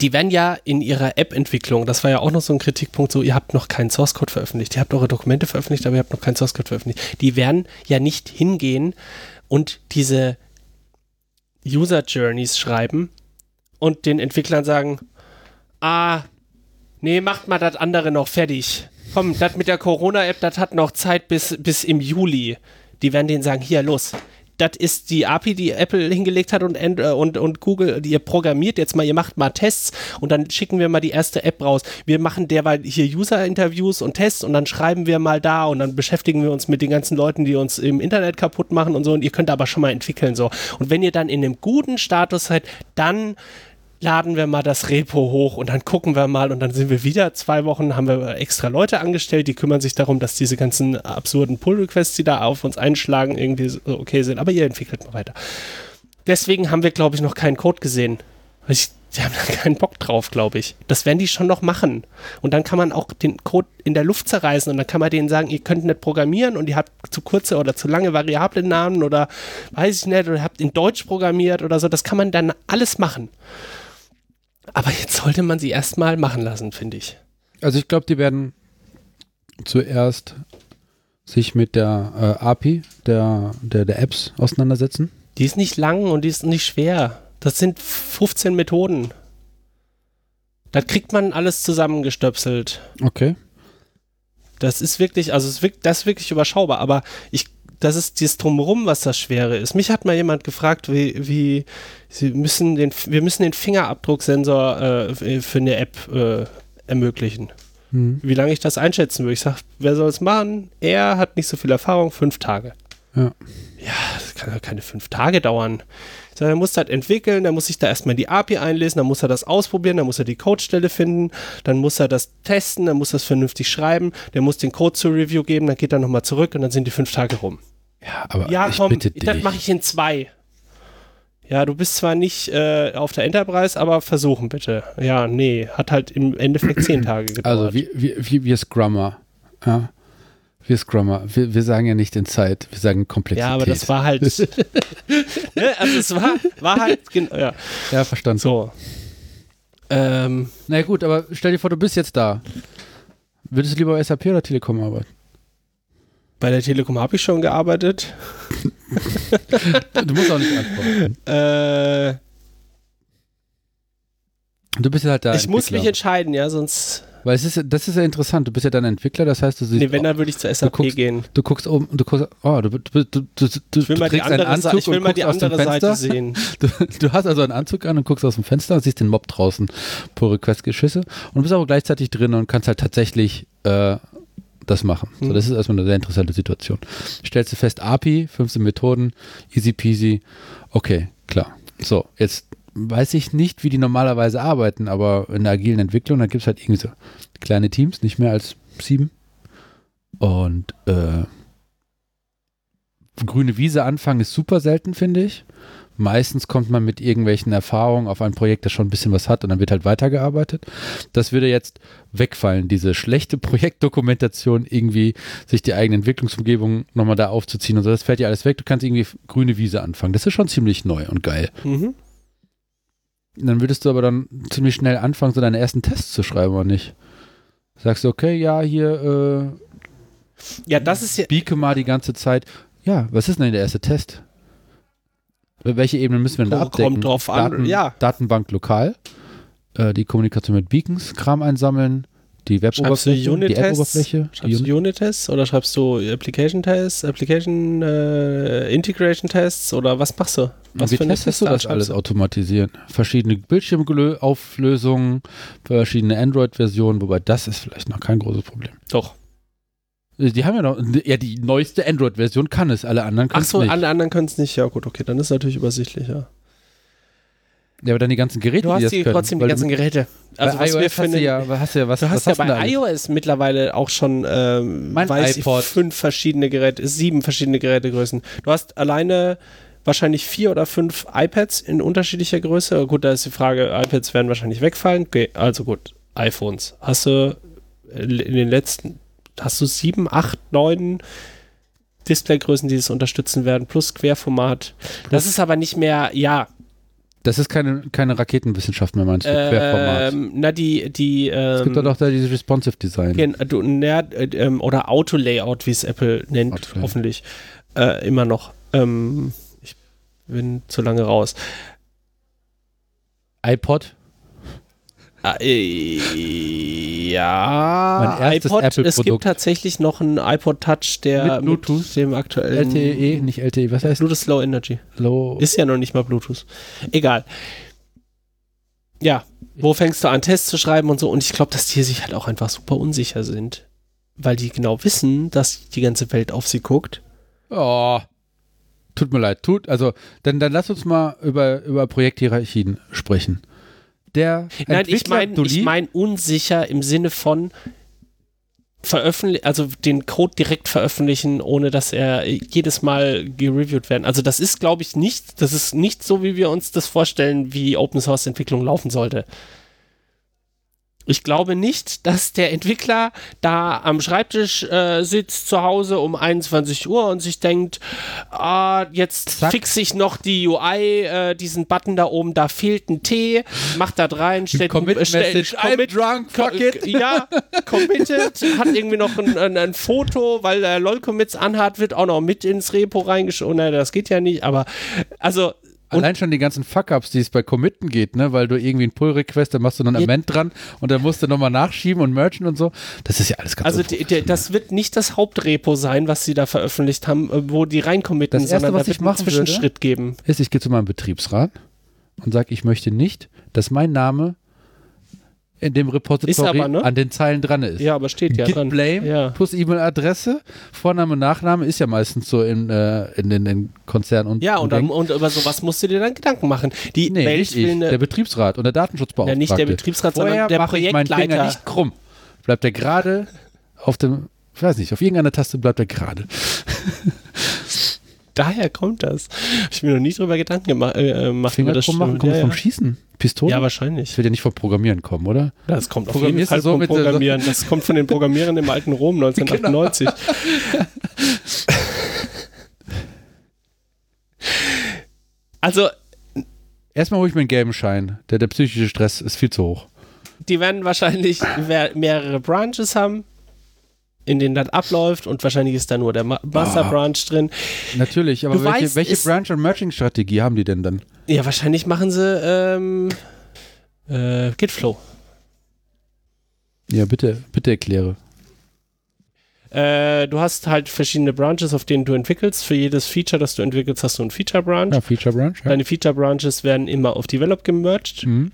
Die werden ja in ihrer App-Entwicklung, das war ja auch noch so ein Kritikpunkt, so, ihr habt noch keinen Source-Code veröffentlicht, ihr habt eure Dokumente veröffentlicht, aber ihr habt noch keinen Source-Code veröffentlicht. Die werden ja nicht hingehen und diese User-Journeys schreiben und den Entwicklern sagen, ah, nee, macht mal das andere noch fertig. Komm, das mit der Corona-App, das hat noch Zeit bis, bis im Juli. Die werden denen sagen, hier, los. Das ist die API, die Apple hingelegt hat und, und, und Google, ihr programmiert jetzt mal, ihr macht mal Tests und dann schicken wir mal die erste App raus. Wir machen derweil hier User-Interviews und Tests und dann schreiben wir mal da und dann beschäftigen wir uns mit den ganzen Leuten, die uns im Internet kaputt machen und so und ihr könnt aber schon mal entwickeln so. Und wenn ihr dann in einem guten Status seid, dann laden wir mal das Repo hoch und dann gucken wir mal und dann sind wir wieder zwei Wochen, haben wir extra Leute angestellt, die kümmern sich darum, dass diese ganzen absurden Pull-Requests, die da auf uns einschlagen, irgendwie so okay sind. Aber ihr entwickelt mal weiter. Deswegen haben wir, glaube ich, noch keinen Code gesehen. Ich, die haben da keinen Bock drauf, glaube ich. Das werden die schon noch machen. Und dann kann man auch den Code in der Luft zerreißen und dann kann man denen sagen, ihr könnt nicht programmieren und ihr habt zu kurze oder zu lange Variablen-Namen oder weiß ich nicht, oder habt in Deutsch programmiert oder so. Das kann man dann alles machen. Aber jetzt sollte man sie erstmal machen lassen, finde ich. Also ich glaube, die werden zuerst sich mit der äh, API der, der, der Apps auseinandersetzen. Die ist nicht lang und die ist nicht schwer. Das sind 15 Methoden. Da kriegt man alles zusammengestöpselt. Okay. Das ist wirklich, also es wirkt, das ist wirklich überschaubar, aber ich, das ist dieses Drumherum, was das Schwere ist. Mich hat mal jemand gefragt, wie, wie sie müssen den, wir müssen den Fingerabdrucksensor äh, für eine App äh, ermöglichen. Hm. Wie lange ich das einschätzen würde. Ich sage, wer soll es machen? Er hat nicht so viel Erfahrung, fünf Tage. Ja. Ja, das kann ja keine fünf Tage dauern. Sag, Er muss das entwickeln, dann muss sich da erstmal in die API einlesen, dann muss er das ausprobieren, dann muss er die Codestelle finden, dann muss er das testen, dann muss er das vernünftig schreiben, der muss den Code zur Review geben, dann geht er nochmal zurück und dann sind die fünf Tage rum. Ja, aber Ja, ich komm, bitte das dich. mache ich in zwei. Ja, du bist zwar nicht äh, auf der Enterprise, aber versuchen bitte. Ja, nee, hat halt im Endeffekt zehn Tage gedauert. Also wir, wir, wir, wir Scrummer, ja, wir Scrummer, wir, wir sagen ja nicht in Zeit, wir sagen Komplexität. ja, aber das war halt. (laughs) (laughs) ne, also es war, war halt. Ja, Ja, verstanden. so. Ähm, Na gut, aber stell dir vor, du bist jetzt da. Würdest du lieber bei SAP oder Telekom arbeiten? bei der Telekom habe ich schon gearbeitet. (laughs) Du musst auch nicht antworten. Äh, Du bist ja halt da. ich muss mich entscheiden, ja, sonst. Weil es ist, das ist ja interessant. Du bist ja dann Entwickler, das heißt, du siehst. Nee, wenn, dann würde ich zur SAP guckst- gehen. Du guckst oben, du guckst, oh, du, du, du, du, du, Ich will du mal die trägst einen andere, Anzug ich will und mal die andere Seite sehen. (laughs) Du, du hast also einen Anzug an und guckst aus dem Fenster und siehst den Mob draußen, Pull Request Geschisse und bist aber gleichzeitig drin und kannst halt tatsächlich äh, das machen. So, Hm. das ist erstmal eine sehr interessante Situation. Stellst du fest, API, 15 Methoden, easy peasy, okay, klar. So, jetzt weiß ich nicht, wie die normalerweise arbeiten, aber in der agilen Entwicklung, da gibt es halt irgendwie so kleine Teams, nicht mehr als sieben. Und äh, grüne Wiese anfangen ist super selten, finde ich. Meistens kommt man mit irgendwelchen Erfahrungen auf ein Projekt, das schon ein bisschen was hat und dann wird halt weitergearbeitet. Das würde jetzt wegfallen, diese schlechte (laughs) Projektdokumentation, irgendwie sich die eigene Entwicklungsumgebung nochmal da aufzuziehen und so. Das fällt ja alles weg. Du kannst irgendwie grüne Wiese anfangen. Das ist schon ziemlich neu und geil. Mhm. Dann würdest du aber dann ziemlich schnell anfangen, so deine ersten Tests zu schreiben, oder nicht? Sagst du, okay, ja, hier, Ja, das ist ja. äh, bieke mal die ganze Zeit. Ja, was ist denn der erste Test? Welche Ebenen müssen wir denn da Kommt abdecken? drauf an, ja. Datenbank lokal, äh, die Kommunikation mit Beacons, Kram einsammeln, die Web-Oberfläche, die? App-Oberfläche. Schreibst du Unit-Tests oder schreibst du Application-Tests, Application äh, Integration-Tests oder was machst du? Was Wie für testest du das alles automatisieren? Verschiedene Bildschirmauflösungen, verschiedene Android-Versionen, wobei das ist vielleicht noch kein großes Problem. Doch. Die haben ja noch, ja, die neueste Android-Version kann es, alle anderen können es so, nicht. alle anderen können es nicht. Ja, gut, okay, dann ist natürlich übersichtlich, ja. Ja, aber dann die ganzen Geräte, Du die hast das die können. trotzdem die ganzen Geräte. Also, was wir iOS für hast du eine, ja, hast du ja was, Du was hast ja hast du bei alles? iOS mittlerweile auch schon, ähm, Mein weiß iPod. ich, fünf verschiedene Geräte, sieben verschiedene Gerätegrößen. Du hast alleine wahrscheinlich vier oder fünf iPads in unterschiedlicher Größe. Gut, da ist die Frage, iPads werden wahrscheinlich wegfallen. Okay, also gut, iPhones. Hast du in den letzten, hast du sieben, acht, neun Displaygrößen, die es unterstützen werden, plus Querformat. Das ist aber nicht mehr, ja, Das ist keine, keine Raketenwissenschaft mehr, meinst du? Querformat. ähm, na, die, die, ähm, es gibt doch doch da dieses Responsive Design. Gen du, na, äh, ähm, oder Auto-Layout, wie es Apple nennt, Auto-Layout. hoffentlich. Äh, immer noch. Ähm, ich bin zu lange raus. iPod, äh, ja, Mein erstes iPod. Es Apple-Produkt. gibt tatsächlich noch einen iPod Touch, der Mit Bluetooth. dem aktuellen LTE, nicht LTE, was heißt Bluetooth Low Energy. Low? Ist ja noch nicht mal Bluetooth. Egal. Ja, wo fängst du an, Tests zu schreiben und so? Und ich glaube, dass die sich halt auch einfach super unsicher sind. Weil die genau wissen, dass die ganze Welt auf sie guckt. Oh, tut mir leid, tut, also, dann, dann lass uns mal über, über Projekthierarchien sprechen. Der Nein, ich Entwickler, meine Dulli, ich mein unsicher im Sinne von veröffentlichen, also den Code direkt veröffentlichen, ohne dass er jedes Mal gereviewt werden. Also das ist, glaube ich, nicht, das ist nicht so, wie wir uns das vorstellen, wie Open Source Entwicklung laufen sollte. Ich glaube nicht, dass der Entwickler da am Schreibtisch äh, sitzt zu Hause um 21 Uhr und sich denkt, ah, jetzt Zack. fixe ich noch die UI, äh, diesen Button da oben, da fehlt ein T, macht da rein, stellt Commit äh, stellt- Message, I'm commit- drunk, fuck it. (laughs) Ja, committed, hat irgendwie noch ein, ein, ein Foto, weil er LOL-Commits anhat, wird auch noch mit ins Repo reingeschoben. Nein, das geht ja nicht, aber also und- Allein schon die ganzen Fuck-Ups, die es bei Committen geht, ne? weil du irgendwie einen Pull-Request, da machst du noch ein. Amend dran und dann musst du nochmal nachschieben und merchen und so. Das ist ja alles ganz Also die, die, das wird nicht das Hauptrepo sein, was sie da veröffentlicht haben, äh, wo die reincommitten, Das Erste, sondern was da ich wird einen Zwischenschritt geben. ist, ich gehe zu meinem Betriebsrat und sage, ich möchte nicht, dass mein Name in dem Repository aber, ne? an den Zeilen dran ist. Ja, aber steht ja Git dran. Blame Ja. plus E-Mail-Adresse, Vorname, Nachname ist ja meistens so in, äh, in den in Konzernen und Ja, und, dann, und über sowas musst du dir dann Gedanken machen. Die Nee, nicht ich, der Betriebsrat und der Datenschutzbeauftragte. Ja, nicht der Betriebsrat, sondern Vorher der mache ich meinen Finger Projektleiter. nicht krumm. Bleibt er gerade auf dem, ich weiß nicht, auf irgendeiner Taste bleibt er gerade. (laughs) daher kommt das. Hab ich mir noch nie drüber Gedanken gema äh, gemacht. Über das machen kommt ja, vom. Schießen. Pistole? ja, das wahrscheinlich. wird ja nicht vom Programmieren kommen, oder? Das kommt auf jeden Fall so vom der- Programmieren. Das kommt von den Programmierern im alten Rom (laughs) 1998. Also, Erstmal hole ich mir einen gelben Schein. Der, der psychische Stress ist viel zu hoch. die werden wahrscheinlich mehrere Branches haben, in denen das abläuft und wahrscheinlich ist da nur der Ma Master Ah. Branch drin. Natürlich, aber Du welche, weißt, welche Branch- und Merging-Strategie haben die denn dann? Ja, wahrscheinlich machen sie ähm, äh, Gitflow. Ja, bitte, bitte erkläre. Äh, du hast halt verschiedene Branches, auf denen du entwickelst. Für jedes Feature, das du entwickelst, hast du einen Feature Branch. Ja, Feature Branch. Ja. Deine Feature Branches werden immer auf Develop gemerged. Mhm.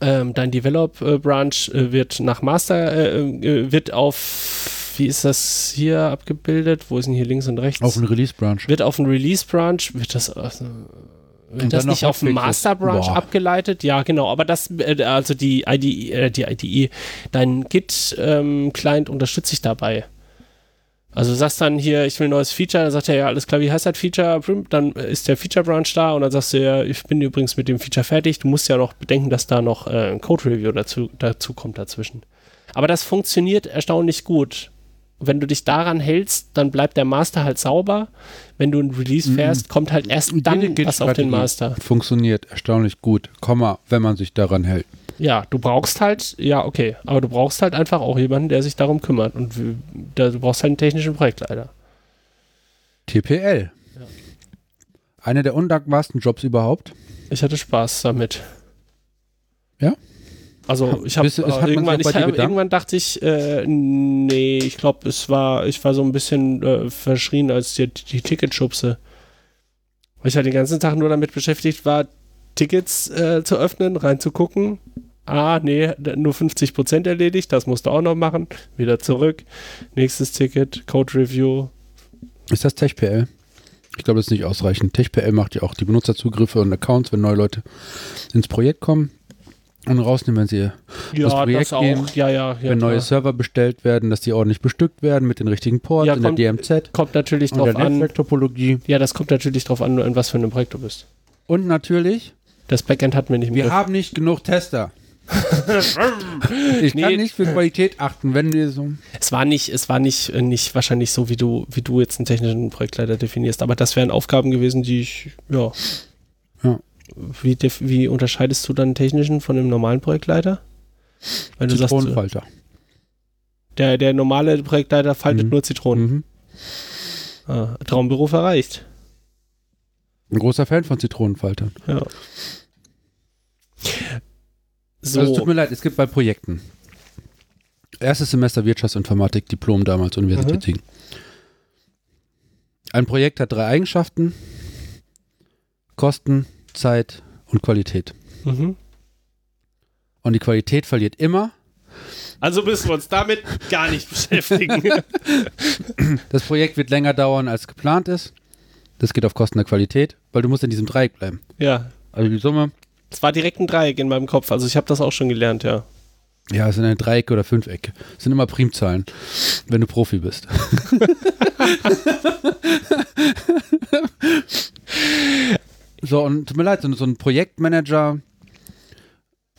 Ähm, dein Develop Branch äh, wird nach Master, äh, äh, wird auf, wie ist das hier abgebildet? Wo ist denn hier links und rechts? Auf einen Release Branch. wird auf einen Release Branch, wird das, äh, wird das nicht auf Hotfixes. Master Branch Boah. abgeleitet? Ja, genau, aber das, äh, also die IDE, äh, die IDE, dein Git-Client unterstützt sich dabei. Also du sagst dann hier, ich will ein neues Feature, dann sagt er, ja, alles klar, wie heißt das Feature? Dann ist der Feature Branch da und dann sagst du ja, ich bin übrigens mit dem Feature fertig. Du musst ja noch bedenken, dass da noch äh, ein Code Review dazu, dazu kommt dazwischen. Aber das funktioniert erstaunlich gut. Wenn du dich daran hältst, dann bleibt der Master halt sauber. Wenn du ein Release Mhm. fährst, kommt halt erst dann was auf den Master. Funktioniert erstaunlich gut, Komma, wenn man sich daran hält. Ja, du brauchst halt, ja, okay, aber du brauchst halt einfach auch jemanden, der sich darum kümmert. Und du brauchst halt einen technischen Projektleiter. TPL. Einer der undankbarsten Jobs überhaupt. Ich hatte Spaß damit. Ja? Also ich habe sich irgendwann, ich irgendwann dachte ich, äh, nee, ich glaube, es war, ich war so ein bisschen äh, verschrien als die, die Ticketschubse. Weil ich halt den ganzen Tag nur damit beschäftigt war, Tickets äh, zu öffnen, reinzugucken. Ah, nee, nur 50% erledigt, das musst du auch noch machen. Wieder zurück. Nächstes Ticket, Code Review. Ist das TechPL? Ich glaube, das ist nicht ausreichend. TechPL macht ja auch die Benutzerzugriffe und Accounts, wenn neue Leute ins Projekt kommen und rausnehmen, wenn sie Ja, Projekt das auch. gehen, ja, ja, ja. wenn neue. Server bestellt werden, dass die ordentlich bestückt werden mit den richtigen Ports Ja, in kommt- der DMZ Kommt natürlich drauf der an. Netzwerktopologie. Ja, das kommt natürlich drauf an, in was für einem Projekt du bist. Und natürlich, Das Backend hat mir nicht im wir Griff. haben nicht genug Tester. (laughs) ich kann Nee. nicht für Qualität achten, wenn wir so. Es war nicht, es war nicht, äh, nicht wahrscheinlich so, wie du, wie du jetzt einen technischen Projektleiter definierst, aber das wären Aufgaben gewesen, die ich, ja. Wie, wie unterscheidest du dann technischen von einem normalen Projektleiter? Wenn du sagst, äh, Zitronenfalter. der, der normale Projektleiter faltet Mhm. nur Zitronen. Mhm. Ah, Traumberuf erreicht. Ein großer Fan von Zitronenfaltern. Ja. So. Also es tut mir leid, es gibt bei Projekten. Erstes Semester Wirtschaftsinformatik, Diplom damals, Universität Mhm. Ein Projekt hat drei Eigenschaften. Kosten, Zeit und Qualität. mhm. Und die Qualität verliert immer. Also müssen wir uns damit gar nicht beschäftigen. (laughs) Das Projekt wird länger dauern, als geplant ist. Das geht auf Kosten der Qualität, weil du musst in diesem Dreieck bleiben. ja. Also die Summe Es war direkt ein Dreieck in meinem Kopf. Also ich habe das auch schon gelernt, ja. Ja, es sind eine Dreiecke oder Fünfecke. Es sind immer Primzahlen, wenn du Profi bist. (laughs) (laughs) so, und tut mir leid, so, so ein Projektmanager.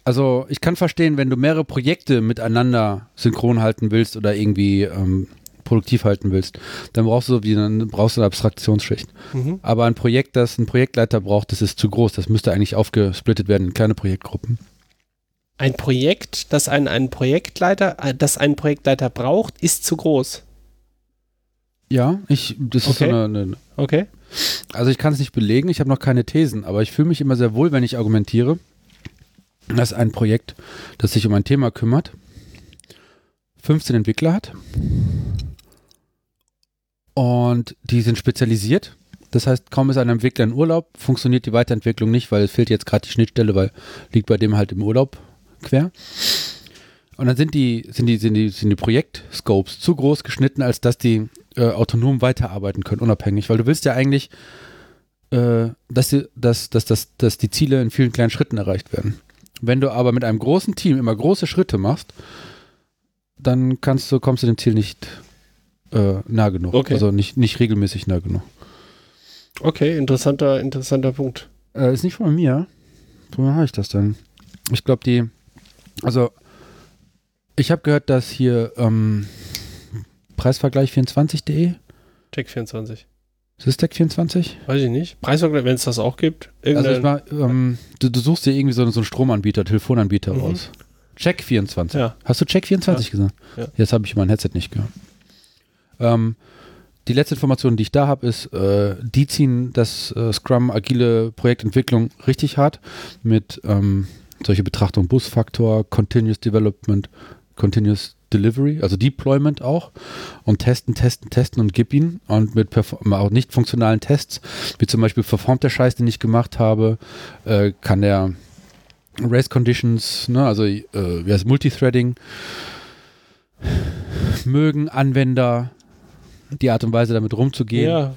Also, ich kann verstehen, wenn du mehrere Projekte miteinander synchron halten willst oder irgendwie ähm, produktiv halten willst, dann brauchst du, wie, dann brauchst du eine Abstraktionsschicht. Mhm. Aber ein Projekt, das ein Projektleiter braucht, das ist zu groß. Das müsste eigentlich aufgesplittet werden in kleine Projektgruppen. Ein Projekt, das einen, einen Projektleiter, äh, das einen Projektleiter braucht, ist zu groß. Ja, ich, das ist so Okay. eine, eine Okay. Also ich kann es nicht belegen, ich habe noch keine Thesen, aber ich fühle mich immer sehr wohl, wenn ich argumentiere, dass ein Projekt, das sich um ein Thema kümmert, 15 Entwickler hat und die sind spezialisiert. Das heißt, kaum ist ein Entwickler in Urlaub, funktioniert die Weiterentwicklung nicht, weil es fehlt jetzt gerade die Schnittstelle, weil liegt bei dem halt im Urlaub quer. Und dann sind die, sind die, sind die, sind die Projektscopes zu groß geschnitten, als dass die äh, autonom weiterarbeiten können, unabhängig. Weil du willst ja eigentlich, äh, dass, die, dass, dass, dass, dass die Ziele in vielen kleinen Schritten erreicht werden. Wenn du aber mit einem großen Team immer große Schritte machst, dann kannst du, kommst du dem Ziel nicht äh, nah genug. Okay. Also nicht, nicht regelmäßig nah genug. Okay, interessanter, interessanter Punkt. Äh, ist nicht von mir. Woher habe ich das denn? Ich glaube, die. Also, ich habe gehört, dass hier ähm, Preisvergleich24.de. Check 24. Ist das Tech24? Weiß ich nicht. Preisvergleich, wenn es das auch gibt. Also, ich war, ähm, du, du suchst dir irgendwie so, so einen Stromanbieter, Telefonanbieter Mhm. raus. Check24. ja. Hast du Check24 Ja. gesagt? Ja. Jetzt habe ich mein Headset nicht gehört. Ähm, die letzte Information, die ich da habe, ist, äh, die ziehen das äh, Scrum agile Projektentwicklung richtig hart mit ähm, solche Betrachtung Busfaktor, Continuous Development, Continuous Delivery, also Deployment auch und testen, testen, testen und gib ihn und mit perform auch nicht funktionalen Tests, wie zum Beispiel performt der Scheiß, den ich gemacht habe, äh, kann der Race Conditions, ne, also äh, wie heißt Multithreading, mögen Anwender die Art und Weise damit rumzugehen. ja.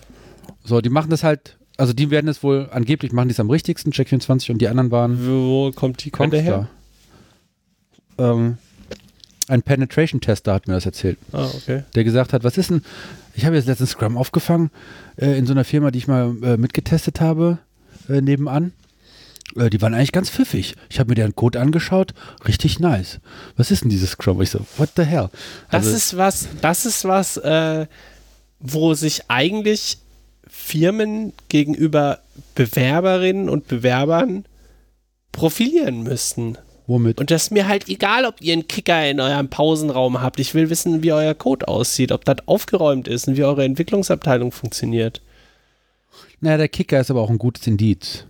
So, die machen das halt, also die werden es wohl, angeblich machen die es am richtigsten, Check24 und die anderen waren Wo kommt die Quelle her? Ähm, ein Penetration-Tester hat mir das erzählt, Ah, okay. der gesagt hat, was ist denn, ich habe jetzt letztens Scrum aufgefangen, äh, in so einer Firma, die ich mal äh, mitgetestet habe, äh, nebenan. Äh, die waren eigentlich ganz pfiffig. Ich habe mir deren Code angeschaut, richtig nice. Was ist denn dieses Scrum? Ich so, what the hell? Das Also- ist was, das ist was, äh, wo sich eigentlich Firmen gegenüber Bewerberinnen und Bewerbern profilieren müssten. Womit? Und das ist mir halt egal, ob ihr einen Kicker in eurem Pausenraum habt. Ich will wissen, wie euer Code aussieht, ob das aufgeräumt ist und wie eure Entwicklungsabteilung funktioniert. Naja, der Kicker ist aber auch ein gutes Indiz.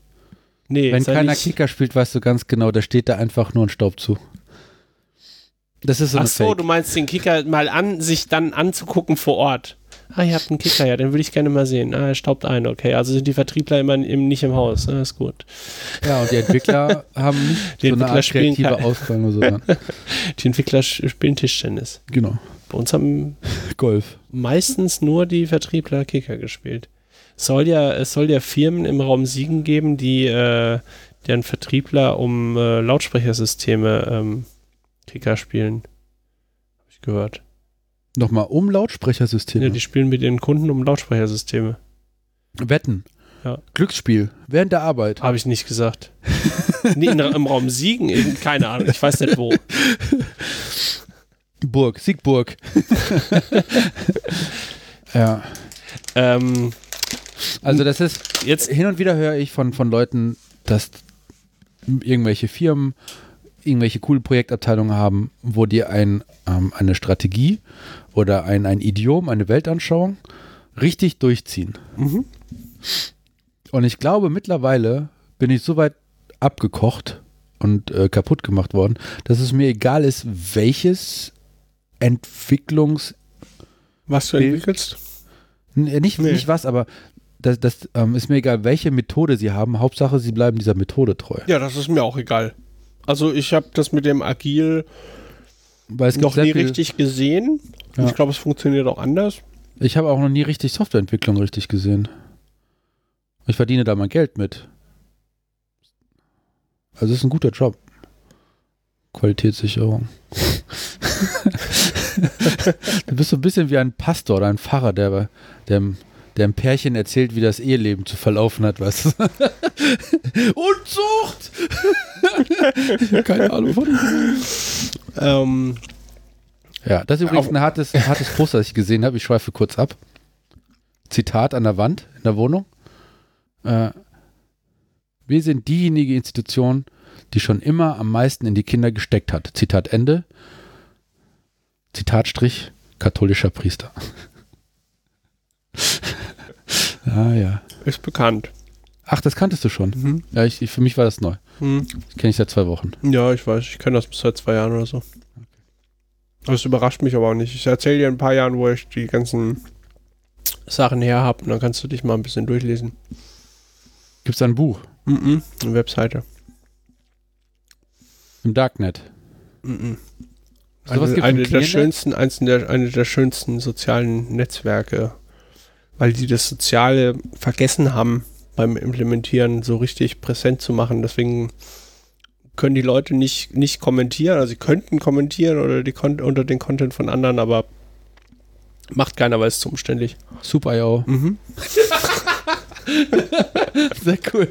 Nee, Wenn keiner nicht- Kicker spielt, weißt du ganz genau, da steht da einfach nur ein Staub zu. Das ist so Ach so, Fake. du meinst den Kicker mal an, sich dann anzugucken vor Ort. Ah, ihr habt einen Kicker, ja, den würde ich gerne mal sehen. Ah, er staubt ein, okay. Also sind die Vertriebler immer im, nicht im Haus. Ah, ist gut. Ja, und die Entwickler (laughs) haben nicht Die so eine Entwickler spielen kreative Auswahl oder so. Dann. Die Entwickler spielen Tischtennis. Genau. Bei uns haben Golf. meistens nur die Vertriebler Kicker gespielt. Es soll ja, es soll ja Firmen im Raum Siegen geben, die äh, deren Vertriebler um äh, Lautsprechersysteme ähm, Kicker spielen. Habe ich gehört. Nochmal um Lautsprechersysteme. Ja, die spielen mit ihren Kunden um Lautsprechersysteme. Wetten. Ja. Glücksspiel. Während der Arbeit. Habe ich nicht gesagt. (laughs) nee, im Raum Siegen, in, keine Ahnung, ich weiß nicht wo. (laughs) Burg. Siegburg. (laughs) ja. Ähm, Also das ist, jetzt, hin und wieder höre ich von, von Leuten, dass irgendwelche Firmen irgendwelche coole Projektabteilungen haben, wo die ein, ähm, eine Strategie oder ein, ein Idiom, eine Weltanschauung richtig durchziehen. mhm. Und ich glaube, mittlerweile bin ich so weit abgekocht und äh, kaputt gemacht worden, dass es mir egal ist, welches Entwicklungs... was du entwickelst? Äh, Nicht, Nee. nicht was, aber das, das ähm, ist mir egal, welche Methode sie haben. Hauptsache, sie bleiben dieser Methode treu. Ja, das ist mir auch egal. Also ich habe das mit dem Agil noch nie richtig gesehen. Ja. Ich glaube, es funktioniert auch anders. Ich habe auch noch nie richtig Softwareentwicklung richtig gesehen. Ich verdiene da mein Geld mit. Also es ist ein guter Job. Qualitätssicherung. (laughs) du bist so ein bisschen wie ein Pastor oder ein Pfarrer, der, der, der einem Pärchen erzählt, wie das Eheleben zu verlaufen hat, du? (laughs) Unzucht! (laughs) Keine Ahnung von Ähm, Ja, das ist übrigens ein hartes, hartes Poster, das ich gesehen habe. Ich schweife kurz ab. Zitat an der Wand in der Wohnung. Äh, wir sind diejenige Institution, die schon immer am meisten in die Kinder gesteckt hat. Zitat Ende. Zitat Strich, katholischer Priester. Ah ja. ist bekannt. Ach, das kanntest du schon. Mhm. Ja, ich, ich, für mich war das neu. Hm. Das kenne ich seit zwei Wochen. Ja, ich weiß, ich kenne das seit zwei Jahren oder so. Das überrascht mich aber auch nicht. Ich erzähle dir in ein paar Jahren, wo ich die ganzen Sachen her habe und dann kannst du dich mal ein bisschen durchlesen. Gibt es da ein Buch Mhm. Eine Webseite. im Darknet? Mhm. Sowas Eine, eine im der Clearnet? schönsten, eins der, eine der schönsten sozialen Netzwerke, weil die das Soziale vergessen haben beim Implementieren so richtig präsent zu machen. Deswegen können die Leute nicht, nicht kommentieren, also sie könnten kommentieren oder die Kon unter den Content von anderen, aber macht keiner, weil es zu umständlich. Soup.io. Mhm. (laughs) (laughs) Sehr cool.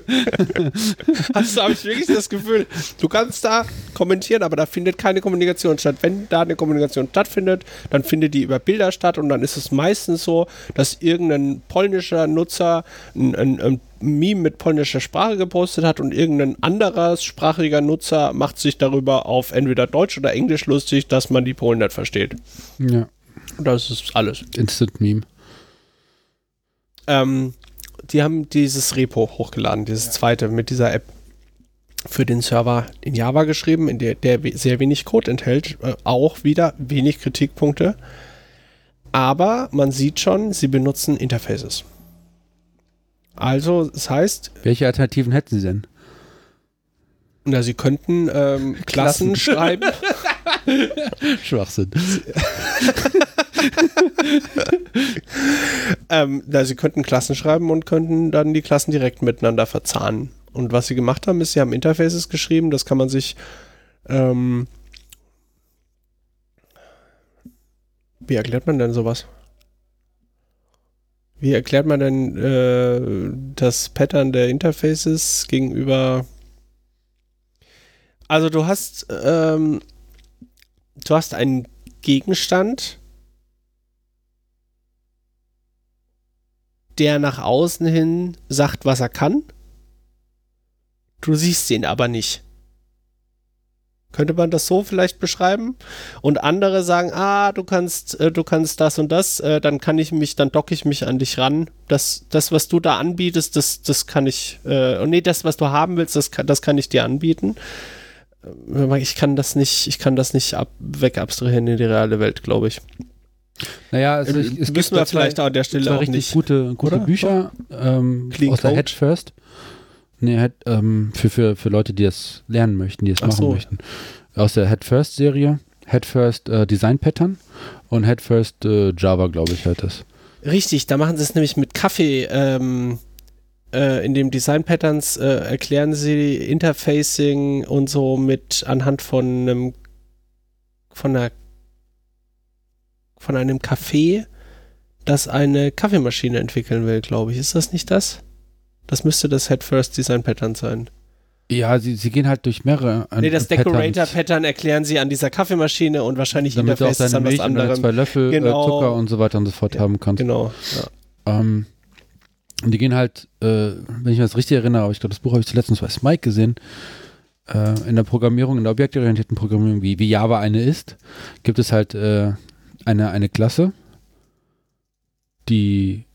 Also habe ich wirklich das Gefühl, du kannst da kommentieren, aber da findet keine Kommunikation statt. Wenn da eine Kommunikation stattfindet, dann findet die über Bilder statt und dann ist es meistens so, dass irgendein polnischer Nutzer ein, ein, ein Meme mit polnischer Sprache gepostet hat und irgendein anderer sprachiger Nutzer macht sich darüber auf entweder Deutsch oder Englisch lustig, dass man die Polen nicht versteht. Ja, Und das ist alles. Instant Meme. ähm, die haben dieses Repo hochgeladen, dieses zweite mit dieser App für den Server in Java geschrieben, in der, der sehr wenig Code enthält, äh, auch wieder wenig Kritikpunkte. Aber man sieht schon, sie benutzen Interfaces. Also, das heißt, Welche Alternativen hätten Sie denn? na, sie könnten ähm, (laughs) Klassen Klassen. schreiben. (laughs) Schwachsinn. ähm, na, sie könnten Klassen schreiben und könnten dann die Klassen direkt miteinander verzahnen. Und was sie gemacht haben, ist, sie haben Interfaces geschrieben, das kann man sich ähm, wie erklärt man denn sowas? Wie erklärt man denn äh, das Pattern der Interfaces gegenüber also du hast ähm, du hast einen Gegenstand, der nach außen hin sagt, was er kann. Du siehst ihn aber nicht. Könnte man das so vielleicht beschreiben? Und andere sagen, ah, du kannst, äh, du kannst das und das, äh, dann kann ich mich, dann docke ich mich an dich ran. Das, das, was du da anbietest, das, das kann ich, äh, nee, das, was du haben willst, das kann, das kann ich dir anbieten. Äh, Ich kann das nicht, ich kann das nicht ab, wegabstrahieren in die reale Welt, glaube ich. Naja, also ich, es Müssen gibt wir vielleicht an der Stelle auch richtig nicht. gute, gute Oder? Bücher ähm, aus der? Head First. Nee, Head, ähm, für, für, für Leute, die das lernen möchten, die es Ach machen so. möchten. Aus der Head First Serie. Head First äh, Design Pattern und Head First äh, Java, glaube ich, halt das. Richtig, da machen sie es nämlich mit Kaffee. Ähm, äh, in dem Design Patterns äh, erklären sie Interfacing und so mit anhand von einem von einer von einem Café, das eine Kaffeemaschine entwickeln will, glaube ich. Ist das nicht das? Das müsste das Head First Design Pattern sein. Ja, sie, sie gehen halt durch mehrere. äh, Nee, das Patterns, Decorator Pattern erklären sie an dieser Kaffeemaschine und wahrscheinlich Damit du auch deine an was Milch deine anderem. zwei Löffel Genau. äh, Zucker und so weiter und so fort haben kannst. Genau. Ja. Ähm, und die gehen halt, äh, wenn ich mich das richtig erinnere, aber ich glaube, das Buch habe ich zuletzt bei Smike gesehen, äh, in der Programmierung, in der objektorientierten Programmierung, wie, wie Java eine ist, gibt es halt äh, eine, eine Klasse, die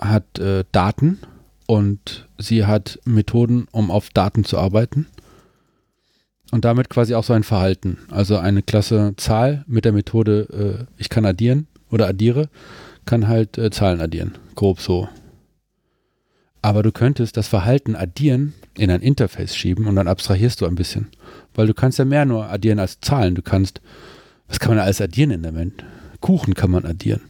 hat äh, Daten und sie hat Methoden, um auf Daten zu arbeiten. Und damit quasi auch so ein Verhalten. Also eine Klasse Zahl mit der Methode, äh, ich kann addieren oder addiere, kann halt äh, Zahlen addieren. Grob so. Aber du könntest das Verhalten addieren in ein Interface schieben und dann abstrahierst du ein bisschen. Weil du kannst ja mehr nur addieren als Zahlen. Du kannst, was kann man alles addieren in der Welt? Kuchen kann man addieren.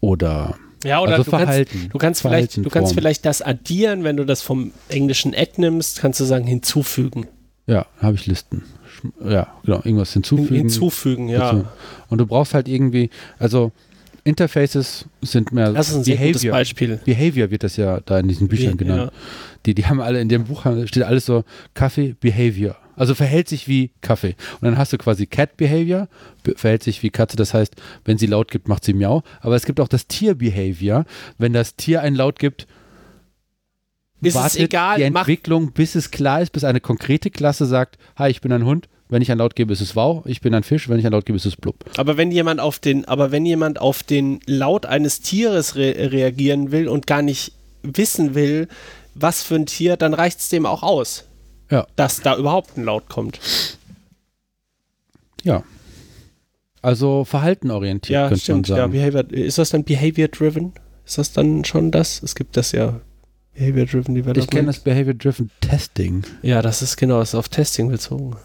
Oder Ja, oder also du, Verhalten. kannst, du kannst vielleicht, du kannst vielleicht das addieren, wenn du das vom englischen add nimmst, kannst du sagen hinzufügen. Ja, habe ich Listen. Ja, genau, irgendwas hinzufügen. Hinzufügen, ja. Und du brauchst halt irgendwie, also Interfaces sind mehr das ist ein sehr gutes Beispiel. Behavior wird das ja da in diesen Büchern genannt. Ja. Die, die haben alle in dem Buch steht alles so Kaffee Behavior. Also verhält sich wie Kaffee. Und dann hast du quasi Cat Behavior, verhält sich wie Katze. Das heißt, wenn sie laut gibt, macht sie Miau. Aber es gibt auch das Tier Behavior. Wenn das Tier einen Laut gibt, ist wartet es egal, die Entwicklung, bis es klar ist, bis eine konkrete Klasse sagt, hi, ich bin ein Hund. Wenn ich ein Laut gebe, ist es wow. Ich bin ein Fisch. Wenn ich ein Laut gebe, ist es blub. Aber wenn jemand auf den, aber wenn jemand auf den Laut eines Tieres re reagieren will und gar nicht wissen will, was für ein Tier, dann reicht es dem auch aus ja. dass da überhaupt ein Laut kommt. Ja. Also verhaltenorientiert ja, könnte stimmt, man sagen. Ja, Behavior, ist das dann Behavior-driven? Ist das dann schon das? Es gibt das ja. Behavior-driven Development. Ich kenne das Behavior-driven Testing. Ja, das ist genau, das ist auf Testing bezogen.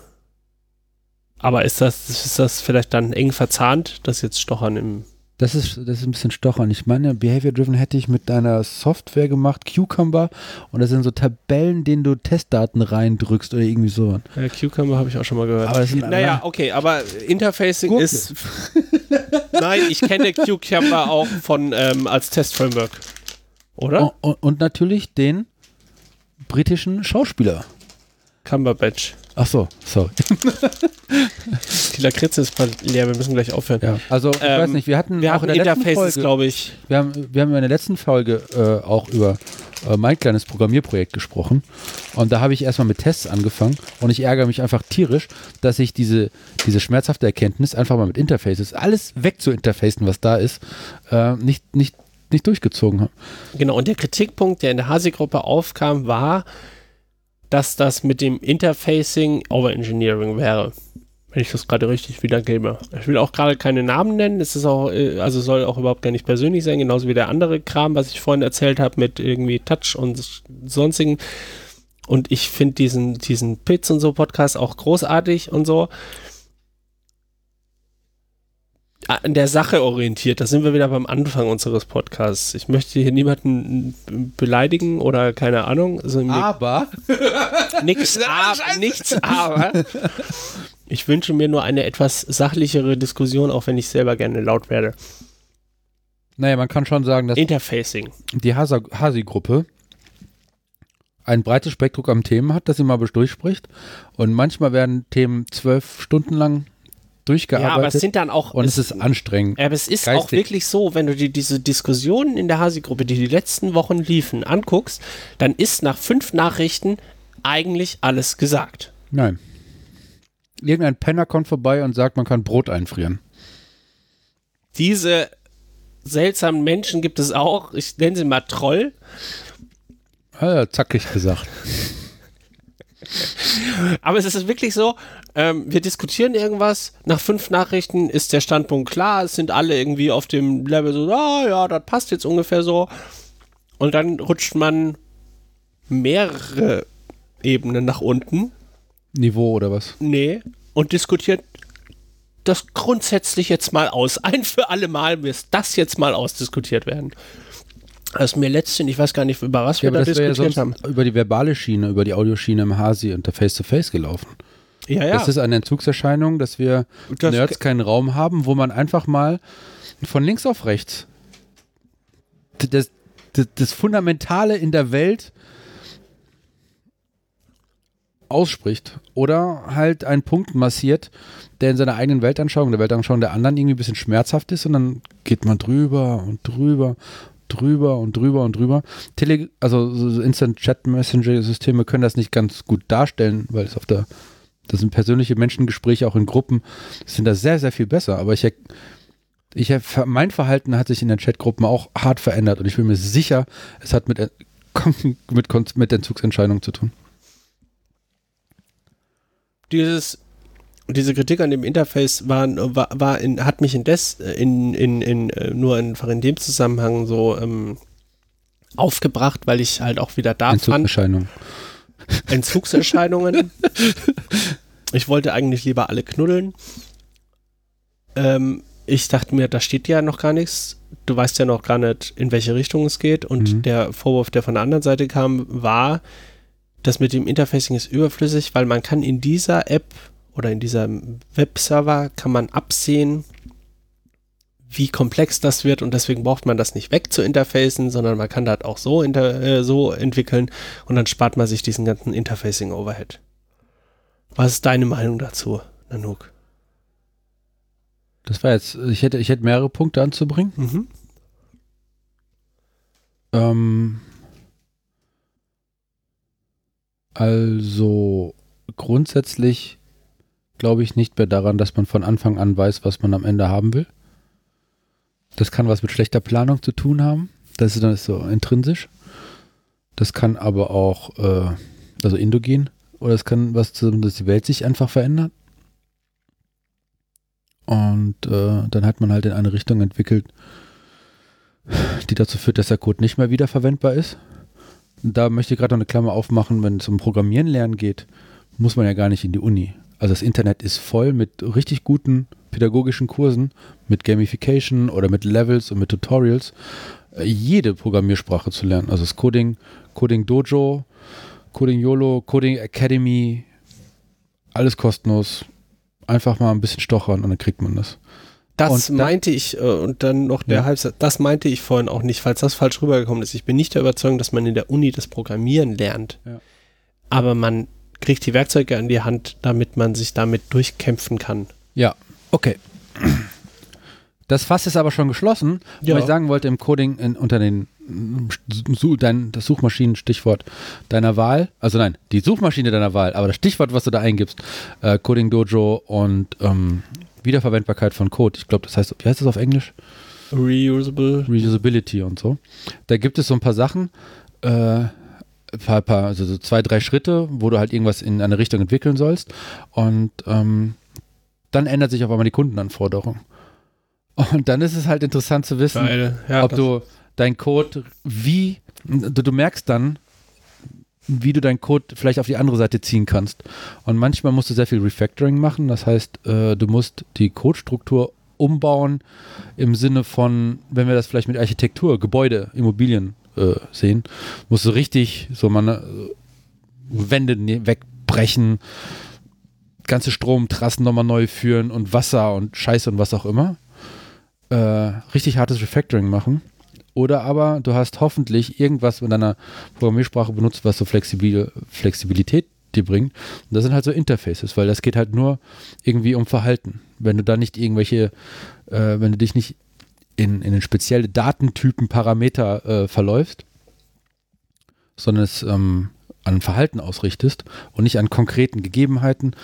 Aber ist das, ist das vielleicht dann eng verzahnt, das jetzt Stochern im das ist, das ist ein bisschen stochern. Ich meine, Behavior Driven hätte ich mit deiner Software gemacht, Cucumber, und das sind so Tabellen, denen du Testdaten reindrückst oder irgendwie so. Ja, Cucumber habe ich auch schon mal gehört. Aber sind, naja, okay, aber Interfacing Gurke. ist. (laughs) Nein, ich kenne Cucumber auch von ähm, als Testframework. Oder? Und, und, und natürlich den britischen Schauspieler. Cumberbatch. Ach so, sorry. (laughs) Die Lakritze ist leer, wir müssen gleich aufhören. Ja, also ich ähm, weiß nicht, wir hatten wir auch in der Interfaces, glaube ich. Wir haben, wir haben in der letzten Folge äh, auch über äh, mein kleines Programmierprojekt gesprochen und da habe ich erstmal mit Tests angefangen und ich ärgere mich einfach tierisch, dass ich diese, diese schmerzhafte Erkenntnis einfach mal mit Interfaces, alles wegzuinterfacen, was da ist, äh, nicht, nicht, nicht durchgezogen habe. Genau, und der Kritikpunkt, der in der Hasi-Gruppe aufkam, war, dass das mit dem Interfacing Overengineering wäre. Wenn ich das gerade richtig wiedergebe. Ich will auch gerade keine Namen nennen. Es ist auch, äh, also soll auch überhaupt gar nicht persönlich sein, genauso wie der andere Kram, was ich vorhin erzählt habe mit irgendwie Touch und sonstigen. Und ich finde diesen, diesen Pits und so Podcast auch großartig und so an der Sache orientiert. Da sind wir wieder beim Anfang unseres Podcasts. Ich möchte hier niemanden beleidigen oder keine Ahnung. Also aber. (laughs) Nix, aber, nichts aber. Ich wünsche mir nur eine etwas sachlichere Diskussion, auch wenn ich selber gerne laut werde. Naja, man kann schon sagen, dass Interfacing. die Hasi-Gruppe ein breites Spektrum an Themen hat, das sie mal durchspricht. Und manchmal werden Themen zwölf Stunden lang durchgearbeitet. Ja, aber es sind dann auch. Und es, es ist anstrengend. Aber es ist geistig. auch wirklich so, wenn du dir diese Diskussionen in der Hasi-Gruppe, die die letzten Wochen liefen, anguckst, dann ist nach fünf Nachrichten eigentlich alles gesagt. Nein. Irgendein Penner kommt vorbei und sagt, man kann Brot einfrieren. Diese seltsamen Menschen gibt es auch. Ich nenne sie mal Troll. Ah, zackig gesagt. Aber es ist wirklich so, ähm, wir diskutieren irgendwas, nach fünf Nachrichten ist der Standpunkt klar, es sind alle irgendwie auf dem Level so, ah ja, das passt jetzt ungefähr so. Und dann rutscht man mehrere Ebenen nach unten. Niveau oder was? Nee. Und diskutiert das grundsätzlich jetzt mal aus. Ein für alle Mal muss das jetzt mal ausdiskutiert werden. Das ist mir letztens, ich weiß gar nicht, über was wir ja, da diskutiert ja haben. Über die verbale Schiene, über die Audioschiene im Hasi und der Face-to-Face -face gelaufen. Ja, ja. Das ist eine Entzugserscheinung, dass wir das Nerds keinen Raum haben, wo man einfach mal von links auf rechts das, das, das Fundamentale in der Welt ausspricht oder halt einen Punkt massiert, der in seiner eigenen Weltanschauung, der Weltanschauung der anderen irgendwie ein bisschen schmerzhaft ist und dann geht man drüber und drüber drüber und drüber und drüber. Tele also so Instant Chat Messenger Systeme können das nicht ganz gut darstellen, weil es auf der das sind persönliche Menschengespräche auch in Gruppen, sind da sehr sehr viel besser, aber ich ich mein Verhalten hat sich in den Chatgruppen auch hart verändert und ich bin mir sicher, es hat mit (laughs) mit, mit Entzugsentscheidungen zu tun. Dieses diese Kritik an dem Interface war, war, war in, hat mich indes in, in, in, äh, nur einfach in dem Zusammenhang so ähm, aufgebracht, weil ich halt auch wieder da Entzugserscheinungen. fand. Entzugserscheinungen. ich wollte eigentlich lieber alle knuddeln. Ähm, ich dachte mir, da steht ja noch gar nichts. Du weißt ja noch gar nicht, in welche Richtung es geht. Und Mhm. der Vorwurf, der von der anderen Seite kam, war, das mit dem Interfacing ist überflüssig, weil man kann in dieser App oder in diesem Webserver kann man absehen, wie komplex das wird und deswegen braucht man das nicht weg zu interfacen, sondern man kann das auch so, äh, so entwickeln und dann spart man sich diesen ganzen Interfacing-Overhead. Was ist deine Meinung dazu, Nanook? Das war jetzt, ich hätte, ich hätte mehrere Punkte anzubringen. Mhm. Ähm, also grundsätzlich glaube ich nicht mehr daran, dass man von Anfang an weiß, was man am Ende haben will. Das kann was mit schlechter Planung zu tun haben. Das ist dann so intrinsisch. Das kann aber auch, äh, also endogen, oder es kann was dass die Welt sich einfach verändert. Und äh, dann hat man halt in eine Richtung entwickelt, die dazu führt, dass der Code nicht mehr wiederverwendbar ist. Da möchte ich gerade noch eine Klammer aufmachen, wenn es um Programmieren lernen geht, muss man ja gar nicht in die Uni. Also das Internet ist voll mit richtig guten pädagogischen Kursen, mit Gamification oder mit Levels und mit Tutorials, äh, jede Programmiersprache zu lernen. Also das Coding, Coding Dojo, Coding YOLO, Coding Academy, alles kostenlos. Einfach mal ein bisschen stochern und dann kriegt man das. Das Und da- meinte ich, äh, und dann noch der Ja. Halbsatz, das meinte ich vorhin auch nicht, falls das falsch rübergekommen ist. Ich bin nicht der Überzeugung, dass man in der Uni das Programmieren lernt. Ja. Aber man kriegt die Werkzeuge an die Hand, damit man sich damit durchkämpfen kann. Ja, okay. Das Fass ist aber schon geschlossen, Ja. weil ich sagen wollte, im Coding in, unter den mm, dein, das Suchmaschinenstichwort deiner Wahl, also nein, die Suchmaschine deiner Wahl, aber das Stichwort, was du da eingibst, äh, Coding Dojo und ähm, Wiederverwendbarkeit von Code, ich glaube, das heißt, wie heißt das auf Englisch? Reusable. Reusability und so. Da gibt es so ein paar Sachen, äh, paar, paar, also so zwei, drei Schritte, wo du halt irgendwas in eine Richtung entwickeln sollst. Und ähm, dann ändert sich auf einmal die Kundenanforderung. Und dann ist es halt interessant zu wissen. Ja, ob du dein Code wie, du, du merkst dann, wie du deinen Code vielleicht auf die andere Seite ziehen kannst. Und manchmal musst du sehr viel Refactoring machen. Das heißt, äh, du musst die Codestruktur umbauen im Sinne von, wenn wir das vielleicht mit Architektur, Gebäude, Immobilien äh, sehen, musst du richtig so mal ne, Wände ne- wegbrechen, ganze Stromtrassen nochmal neu führen und Wasser und Scheiße und was auch immer. Äh, richtig hartes Refactoring machen. Oder aber du hast hoffentlich irgendwas mit deiner Programmiersprache benutzt, was so flexibil, Flexibilität dir bringt. Und das sind halt so Interfaces, weil das geht halt nur irgendwie um Verhalten. Wenn du da nicht irgendwelche, äh, wenn du dich nicht in, in spezielle Datentypen, Parameter äh, verläufst, sondern es ähm, an Verhalten ausrichtest und nicht an konkreten Gegebenheiten,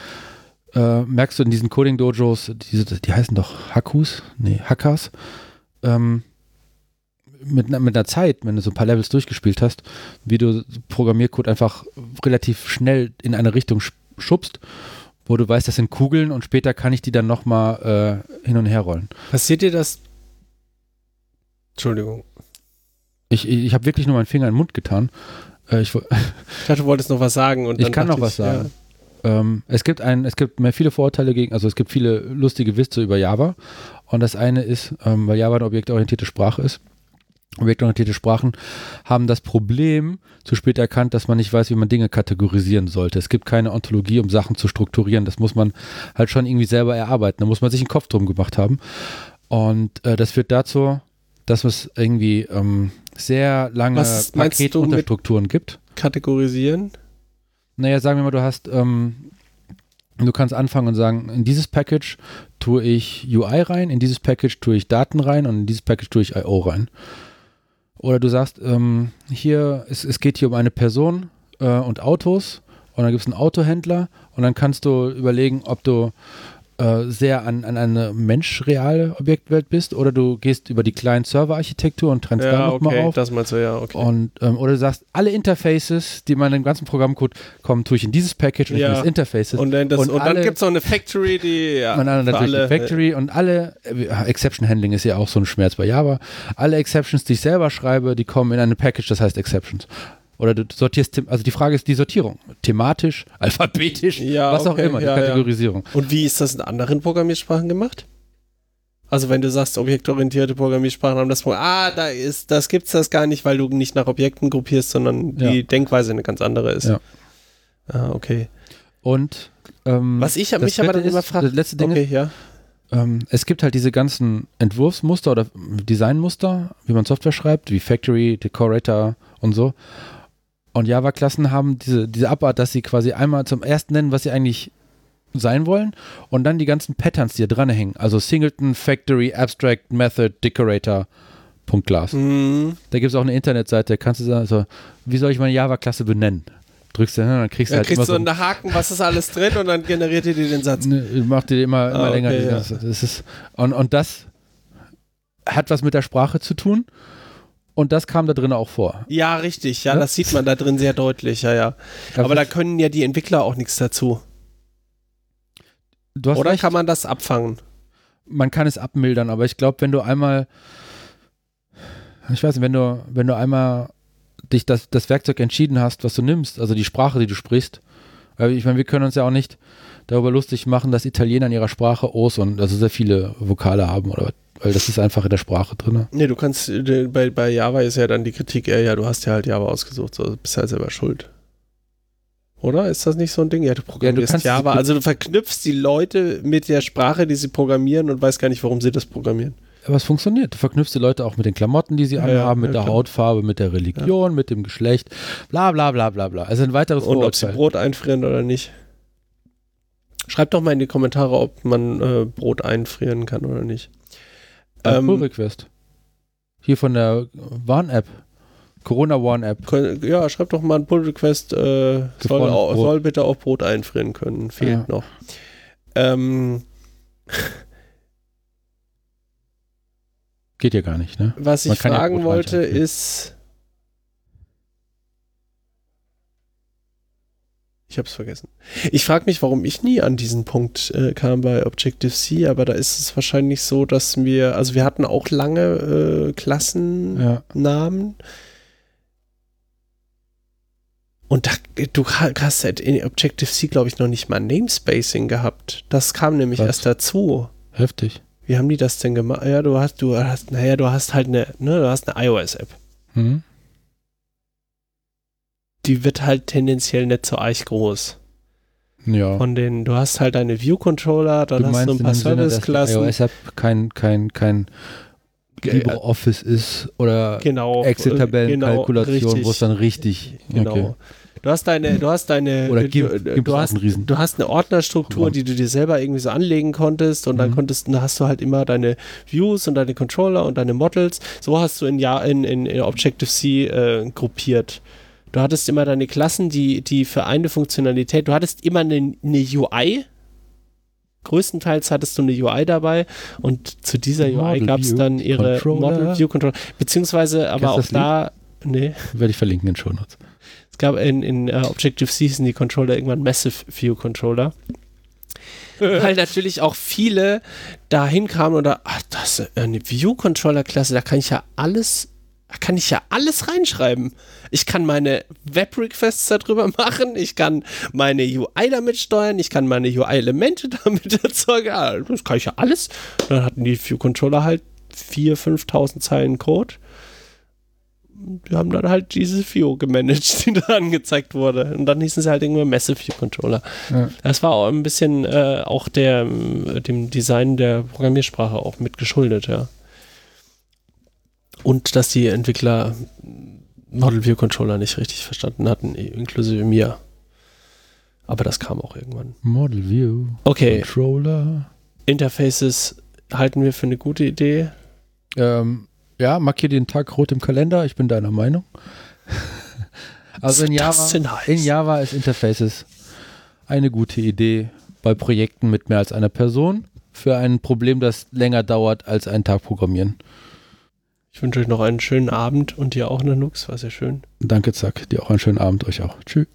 äh, merkst du in diesen Coding-Dojos, diese, die heißen doch Hakus, nee, Hackers, ähm, mit, mit einer Zeit, wenn du so ein paar Levels durchgespielt hast, wie du Programmiercode einfach relativ schnell in eine Richtung sch- schubst, wo du weißt, das sind Kugeln und später kann ich die dann nochmal äh, hin und her rollen. Passiert dir das? Entschuldigung. Ich, ich, ich habe wirklich nur meinen Finger in den Mund getan. Äh, ich, (laughs) Ich dachte, du wolltest noch was sagen. Und Ich kann noch was sagen. ähm, es gibt ein, es gibt mehr viele Vorurteile gegen, also es gibt viele lustige Witze über Java. Und das eine ist, ähm, weil Java eine objektorientierte Sprache ist. Objektorientierte Sprachen haben das Problem zu spät erkannt, dass man nicht weiß, wie man Dinge kategorisieren sollte. Es gibt keine Ontologie, um Sachen zu strukturieren. Das muss man halt schon irgendwie selber erarbeiten. Da muss man sich einen Kopf drum gemacht haben. Und äh, das führt dazu, dass es irgendwie ähm, sehr lange Was Paketunterstrukturen gibt. Kategorisieren? Naja, sagen wir mal, du hast, ähm, du kannst anfangen und sagen, in dieses Package tue ich UI rein, in dieses Package tue ich Daten rein und in dieses Package tue ich IO rein. Oder du sagst, ähm, hier, es, es geht hier um eine Person äh, und Autos und dann gibt es einen Autohändler und dann kannst du überlegen, ob du äh, sehr an, an eine menschreale Objektwelt bist oder du gehst über die Client-Server-Architektur und trennst da Ja, nochmal okay, auf. das meinst du, ja, okay. Und, ähm, oder du sagst, alle Interfaces, die man im ganzen Programmcode kommen, tue ich in dieses Package und Ja. in das Interfaces. Und dann, das, und und dann gibt es noch eine Factory, die ja, (laughs) und dann natürlich alle, die Factory und alle, äh, Exception Handling ist ja auch so ein Schmerz bei Java. Alle Exceptions, die ich selber schreibe, die kommen in eine Package, das heißt Exceptions. Oder du sortierst, also die Frage ist die Sortierung. Thematisch, (laughs) alphabetisch, Ja, was auch okay, immer, die ja, ja. Kategorisierung. Und wie ist das in anderen Programmiersprachen gemacht? Also wenn du sagst, objektorientierte Programmiersprachen haben das Problem, ah, da ist, das gibt's das gar nicht, weil du nicht nach Objekten gruppierst, sondern die Ja. Denkweise eine ganz andere ist. Ja. Ah, okay. Und ähm, Was ich mich aber dann Dritte immer ist- frage, Das letzte Ding okay, ist, ja. ähm, es gibt halt diese ganzen Entwurfsmuster oder Designmuster, wie man Software schreibt, wie Factory, Decorator und so. Und Java-Klassen haben diese, diese Abart, dass sie quasi einmal zum ersten nennen, was sie eigentlich sein wollen und dann die ganzen Patterns, die da dran hängen. Also Singleton, Factory, Abstract, Method, Decorator, Punkt Class. Mhm. Da gibt es auch eine Internetseite, kannst du sagen, so, wie soll ich meine Java-Klasse benennen? Drückst du hin und dann kriegst du Dann halt kriegst immer du so einen Haken, was ist alles drin und dann generiert ihr dir den Satz. Ne, macht dir immer, immer Ah, länger. okay, ja. das ist, und, und das hat was mit der Sprache zu tun. Und das kam da drin auch vor. Ja, richtig. Ja, Ja? das sieht man da drin sehr deutlich. Ja, ja. Aber da können ja die Entwickler auch nichts dazu. Oder recht, kann man das abfangen? man kann es abmildern, aber ich glaube, wenn du einmal, ich weiß nicht, wenn du, wenn du einmal dich das, das Werkzeug entschieden hast, was du nimmst, also die Sprache, die du sprichst, ich meine, wir können uns ja auch nicht darüber lustig machen, dass Italiener in ihrer Sprache O's und also sehr viele Vokale haben oder weil das ist einfach in der Sprache drin. Nee, du kannst, äh, bei, bei Java ist ja dann die Kritik eher, ja, du hast ja halt Java ausgesucht, so bist halt selber schuld. Oder? Ist das nicht so ein Ding? Ja, du programmierst kannst- Java, also du verknüpfst die Leute mit der Sprache, die sie programmieren und weißt gar nicht, warum sie das programmieren. Aber es funktioniert. Du verknüpfst die Leute auch mit den Klamotten, die sie Ja, ja, anhaben, mit ja, der klar. Hautfarbe, mit der Religion, mit dem Geschlecht, bla bla bla bla bla. Also ein weiteres Und ob sie Vorurteil. Brot einfrieren oder nicht. Schreibt doch mal in die Kommentare, ob man äh, Brot einfrieren kann oder nicht. Äh, Ähm, Pull Request. Hier von der Warn-App. Corona Warn-App. Kön- Ja, schreibt doch mal ein Pull Request, äh, soll, Gefrorenes au- Brot. soll bitte auch Brot einfrieren können. Fehlt Ja. noch. Ähm, Geht ja gar nicht, ne? was Man ich fragen wollte ist. Ich hab's vergessen. Ich frage mich, warum ich nie an diesen Punkt äh, kam bei Objective-C, aber da ist es wahrscheinlich so, dass wir, also wir hatten auch lange äh, Klassen, Ja. Und da, du ha- hast halt in Objective-C, glaube ich, noch nicht mal Namespacing gehabt. Das kam nämlich Was? erst dazu. Heftig. Wie haben die das denn gemacht? Ja, du hast, du hast, naja, du hast halt eine, ne, du hast eine iOS-App. Mhm. Die wird halt tendenziell nicht so eich groß. Ja. Von den, du hast halt deine View-Controller, dann du hast du ein in paar Service-Klassen. iOS-App kein, kein, kein Ge- LibreOffice ist oder Genau. Excel-Tabellenkalkulation, genau, wo es dann richtig. Genau. Okay. Du hast deine, du hast deine, Oder GIMP, du, du hast, Riesen. du hast eine Ordnerstruktur, die du dir selber irgendwie so anlegen konntest und dann Mhm. konntest, dann hast du halt immer deine Views und deine Controller und deine Models. So hast du in, ja, in, in, in Objective-C äh, gruppiert. Du hattest immer deine Klassen, die, die für eine Funktionalität, du hattest immer eine, eine UI. Größtenteils hattest du eine UI dabei und zu dieser UI Model gab es dann ihre Controller. Model View Controller. Beziehungsweise aber auch da, nee. Werde ich verlinken in den Shownotes. Es gab in, in uh, Objective-C hießen die Controller irgendwann Massive View Controller. (laughs) Weil natürlich auch viele dahin kamen oder, ach, das ist eine View-Controller-Klasse, da kann ich ja alles, da kann ich ja alles reinschreiben. Ich kann meine Web-Requests darüber (laughs) machen, ich kann meine UI damit steuern, ich kann meine UI-Elemente (laughs) damit erzeugen. Ja, das kann ich ja alles. Dann hatten die View-Controller halt 4.000, 5.000 Zeilen Code die haben dann halt dieses View gemanagt, (laughs) die da angezeigt wurde. Und dann hießen sie halt irgendwann Massive View Controller. Ja. Das war auch ein bisschen äh, auch der, dem Design der Programmiersprache auch mit geschuldet, ja. Und dass die Entwickler Model View Controller nicht richtig verstanden hatten, inklusive mir. Aber das kam auch irgendwann. Model View. Okay, Controller. Interfaces halten wir für eine gute Idee. Ähm, ja, markier den Tag rot im Kalender. Ich bin deiner Meinung. (laughs) Also in Java, in Java ist Interfaces eine gute Idee bei Projekten mit mehr als einer Person für ein Problem, das länger dauert als einen Tag programmieren. Ich wünsche euch noch einen schönen Abend und dir auch, Nanux, war sehr schön. Danke, Zack. Dir auch einen schönen Abend, euch auch. Tschüss.